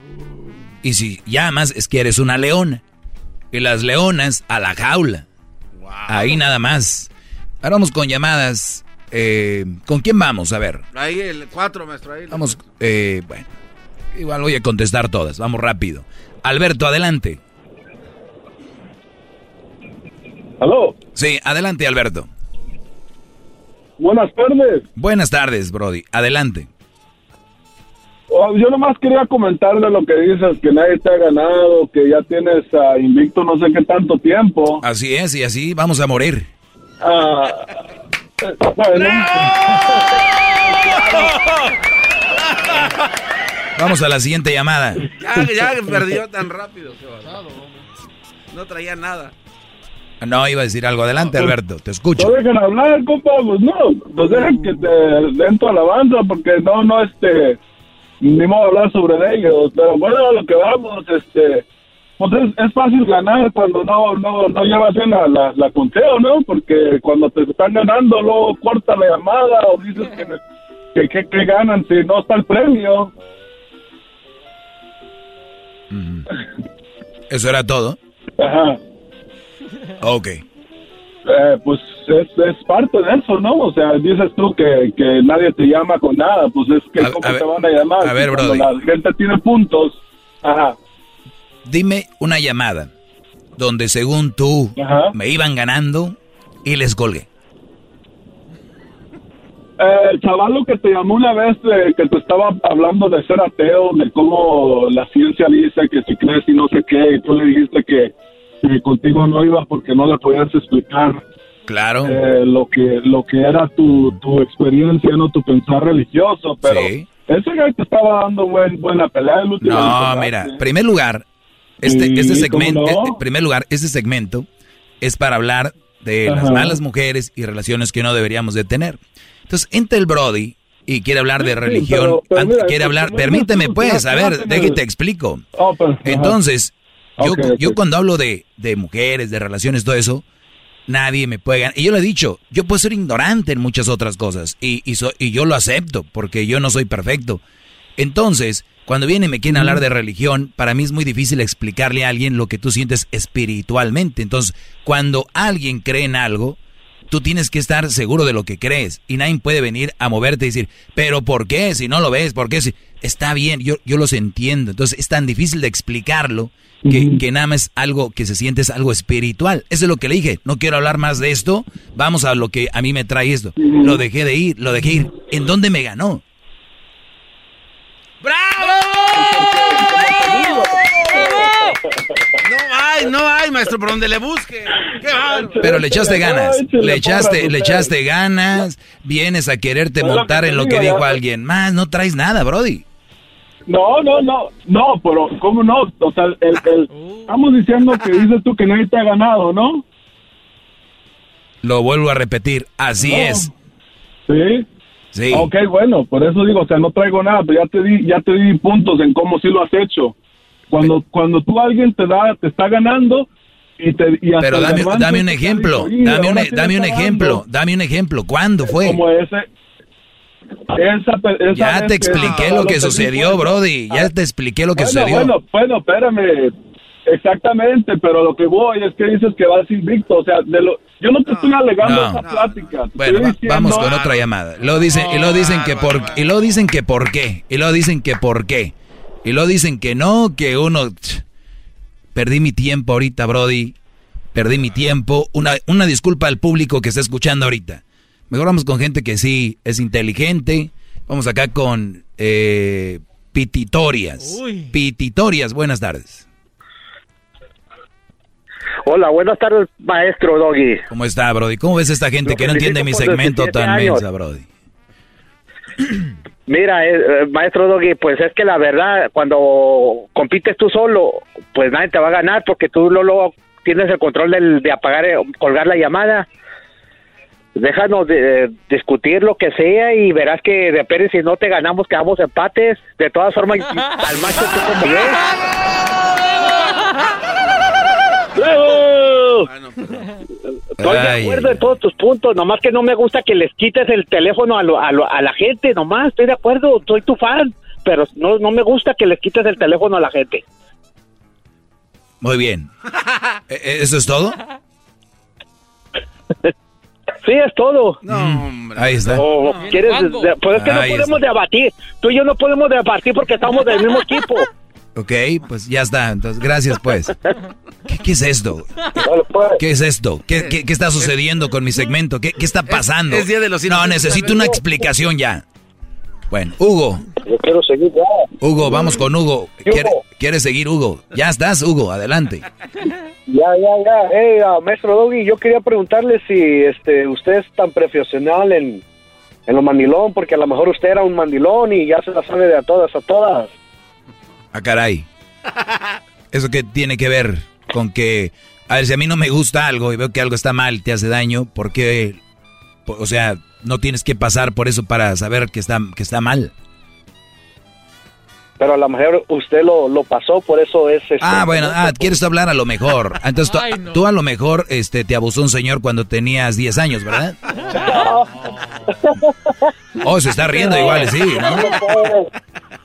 Speaker 5: Y si llamas, es que eres una leona. Y las leonas a la jaula. Ahí nada más. Ahora vamos con llamadas. Eh, ¿Con quién vamos? A ver.
Speaker 3: Ahí el 4, maestro. Ahí
Speaker 5: Vamos, eh, bueno. Igual voy a contestar todas. Vamos rápido. Alberto, adelante.
Speaker 45: ¿Aló?
Speaker 5: Sí, adelante, Alberto.
Speaker 45: Buenas tardes.
Speaker 5: Buenas tardes, Brody. Adelante.
Speaker 45: Oh, Yo nomás quería comentar de lo que dices, que nadie te ha ganado, que ya tienes ah, invicto no sé qué tanto tiempo.
Speaker 5: Así es, y así vamos a morir.
Speaker 45: Ah, eh, bueno.
Speaker 5: Vamos a la siguiente llamada.
Speaker 3: Ya, ya perdió tan rápido. qué bárbaro. No traía nada.
Speaker 5: No, iba a decir algo. Adelante, Alberto. Te escucho.
Speaker 45: No dejen hablar, compa, pues no, pues dejen que te den tu alabanza, porque no, no, este, ni modo de hablar sobre ellos, pero bueno, a lo que vamos, este, pues es, es fácil ganar cuando no, no, no llevas bien la, la, la conteo, ¿no? Porque cuando te están ganando, luego corta la llamada o dices que, que, que, que ganan si no está el premio.
Speaker 5: ¿Eso era todo?
Speaker 45: Ajá.
Speaker 5: Ok.
Speaker 45: Eh, pues es, es parte de eso, ¿no? O sea, dices tú que, que nadie te llama con nada, pues es que ¿cómo te van a llamar?
Speaker 5: a ver, Brody.
Speaker 45: La gente tiene puntos. Ajá.
Speaker 5: Dime una llamada donde según tú me iban ganando y les colgué.
Speaker 45: Eh, el chavalo que te llamó una vez eh, que te estaba hablando de ser ateo, de cómo la ciencia dice que si crees y no sé qué, y tú le dijiste que, que contigo no iba porque no le podías explicar
Speaker 5: Claro.
Speaker 45: eh, lo que lo que era tu, tu experiencia, no tu pensar religioso, pero ese güey te estaba dando buen, buena pelea el último.
Speaker 5: No, mira, en primer lugar, este,
Speaker 45: Sí,
Speaker 5: este
Speaker 45: ¿cómo
Speaker 5: segmento,
Speaker 45: no?
Speaker 5: en primer lugar, este segmento es para hablar de las malas mujeres y relaciones que no deberíamos de tener. Entonces, entra el Brody y quiere hablar de
Speaker 45: Sí,
Speaker 5: religión,
Speaker 45: pero- pero
Speaker 5: an-
Speaker 45: mira,
Speaker 5: quiere hablar, permíteme pues, a ver,
Speaker 45: no.
Speaker 5: te explico.
Speaker 45: Oh, pues.
Speaker 5: Entonces, yo, cuando hablo de, de mujeres, de relaciones, todo eso, nadie me puede ganar. Y yo le he dicho, yo puedo ser ignorante en muchas otras cosas. Y, y, so- y yo lo acepto, porque yo no soy perfecto. Entonces, cuando vienen y me quieren hablar de religión, para mí es muy difícil explicarle a alguien lo que tú sientes espiritualmente. Entonces, cuando alguien cree en algo, tú tienes que estar seguro de lo que crees y nadie puede venir a moverte y decir, pero ¿por qué? Si no lo ves, ¿por qué? Si está bien, yo, yo los entiendo. Entonces es tan difícil de explicarlo que, que nada más es algo que se siente es algo espiritual. Eso es lo que le dije. No quiero hablar más de esto. Vamos a lo que a mí me trae esto. Lo dejé de ir, lo dejé ir. ¿En dónde me ganó?
Speaker 3: No hay, no hay, maestro, por donde le busque. Qué.
Speaker 5: Pero le echaste ganas, le echaste, le echaste ganas, vienes a quererte montar en lo que dijo alguien más, no traes nada, Brody.
Speaker 45: No, no, no, no, pero ¿cómo no? O sea, el, el- estamos diciendo que dices tú que nadie te ha ganado, ¿no?
Speaker 5: Lo vuelvo a repetir, así
Speaker 45: No.
Speaker 5: es.
Speaker 45: Sí.
Speaker 5: Sí.
Speaker 45: Ok, bueno, por eso digo, o sea, no traigo nada, pero ya te di, ya te di puntos en cómo sí lo has hecho. Cuando, cuando tú alguien te da, te está ganando y te y
Speaker 5: Pero dame, dame un ejemplo,
Speaker 45: dice, "Oye,
Speaker 5: dame un, dame un ejemplo,
Speaker 45: dando".
Speaker 5: dame un ejemplo. ¿Cuándo fue?
Speaker 45: Como ese, esa,
Speaker 5: Ya te expliqué lo que sucedió. Brody. Ya te expliqué lo que
Speaker 45: bueno,
Speaker 5: sucedió.
Speaker 45: Bueno, bueno, espérame. Exactamente, pero lo que voy es que dices que vas invicto. O sea, de lo, yo no te estoy alegando
Speaker 5: no.
Speaker 45: esa plática.
Speaker 5: Bueno,
Speaker 45: estoy
Speaker 5: va-
Speaker 45: diciendo-
Speaker 5: vamos con otra llamada. Lo dicen, y lo dicen que por, y lo dicen que por qué, y lo dicen que por qué, y lo dicen que no, que uno, perdí mi tiempo ahorita, Brody, perdí mi tiempo. Una, una disculpa al público que está escuchando ahorita. Mejor vamos con gente que sí es inteligente. Vamos acá con eh, Pititorias. Pititorias, buenas tardes.
Speaker 46: Hola, buenas tardes, maestro Doggy.
Speaker 5: ¿Cómo está, Brody? ¿Cómo ves esta gente
Speaker 46: Lo
Speaker 5: que no entiende mi segmento
Speaker 46: 17
Speaker 5: tan
Speaker 46: años.
Speaker 5: mensa, Brody?
Speaker 46: Mira, eh, eh, maestro Doggy, pues es que la verdad, cuando compites tú solo, pues nadie te va a ganar porque tú luego tienes el control de apagar, eh, colgar la llamada. Déjanos de, eh, discutir lo que sea y verás que de Pérez si no te ganamos quedamos empates. De todas formas, al macho tú como ¡Bravo! Estoy de acuerdo en todos tus puntos, nomás que no me gusta que les quites el teléfono a, lo- a, lo- a la gente, nomás, estoy de acuerdo, soy tu fan, pero no, no me gusta que les quites el teléfono a la gente.
Speaker 5: Muy bien. ¿E- ¿Eso es todo?
Speaker 46: Sí, es todo.
Speaker 5: Mm, Ahí está.
Speaker 46: O quieres, pues es que no podemos debatir, tú y yo no podemos debatir porque estamos del mismo equipo.
Speaker 5: Ok, pues ya está. Entonces, gracias, pues. ¿Qué, qué es esto? ¿Qué es esto? ¿Qué, qué- qué está sucediendo con mi segmento? ¿Qué, qué está pasando?
Speaker 3: es Día de los
Speaker 5: no, necesito una explicación ya. Bueno, Hugo.
Speaker 46: Yo quiero seguir ya.
Speaker 5: Hugo, vamos con Hugo. ¿Quiere, quiere seguir Hugo? Ya estás, Hugo, adelante.
Speaker 47: Ya, ya, ya. Hey, ah, maestro Doggy, yo quería preguntarle si este, usted es tan profesional en, en lo mandilón, porque a lo mejor usted era un mandilón y ya se la sabe de a todas, a todas.
Speaker 5: Ah, caray. ¿Eso qué tiene que ver con que, a ver, si a mí no me gusta algo y veo que algo está mal, te hace daño, ¿por qué? O sea, no tienes que pasar por eso para saber que está, que está mal.
Speaker 47: Pero a lo mejor usted lo, lo pasó, por eso es... este,
Speaker 5: Ah, bueno, ah, quieres hablar a lo mejor. Entonces, tú, tú a lo mejor este, te abusó un señor cuando tenías 10 años, ¿verdad? Oh, se está riendo igual, sí, ¿no?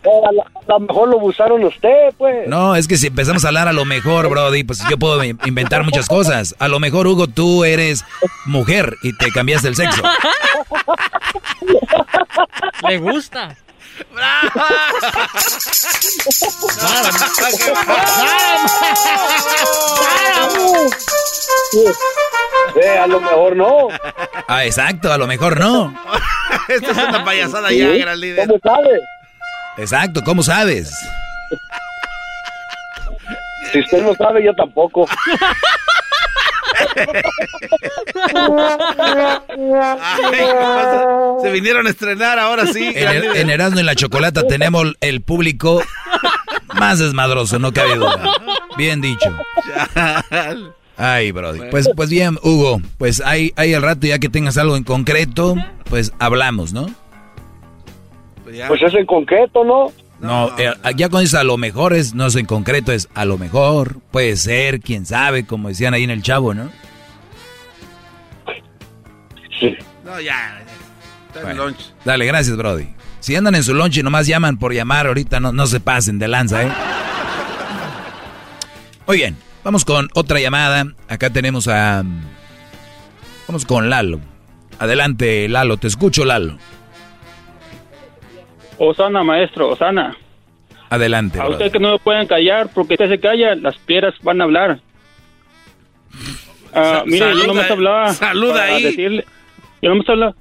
Speaker 47: O a, lo, a lo mejor lo abusaron usted, pues.
Speaker 5: No, es que si empezamos a hablar a lo mejor, Brody, pues yo puedo in- inventar muchas cosas. A lo mejor, Hugo, tú eres mujer y te cambiaste el sexo.
Speaker 43: Le gusta.
Speaker 47: Eh, a lo mejor no.
Speaker 5: Ah, exacto, a lo mejor no.
Speaker 3: Esto es una payasada ya, gran líder.
Speaker 47: ¿Cómo sabe?
Speaker 5: Exacto, ¿cómo sabes?
Speaker 47: Si usted no sabe, yo tampoco.
Speaker 3: Se vinieron a estrenar ahora sí.
Speaker 5: En, el- en Erasmo y la Chocolata tenemos el público más desmadroso, no cabe duda. Bien dicho. Ay, Brody. Pues, pues bien, Hugo, pues ahí, ahí al rato ya que tengas algo en concreto, pues hablamos, ¿no?
Speaker 47: Pues es en concreto, ¿no?
Speaker 5: No, eh, ya cuando dices a lo mejor es, no es en concreto, es a lo mejor, puede ser, quién sabe, como decían ahí en el chavo, ¿no?
Speaker 3: No, ya. Está en
Speaker 5: Bueno,
Speaker 3: lunch.
Speaker 5: Dale, gracias, Brody. Si andan en su lunch y nomás llaman por llamar, ahorita no, no se pasen de lanza, ¿eh? Muy bien, vamos con otra llamada. Acá tenemos a... Vamos con Lalo. Adelante, Lalo, te escucho, Lalo.
Speaker 48: Osana, maestro, Osana.
Speaker 5: Adelante.
Speaker 48: A usted que no me pueden callar, porque usted se calla, las piedras van a hablar. Mire, yo no me hablaba.
Speaker 3: saluda
Speaker 48: para
Speaker 3: ahí.
Speaker 48: Decirle, yo no me hablaba.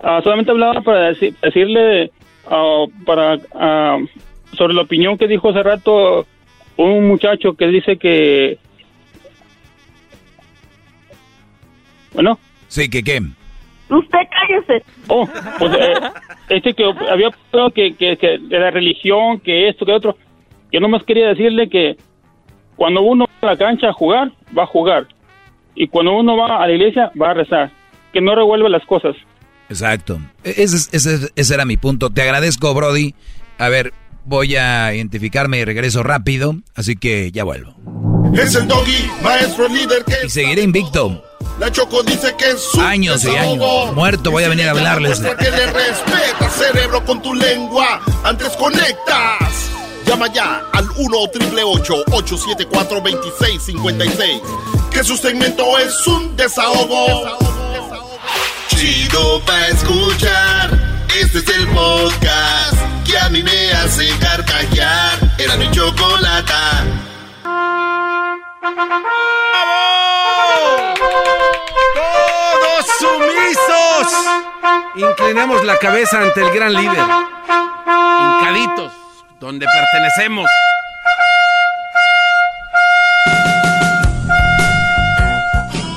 Speaker 48: ah, solamente hablaba para deci- decirle ah, para sobre la opinión que dijo hace rato un muchacho que dice que. Bueno.
Speaker 5: Sí, que qué.
Speaker 34: Usted cállese.
Speaker 48: Oh, pues eh, este que había pensado que, que, que de la religión, que esto, que otro. Yo nomás quería decirle que cuando uno va a la cancha a jugar, va a jugar. Y cuando uno va a la iglesia, va a rezar. Que no revuelve las cosas.
Speaker 5: Exacto. E- Ese, es- ese, es- ese era mi punto. Te agradezco, Brody. A ver, voy a identificarme y regreso rápido, así que ya vuelvo.
Speaker 20: Es el doggy, maestro líder que
Speaker 5: Y seguiré invicto.
Speaker 20: La Choco dice que es su
Speaker 5: Años y años.
Speaker 20: desahogo.
Speaker 5: Muerto, voy a venir a hablarles.
Speaker 20: Que le respeta, cerebro, con tu lengua. Antes conectas. Llama ya al 1 874 2656 Que su segmento es un desahogo. Chido pa' escuchar. Este es el podcast que a mí me hace carcajear. Era mi chocolata.
Speaker 3: ¡Todos sumisos! Inclinamos la cabeza ante el gran líder. Hincaditos, donde pertenecemos.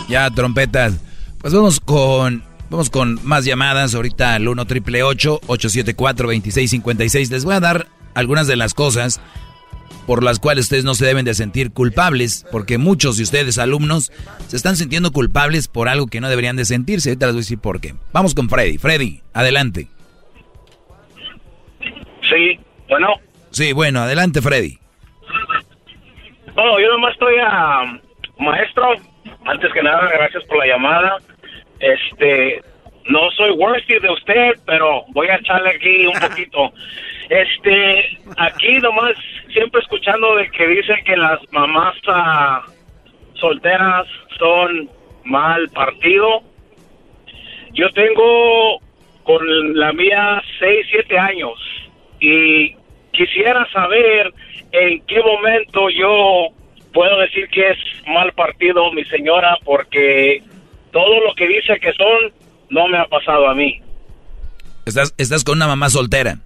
Speaker 5: Ya, trompetas. Pues vamos con, vamos con más llamadas. Ahorita al 1 triple 874 2656 Les voy a dar algunas de las cosas por las cuales ustedes no se deben de sentir culpables, porque muchos de ustedes, alumnos, se están sintiendo culpables por algo que no deberían de sentirse. Ahorita les voy a decir por qué. Vamos con Freddy. Freddy, adelante.
Speaker 49: Sí, bueno.
Speaker 5: Sí, bueno, adelante, Freddy.
Speaker 49: No, yo nomás estoy a maestro. Antes que nada, gracias por la llamada. Este, no soy worthy de usted, pero voy a echarle aquí un poquito. Este, aquí nomás siempre escuchando de que dice que las mamás ah, solteras son mal partido. Yo tengo con la mía 6, 7 años y quisiera saber en qué momento yo puedo decir que es mal partido mi señora porque todo lo que dice que son no me ha pasado a mí.
Speaker 5: Estás, estás con una mamá soltera.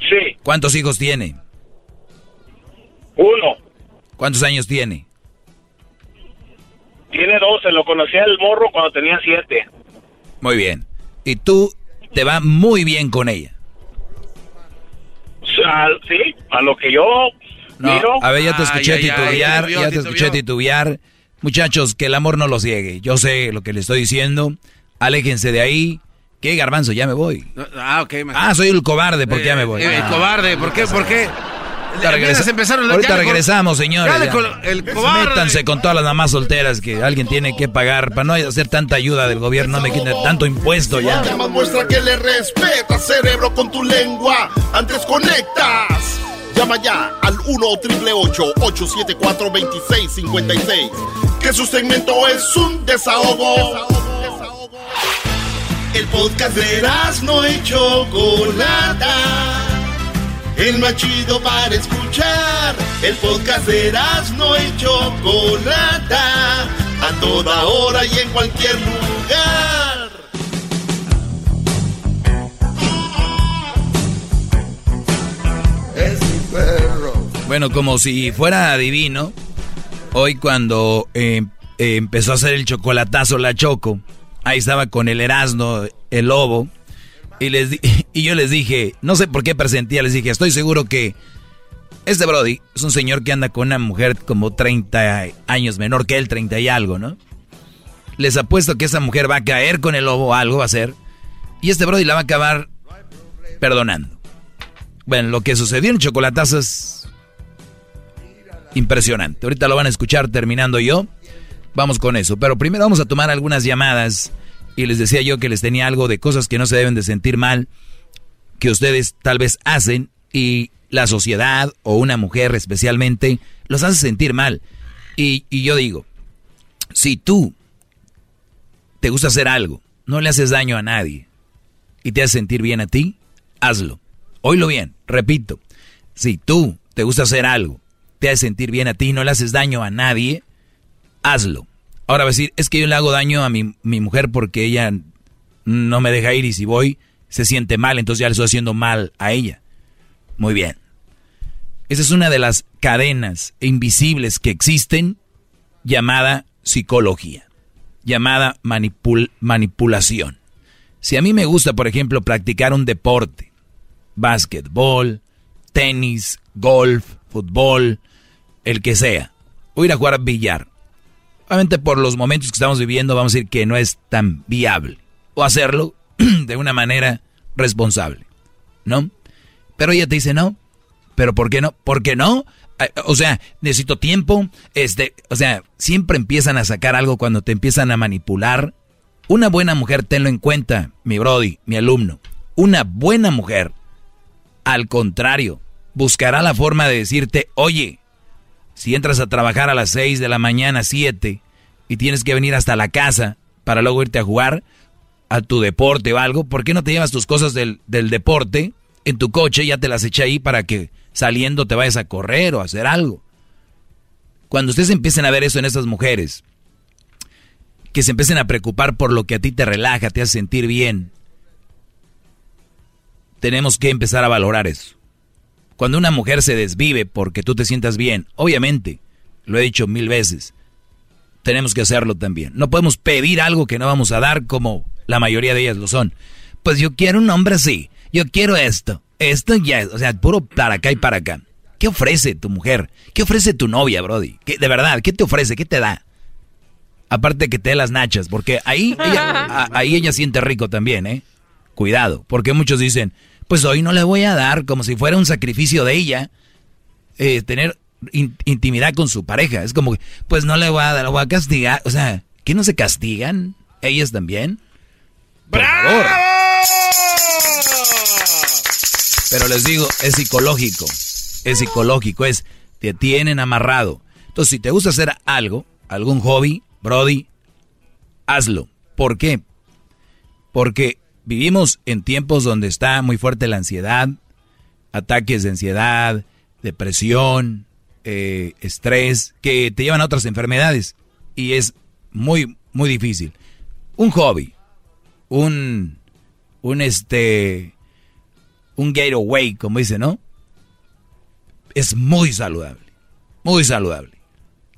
Speaker 49: Sí,
Speaker 5: ¿Cuántos hijos tiene?
Speaker 49: uno.
Speaker 5: ¿Cuántos años tiene?
Speaker 49: Tiene 12, lo conocí al morro cuando tenía 7.
Speaker 5: Muy bien. Y tú te va muy bien con ella.
Speaker 49: sí, a lo que yo
Speaker 5: No,
Speaker 49: miro.
Speaker 5: a ver, ya te escuché
Speaker 49: Ay, ay, ay,
Speaker 5: titubear, ya te escuché titubear. Muchachos, que el amor no los ciegue. Yo sé lo que le estoy diciendo. Aléjense de ahí. ¿Qué garbanzo? Ya me voy.
Speaker 3: Ah, ok.
Speaker 5: Ah, soy el cobarde porque ya me voy.
Speaker 3: Eh, el
Speaker 5: Ah.
Speaker 3: cobarde, ¿por qué? ¿Por qué?
Speaker 5: Ahorita, regresa-
Speaker 3: empezaron,
Speaker 5: ahorita
Speaker 3: ya le col-
Speaker 5: regresamos, señores.
Speaker 3: ya le
Speaker 5: ya.
Speaker 3: col- el cobarde.
Speaker 5: Métanse con todas las mamás solteras que alguien tiene que pagar para no hacer tanta ayuda del gobierno, no me quiten tanto impuesto ya.
Speaker 20: Llama, muestra que le respeta, cerebro, con tu lengua. Antes conectas. Llama ya al 1 874 2656 Que su segmento es un desahogo. El podcast de no y Chocolata. El más chido para escuchar. El podcast de no y Chocolata. A toda hora y en cualquier lugar.
Speaker 5: Es mi perro. Bueno, como si fuera adivino, hoy cuando eh, eh, empezó a hacer el chocolatazo la Choco, ahí estaba con el Erasmo, el lobo, y, les y yo les dije, no sé por qué presentía, les dije, estoy seguro que este Brody es un señor que anda con una mujer como 30 años menor que él, 30 y algo, ¿no? Les apuesto que esa mujer va a caer con el lobo, algo va a hacer, y este Brody la va a acabar perdonando. Bueno, lo que sucedió en es impresionante. Ahorita lo van a escuchar terminando yo. Vamos con eso. Pero primero vamos a tomar algunas llamadas. Y les decía yo que les tenía algo de cosas que no se deben de sentir mal. Que ustedes tal vez hacen. Y la sociedad o una mujer especialmente los hace sentir mal. Y, yo digo, si tú te gusta hacer algo, no le haces daño a nadie y te hace sentir bien a ti, hazlo. Oílo bien, repito, si tú te gusta hacer algo, te hace sentir bien a ti no le haces daño a nadie, hazlo. Ahora va a decir, es que yo le hago daño a mi, mi mujer porque ella no me deja ir y si voy se siente mal, entonces ya le estoy haciendo mal a ella. Muy bien. Esa es una de las cadenas invisibles que existen llamada psicología, llamada manipulación. Si a mí me gusta, por ejemplo, practicar un deporte, básquetbol, tenis, golf, fútbol, el que sea, o ir a jugar billar. Obviamente por los momentos que estamos viviendo vamos a decir que no es tan viable. O hacerlo de una manera responsable, ¿no? Pero ella te dice no. ¿Pero por qué no? ¿Por qué no? O sea, necesito tiempo. Este, o sea, siempre empiezan a sacar algo cuando te empiezan a manipular. Una buena mujer, tenlo en cuenta, mi Brody, mi alumno. Una buena mujer, al contrario, buscará la forma de decirte, oye, si entras a trabajar a las 6 de la mañana, 7, y tienes que venir hasta la casa para luego irte a jugar a tu deporte o algo, ¿por qué no te llevas tus cosas del, del deporte en tu coche? Ya te las eché ahí para que saliendo te vayas a correr o a hacer algo. Cuando ustedes empiecen a ver eso en esas mujeres, que se empiecen a preocupar por lo que a ti te relaja, te hace sentir bien, tenemos que empezar a valorar eso. Cuando una mujer se desvive porque tú te sientas bien, obviamente, lo he dicho mil veces, tenemos que hacerlo también. No podemos pedir algo que no vamos a dar como la mayoría de ellas lo son. Pues yo quiero un hombre así, yo quiero esto, esto ya, o sea, puro para acá y para acá. ¿Qué ofrece tu mujer? ¿Qué ofrece tu novia, Brody? ¿Qué, de verdad, ¿qué te ofrece? ¿Qué te da? Aparte que te dé las nachas, porque ahí ella, ahí ella siente rico también, ¿eh? Cuidado, porque muchos dicen, pues hoy no le voy a dar como si fuera un sacrificio de ella eh, tener intimidad con su pareja. Es como, pues no le voy a dar, lo voy a castigar. O sea, ¿qué no se castigan? ¿Ellas también? ¡Bravo! Pero les digo, es psicológico. Es psicológico, es, te tienen amarrado. Entonces, si te gusta hacer algo, algún hobby, Brody, hazlo. ¿Por qué? Porque vivimos en tiempos donde está muy fuerte la ansiedad, ataques de ansiedad, depresión, eh, estrés, que te llevan a otras enfermedades. Y es muy, muy difícil. Un hobby, un, un este, un gateway, como dice, ¿no? Es muy saludable, muy saludable.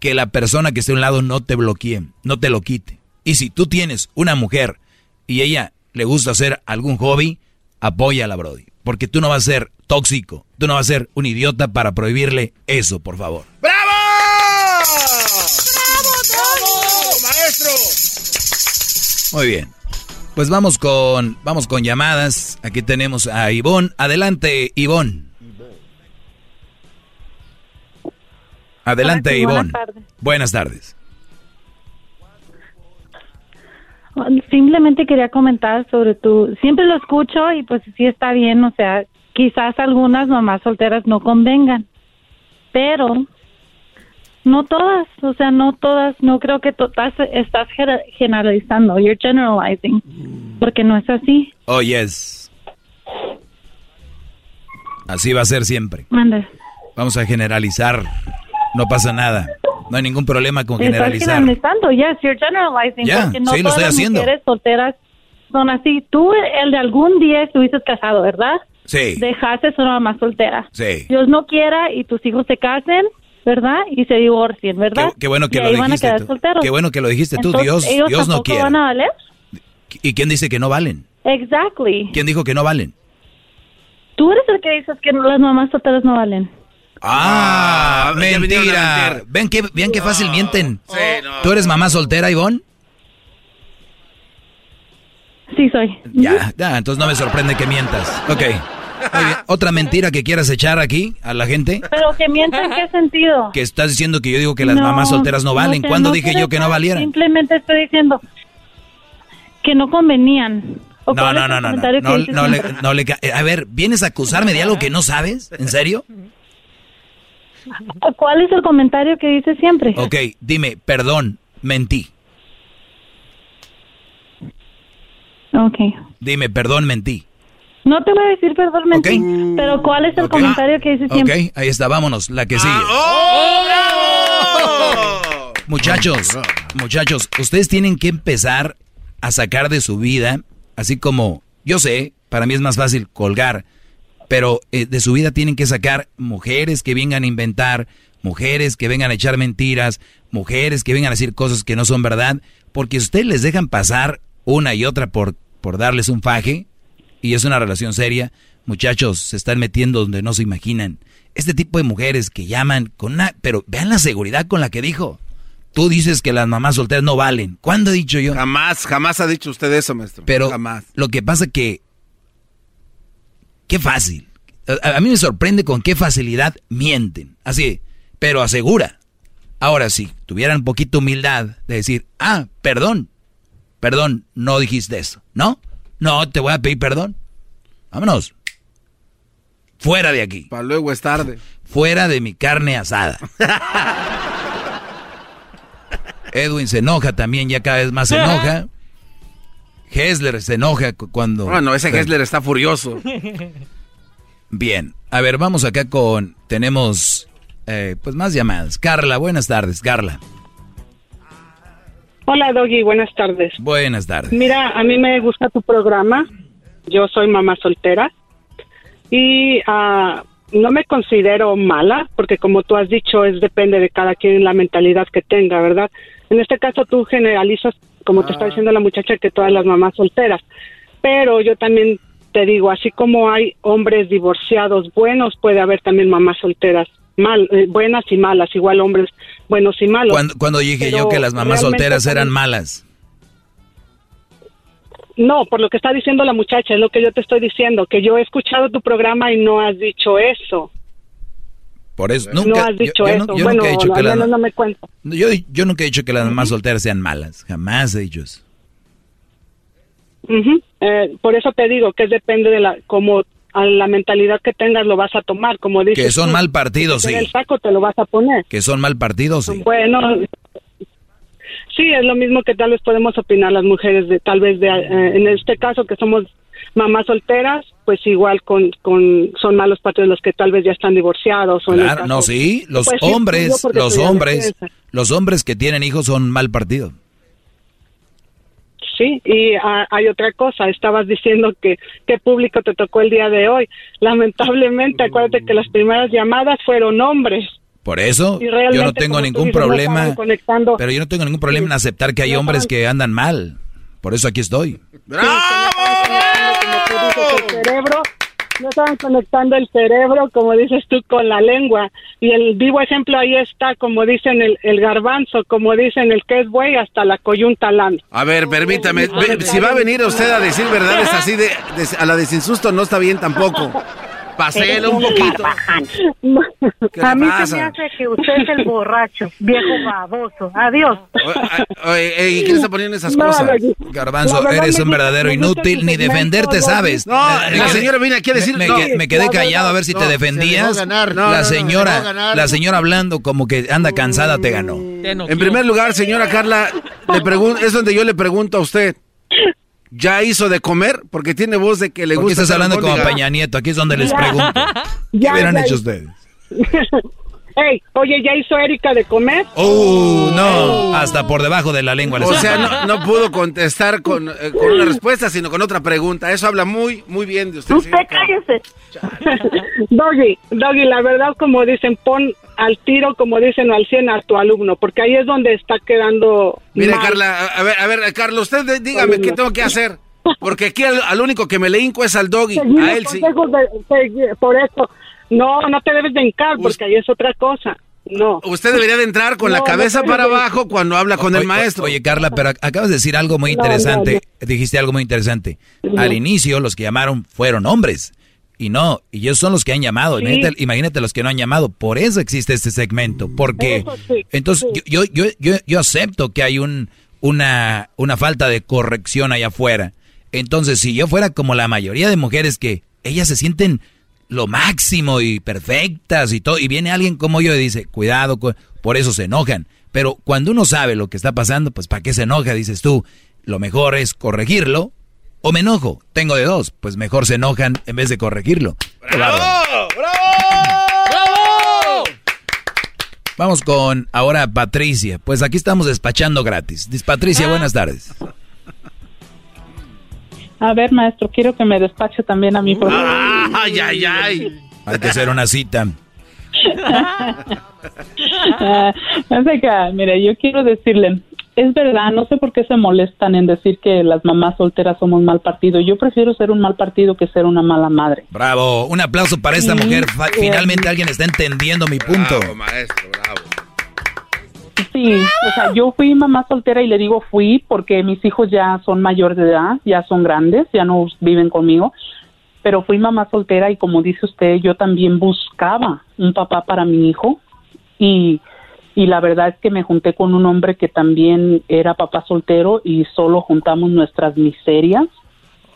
Speaker 5: Que la persona que esté a un lado no te bloquee, no te lo quite. Y si tú tienes una mujer y ella le gusta hacer algún hobby, apóyala, Brody. Porque tú no vas a ser tóxico, tú no vas a ser un idiota para prohibirle eso, por favor.
Speaker 20: ¡Bravo! ¡Bravo, bravo! ¡Maestro!
Speaker 5: Muy bien. Pues vamos con, vamos con llamadas. Aquí tenemos a Ivonne. Adelante, Ivonne. Adelante, Ivonne. Buenas tardes.
Speaker 34: Simplemente quería comentar sobre tu, siempre lo escucho y pues sí está bien, o sea, quizás algunas mamás solteras no convengan, pero no todas, o sea, no todas, no creo que todas estás generalizando, you're generalizing, porque no es así.
Speaker 5: Oh, yes. Así va a ser siempre.
Speaker 34: Mande.
Speaker 5: Vamos a generalizar, no pasa nada. No hay ningún problema con generalizar.
Speaker 34: Estás generalizando, yes, you're generalizing.
Speaker 5: Ya,
Speaker 34: porque no
Speaker 5: sí, lo
Speaker 34: todas
Speaker 5: estoy
Speaker 34: las
Speaker 5: haciendo.
Speaker 34: mujeres solteras son así. Tú, el de algún día estuviste casado, ¿verdad?
Speaker 5: Sí.
Speaker 34: Dejaste a una mamá soltera.
Speaker 5: Sí.
Speaker 34: Dios no quiera y tus hijos se casen, ¿verdad? Y se divorcien, ¿verdad?
Speaker 5: Qué, qué bueno que
Speaker 34: Y
Speaker 5: lo dijiste tú. Qué bueno que lo dijiste tú.
Speaker 34: Entonces,
Speaker 5: Dios,
Speaker 34: ellos
Speaker 5: Dios no quiere.
Speaker 34: van a valer?
Speaker 5: ¿Y quién dice que no valen?
Speaker 34: Exactly.
Speaker 5: ¿Quién dijo que no valen?
Speaker 34: Tú eres el que dices que las mamás solteras no valen.
Speaker 5: Ah, mentira. Ven qué, ven qué fácil mienten. ¿Tú eres mamá soltera, Ivonne?
Speaker 34: Sí, soy.
Speaker 5: Ya, ya, entonces no me sorprende que mientas. Ok. ¿Otra mentira que quieras echar aquí a la gente?
Speaker 34: Pero que mienten, ¿en qué sentido?
Speaker 5: Que estás diciendo que yo digo que las
Speaker 34: No,
Speaker 5: mamás solteras no valen.
Speaker 34: sé,
Speaker 5: ¿Cuándo
Speaker 34: no
Speaker 5: dije yo que no valieran?
Speaker 34: Simplemente estoy diciendo que no convenían. ¿O
Speaker 5: No, no, no, no, no,
Speaker 34: que
Speaker 5: no, no le, no le A ver, ¿vienes a acusarme de algo que no sabes? ¿En serio?
Speaker 34: ¿Cuál es el comentario que dices siempre?
Speaker 5: Ok, dime, perdón, mentí.
Speaker 34: Ok.
Speaker 5: Dime, perdón, mentí.
Speaker 34: No te voy a decir perdón, mentí, pero ¿cuál es el comentario que dice siempre?
Speaker 5: Ok, ahí está, vámonos, la que sigue. Muchachos, muchachos, ustedes tienen que empezar a sacar de su vida, así como yo sé, para mí es más fácil colgar, pero eh, de su vida tienen que sacar mujeres que vengan a inventar, mujeres que vengan a echar mentiras, mujeres que vengan a decir cosas que no son verdad, porque ustedes les dejan pasar una y otra por, por darles un faje, y es una relación seria, muchachos se están metiendo donde no se imaginan. Este tipo de mujeres que llaman con una... Pero vean la seguridad con la que dijo. Tú dices que las mamás solteras no valen. ¿Cuándo he dicho yo?
Speaker 3: Jamás, jamás ha dicho usted eso, maestro.
Speaker 5: Pero
Speaker 3: jamás.
Speaker 5: lo que pasa que... Qué fácil. A, a mí me sorprende con qué facilidad mienten. Así, pero asegura. Ahora sí, tuvieran un poquito humildad de decir, ah, perdón, perdón, no dijiste eso, ¿no? No, te voy a pedir perdón. Vámonos. Fuera de aquí.
Speaker 3: Para luego es tarde.
Speaker 5: Fuera de mi carne asada. Edwin se enoja también, ya cada vez más se enoja. Hessler se enoja cu- cuando...
Speaker 3: Bueno, ese Hessler está furioso.
Speaker 5: Bien, a ver, vamos acá con... Tenemos eh, pues más llamadas. Carla, buenas tardes, Carla.
Speaker 50: Hola Doggy, buenas tardes.
Speaker 5: Buenas tardes.
Speaker 50: Mira, a mí me gusta tu programa. Yo soy mamá soltera y ah, no me considero mala porque como tú has dicho, es depende de cada quien la mentalidad que tenga, ¿verdad? En este caso tú generalizas, como te está diciendo la muchacha, que todas las mamás solteras. Pero yo también te digo, así como hay hombres divorciados buenos, puede haber también mamás solteras mal, eh, buenas y malas, igual hombres buenos y malos.
Speaker 5: Cuando, cuando dije
Speaker 50: Pero
Speaker 5: yo que las mamás solteras eran malas.
Speaker 50: No, por lo que está diciendo la muchacha, es lo que yo te estoy diciendo, que yo he escuchado tu programa y no has dicho eso.
Speaker 5: Por eso,
Speaker 50: no
Speaker 5: nunca,
Speaker 50: has dicho
Speaker 5: yo, yo
Speaker 50: eso.
Speaker 5: no- yo
Speaker 50: bueno,
Speaker 5: nunca he dicho
Speaker 50: no,
Speaker 5: que las,
Speaker 50: no me cuento.
Speaker 5: yo, yo nunca he dicho que las mamás solteras sean malas. Jamás he dicho eso.
Speaker 50: Eh, por eso te digo que depende de la, como a la mentalidad que tengas lo vas a tomar, como dices.
Speaker 5: Que son
Speaker 50: tú.
Speaker 5: mal partidos, sí.
Speaker 50: El saco te lo vas a poner.
Speaker 5: Que son mal partidos, sí.
Speaker 50: Bueno, sí, es lo mismo que tal vez podemos opinar las mujeres de tal vez de, eh, en este caso que somos mamás solteras, pues igual con, con son malos partidos los que tal vez ya están divorciados o
Speaker 5: Claro, no, sí, los
Speaker 50: Pues
Speaker 5: hombres, los hombres, los hombres que tienen hijos son mal partido.
Speaker 50: Sí, y ah, hay otra cosa, estabas diciendo que qué público te tocó el día de hoy. Lamentablemente, acuérdate que las primeras llamadas fueron hombres.
Speaker 5: Por eso, yo no tengo ningún
Speaker 50: no
Speaker 5: problema, pero yo no tengo ningún problema en aceptar que hay
Speaker 50: No
Speaker 5: hombres que andan mal. Por eso aquí estoy.
Speaker 50: El cerebro, no estaban conectando el cerebro, como dices tú, con la lengua. Y el vivo ejemplo ahí está, como dicen el, el garbanzo, como dicen el que es buey, hasta la coyunta lana.
Speaker 3: A ver, permítame, ve- si va a venir usted a decir verdades así de, de- a la de sin susto, no está bien tampoco. Paselo un poquito. ¿Qué
Speaker 51: A mí se me hace que usted es el borracho, viejo baboso. Adiós.
Speaker 3: Oye, ey, ¿quién está poniendo esas
Speaker 51: No,
Speaker 3: cosas?
Speaker 5: Garbanzo, eres un verdadero inútil, ni defenderte sabes.
Speaker 3: No, la señora viene aquí a decir-
Speaker 5: Me,
Speaker 3: no.
Speaker 5: me- me quedé
Speaker 3: La
Speaker 5: callado a ver si te defendías.
Speaker 3: ganar.
Speaker 5: La
Speaker 3: no, se
Speaker 5: señora, la señora hablando como que anda cansada te ganó.
Speaker 3: En primer lugar, señora Carla, le pregun- es donde yo le pregunto a usted. ¿Ya hizo de comer? Porque tiene voz de que le
Speaker 5: ¿Por qué
Speaker 3: gusta.
Speaker 5: estás
Speaker 3: hacer
Speaker 5: hablando como. Peña Nieto? Aquí es donde les pregunto. ¿Qué hubieran hecho ustedes?
Speaker 50: Ey, oye, ¿ya hizo Erika de comer?
Speaker 5: Uh, no, hasta por debajo de la lengua.
Speaker 3: O sea, no, no pudo contestar con, eh, con una respuesta, sino con otra pregunta. Eso habla muy, muy bien de usted. señora Carla.
Speaker 50: Doggy, Doggy, la verdad, como dicen, pon al tiro, como dicen, al 100 a tu alumno, porque ahí es donde está quedando.
Speaker 3: Mire,
Speaker 50: mal.
Speaker 3: Carla, a- ver, a ver, Carla, usted de- dígame qué tengo que hacer. Porque aquí al, al único que me le hinco es al doggy.
Speaker 50: Seguir
Speaker 3: A
Speaker 50: los
Speaker 3: él sí.
Speaker 50: consejos de- seguir- por eso, no, no te debes de hincar, porque ahí es otra cosa. No.
Speaker 3: Usted debería de entrar con la cabeza
Speaker 50: no
Speaker 3: para abajo cuando habla con el maestro.
Speaker 5: Oye, Carla, pero acabas de decir algo muy
Speaker 3: No,
Speaker 5: interesante. Dijiste algo muy interesante. Al inicio, los que llamaron fueron hombres. Y no, y ellos son los que han llamado.
Speaker 50: Sí.
Speaker 5: Imagínate, imagínate los que no han llamado. Por eso existe este segmento. Porque
Speaker 50: sí,
Speaker 5: entonces yo, yo, yo, yo, yo acepto que hay un, una, una falta de corrección allá afuera. Entonces, si yo fuera como la mayoría de mujeres que ellas se sienten lo máximo y perfectas y todo, y viene alguien como yo y dice, cuidado, cu- por eso se enojan. Pero cuando uno sabe lo que está pasando, pues ¿para qué se enoja? Dices tú, lo mejor es corregirlo o me enojo. Tengo de dos, pues mejor se enojan en vez de corregirlo.
Speaker 3: ¡Bravo! ¡Bravo!
Speaker 5: Vamos con ahora Patricia. Pues aquí estamos despachando gratis. Dis- Patricia,
Speaker 3: Ah.
Speaker 5: buenas tardes.
Speaker 52: A ver, maestro, quiero que me despache también a mí. Por favor.
Speaker 3: Ay, ay, ay.
Speaker 5: Hay que hacer una cita.
Speaker 52: Ah, venga, mire, yo quiero decirle, es verdad, no sé por qué se molestan en decir que las mamás solteras somos mal partido. Yo prefiero ser un mal partido que ser una mala madre.
Speaker 5: Bravo. Un aplauso para esta mujer. Finalmente alguien está entendiendo mi punto.
Speaker 3: Bravo, maestro, bravo.
Speaker 52: Sí, o sea, yo fui mamá soltera y le digo fui porque mis hijos ya son mayor de edad, ya son grandes, ya no viven conmigo, pero fui mamá soltera y como dice usted, yo también buscaba un papá para mi hijo y, y la verdad es que me junté con un hombre que también era papá soltero y solo juntamos nuestras miserias.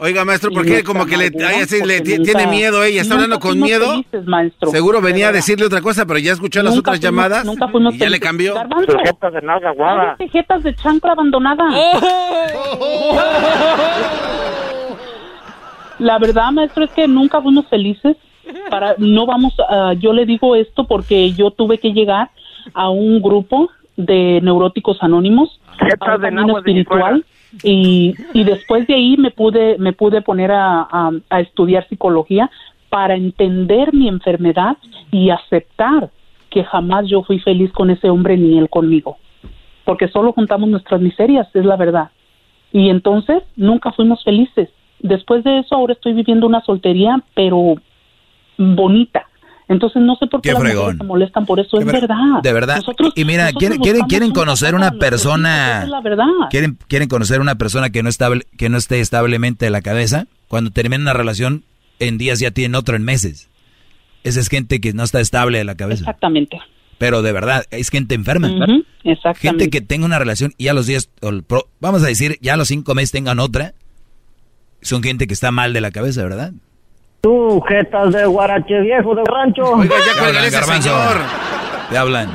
Speaker 3: Oiga, maestro, ¿por qué como que le, ay, así le tiene
Speaker 52: nunca-
Speaker 3: miedo ella? ¿Está hablando con miedo?
Speaker 52: felices, maestro,
Speaker 3: Seguro venía a decirle otra cosa, pero ya escuchó las otras
Speaker 52: fuimos-
Speaker 3: llamadas
Speaker 52: nunca fuimos
Speaker 3: y ya le cambió.
Speaker 52: Garbanzo.
Speaker 46: de nalga
Speaker 52: Ay, tejetas de chancla abandonada. La verdad, maestro, es que nunca fuimos felices. Para, no vamos, a- yo le digo esto porque yo tuve que llegar a un grupo de neuróticos anónimos, a un
Speaker 46: de
Speaker 52: camino espiritual, y, y después de ahí me pude, me pude poner a, a- a estudiar psicología para entender mi enfermedad y aceptar que jamás yo fui feliz con ese hombre ni él conmigo porque solo juntamos nuestras miserias, es la verdad. Y entonces nunca fuimos felices. Después de eso ahora estoy viviendo una soltería, pero bonita. Entonces no sé por qué,
Speaker 5: Qué
Speaker 52: las mujeres se molestan por eso, es verdad.
Speaker 5: De verdad.
Speaker 52: Nosotros-
Speaker 5: y mira,
Speaker 52: nosotros
Speaker 5: quieren, quieren, conocer una persona.
Speaker 52: es la verdad.
Speaker 5: Quieren, quieren conocer una persona que no estable, que no esté establemente de la cabeza. Cuando terminan una relación, en días ya tienen otro en meses. Esa es gente que no está estable de la cabeza.
Speaker 52: Exactamente.
Speaker 5: Pero de verdad, es gente enferma.
Speaker 52: Ujú, exactamente.
Speaker 5: Gente que tenga una relación y a los 10, o el pro- vamos a decir, ya a los 5 meses tengan otra. Son gente que está mal de la cabeza, ¿verdad?
Speaker 46: Tú, jetas de guarache viejo de rancho.
Speaker 3: Oiga, ya ese
Speaker 5: garbanzo.
Speaker 3: señor.
Speaker 5: Te hablan.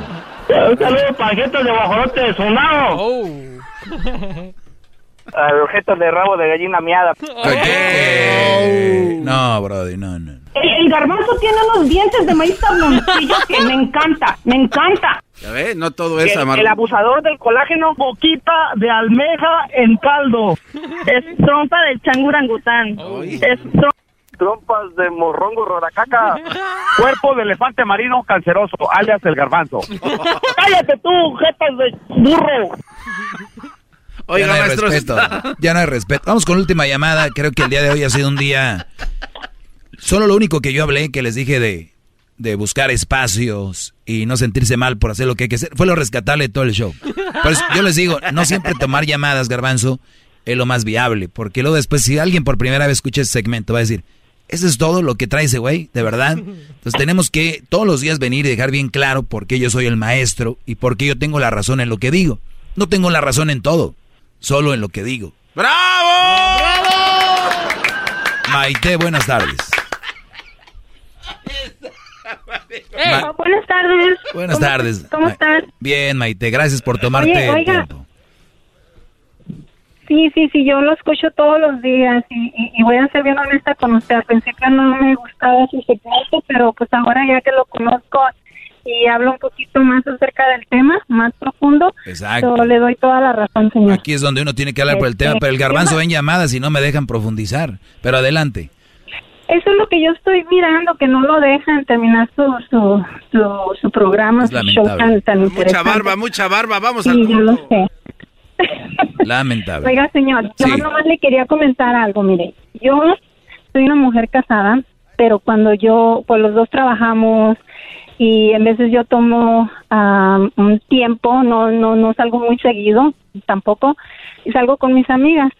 Speaker 46: Un saludo para jetas de guajolote de sonado.
Speaker 43: Oh.
Speaker 46: jetas de rabo de gallina miada.
Speaker 5: ¿Qué? No, Brody, no, no.
Speaker 51: El, el garbanzo tiene unos dientes de maíz tabloncillo que me encanta, me encanta.
Speaker 3: Ya ve, no todo es
Speaker 51: El,
Speaker 3: amargo.
Speaker 51: el abusador del colágeno, boquita de almeja en caldo. Es trompa del changurangután. Es
Speaker 46: Trompas de morrongo roracaca.
Speaker 51: cuerpo de elefante marino canceroso, alias el garbanzo. ¡Cállate tú, jetas de burro!
Speaker 3: Oiga,
Speaker 5: ya no hay
Speaker 3: maestro.
Speaker 5: respeto. Ya no hay respeto. Vamos con la última llamada. Creo que el día de hoy ha sido un día. Solo lo único que yo hablé, que les dije de, de buscar espacios y no sentirse mal por hacer lo que hay que hacer, fue lo rescatable de todo el show. Yo les digo, no siempre tomar llamadas, garbanzo, es lo más viable. Porque luego después, si alguien por primera vez escucha ese segmento, va a decir, ¿eso es todo lo que trae ese güey? ¿De verdad? Entonces tenemos que todos los días venir y dejar bien claro por qué yo soy el maestro y por qué yo tengo la razón en lo que digo. No tengo la razón en todo, solo en lo que digo.
Speaker 3: ¡Bravo!
Speaker 5: Maite, buenas tardes. Ma-
Speaker 51: Oh, buenas tardes.
Speaker 5: buenas
Speaker 51: ¿Cómo-
Speaker 5: tardes.
Speaker 51: ¿Cómo estás?
Speaker 5: Bien, Maite, gracias por tomarte
Speaker 51: Oye,
Speaker 5: el tiempo.
Speaker 51: Sí, sí, sí, yo lo escucho todos los días y, y- y voy a ser bien honesta con usted. Al principio no me gustaba su segmento, pero pues ahora ya que lo conozco y hablo un poquito más acerca del tema, más profundo,
Speaker 5: Exacto.
Speaker 51: yo le doy toda la razón, señor.
Speaker 5: Aquí es donde uno tiene que hablar por el tema, pero el garbanzo ven llamadas y no me dejan profundizar. Pero adelante.
Speaker 51: Eso es lo que yo estoy mirando, que no lo dejan terminar su, su, su, su programa,
Speaker 5: Es
Speaker 51: su show
Speaker 5: lamentable.
Speaker 51: tan, tan
Speaker 3: Mucha barba, mucha barba. Vamos
Speaker 51: Sí,
Speaker 3: al
Speaker 51: yo lo
Speaker 3: punto.
Speaker 51: sé.
Speaker 5: Lamentable.
Speaker 51: Oiga, señor, yo
Speaker 5: Sí.
Speaker 51: nomás le quería comentar algo. Mire, yo soy una mujer casada, pero cuando yo, pues los dos trabajamos y en veces yo tomo ah, un tiempo, no, no, no salgo muy seguido tampoco, y salgo con mis amigas.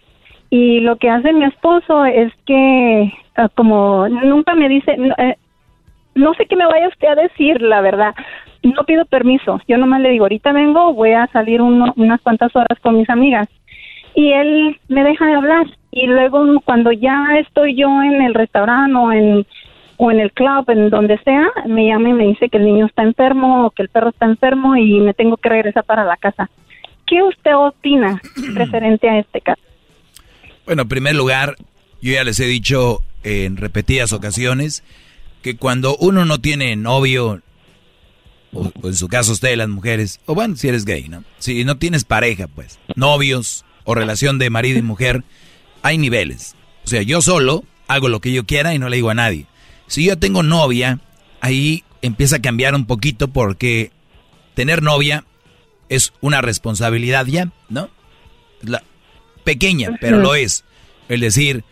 Speaker 51: Y lo que hace mi esposo es que, ah, como nunca me dice, eh, no sé qué me vaya usted a decir, la verdad. No pido permiso. Yo nomás le digo, ahorita vengo, voy a salir uno- unas cuantas horas con mis amigas. Y él me deja de hablar. Y luego cuando ya estoy yo en el restaurante o en, o en el club, en donde sea, me llama y me dice que el niño está enfermo o que el perro está enfermo y me tengo que regresar para la casa. ¿Qué usted opina referente a este caso?
Speaker 5: Bueno, en primer lugar, yo ya les he dicho en repetidas ocasiones que cuando uno no tiene novio, o, o en su caso ustedes las mujeres, o bueno, si eres gay, ¿no? Si no tienes pareja, pues, novios o relación de marido y mujer, hay niveles. O sea, yo solo hago lo que yo quiera y no le digo a nadie. Si yo tengo novia, ahí empieza a cambiar un poquito porque tener novia es una responsabilidad ya, ¿no? La, pequeña, pero lo es. El decir,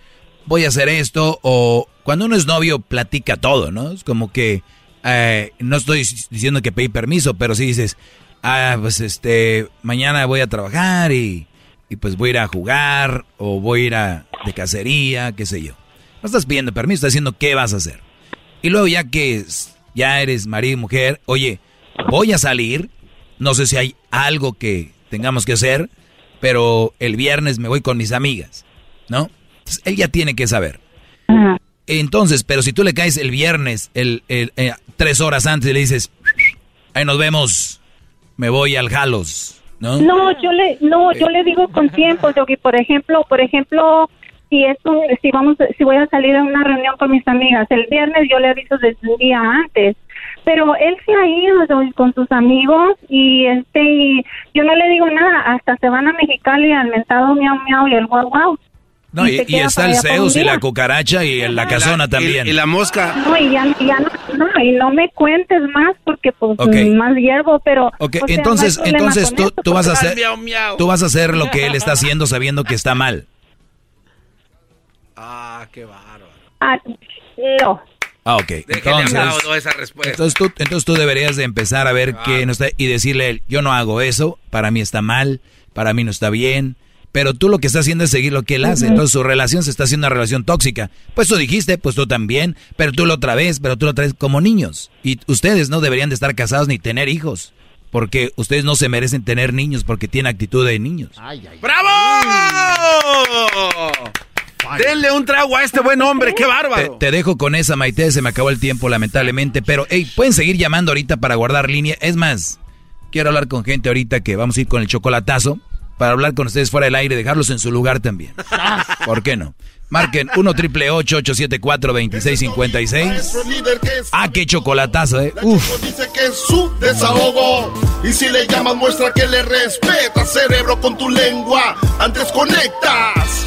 Speaker 5: voy a hacer esto, o cuando uno es novio, platica todo, ¿no? Es como que, eh, no estoy diciendo que pedí permiso, pero si dices, ah, pues este, mañana voy a trabajar y, y pues voy a ir a jugar, o voy a ir a de cacería, qué sé yo. No estás pidiendo permiso, estás diciendo qué vas a hacer. Y luego ya que ya eres marido y mujer, oye, voy a salir, no sé si hay algo que tengamos que hacer, pero el viernes me voy con mis amigas, ¿no? Entonces, él ya tiene que saber. Entonces, pero si tú le caes el viernes, el, el eh, tres horas antes y le dices, ahí nos vemos, me voy al Jalos, ¿no?
Speaker 51: No, yo le, no, yo le digo con tiempo, Yogi. Por ejemplo, por ejemplo, si es un, si vamos, si voy a salir a una reunión con mis amigas, el viernes yo le aviso desde un día antes. Pero él se ha ido con sus amigos y este, y yo no le digo nada, hasta se van a Mexicali al mentado miau miau y el guau guau.
Speaker 5: No, y, está el Zeus y la cucaracha y la casona también.
Speaker 3: Y la mosca.
Speaker 51: No, y ya, no, no, y no me cuentes más porque pues
Speaker 5: Ok.
Speaker 51: más hiervo, pero...
Speaker 5: Ok,
Speaker 51: o sea,
Speaker 5: entonces, entonces tú, tú vas a hacer, tú vas a hacer lo que él está haciendo sabiendo que está mal.
Speaker 3: Ah, qué bárbaro.
Speaker 51: Ah, no.
Speaker 5: Ah, ok. Entonces,
Speaker 3: aplaudo esa respuesta.
Speaker 5: entonces tú, entonces tú deberías de empezar a ver qué no está y decirle a él, yo no hago eso, para mí está mal, para mí no está bien, pero tú lo que estás haciendo es seguir lo que él hace, entonces su relación se está haciendo una relación tóxica. Pues tú dijiste, pues tú también, pero tú lo otra vez, pero tú lo otra vez como niños. Y ustedes no deberían de estar casados ni tener hijos, porque ustedes no se merecen tener niños porque tienen actitud de niños.
Speaker 3: ¡Bravo! Denle un trago a este buen hombre, qué
Speaker 5: Te,
Speaker 3: bárbaro.
Speaker 5: te dejo con esa, Maite. Se me acabó el tiempo, lamentablemente. Pero, hey, pueden seguir llamando ahorita para guardar línea. Es más, quiero hablar con gente ahorita que vamos a ir con el chocolatazo. Para hablar con ustedes fuera del aire, dejarlos en su lugar también. ¿Por qué no? Marquen 1 triple 874 2656
Speaker 20: Nuestro líder que es
Speaker 5: Ah, qué chocolatazo, eh. Uf.
Speaker 20: dice que es su desahogo. Y si le llamas, muestra que le respeta, cerebro, con tu lengua. Antes conectas.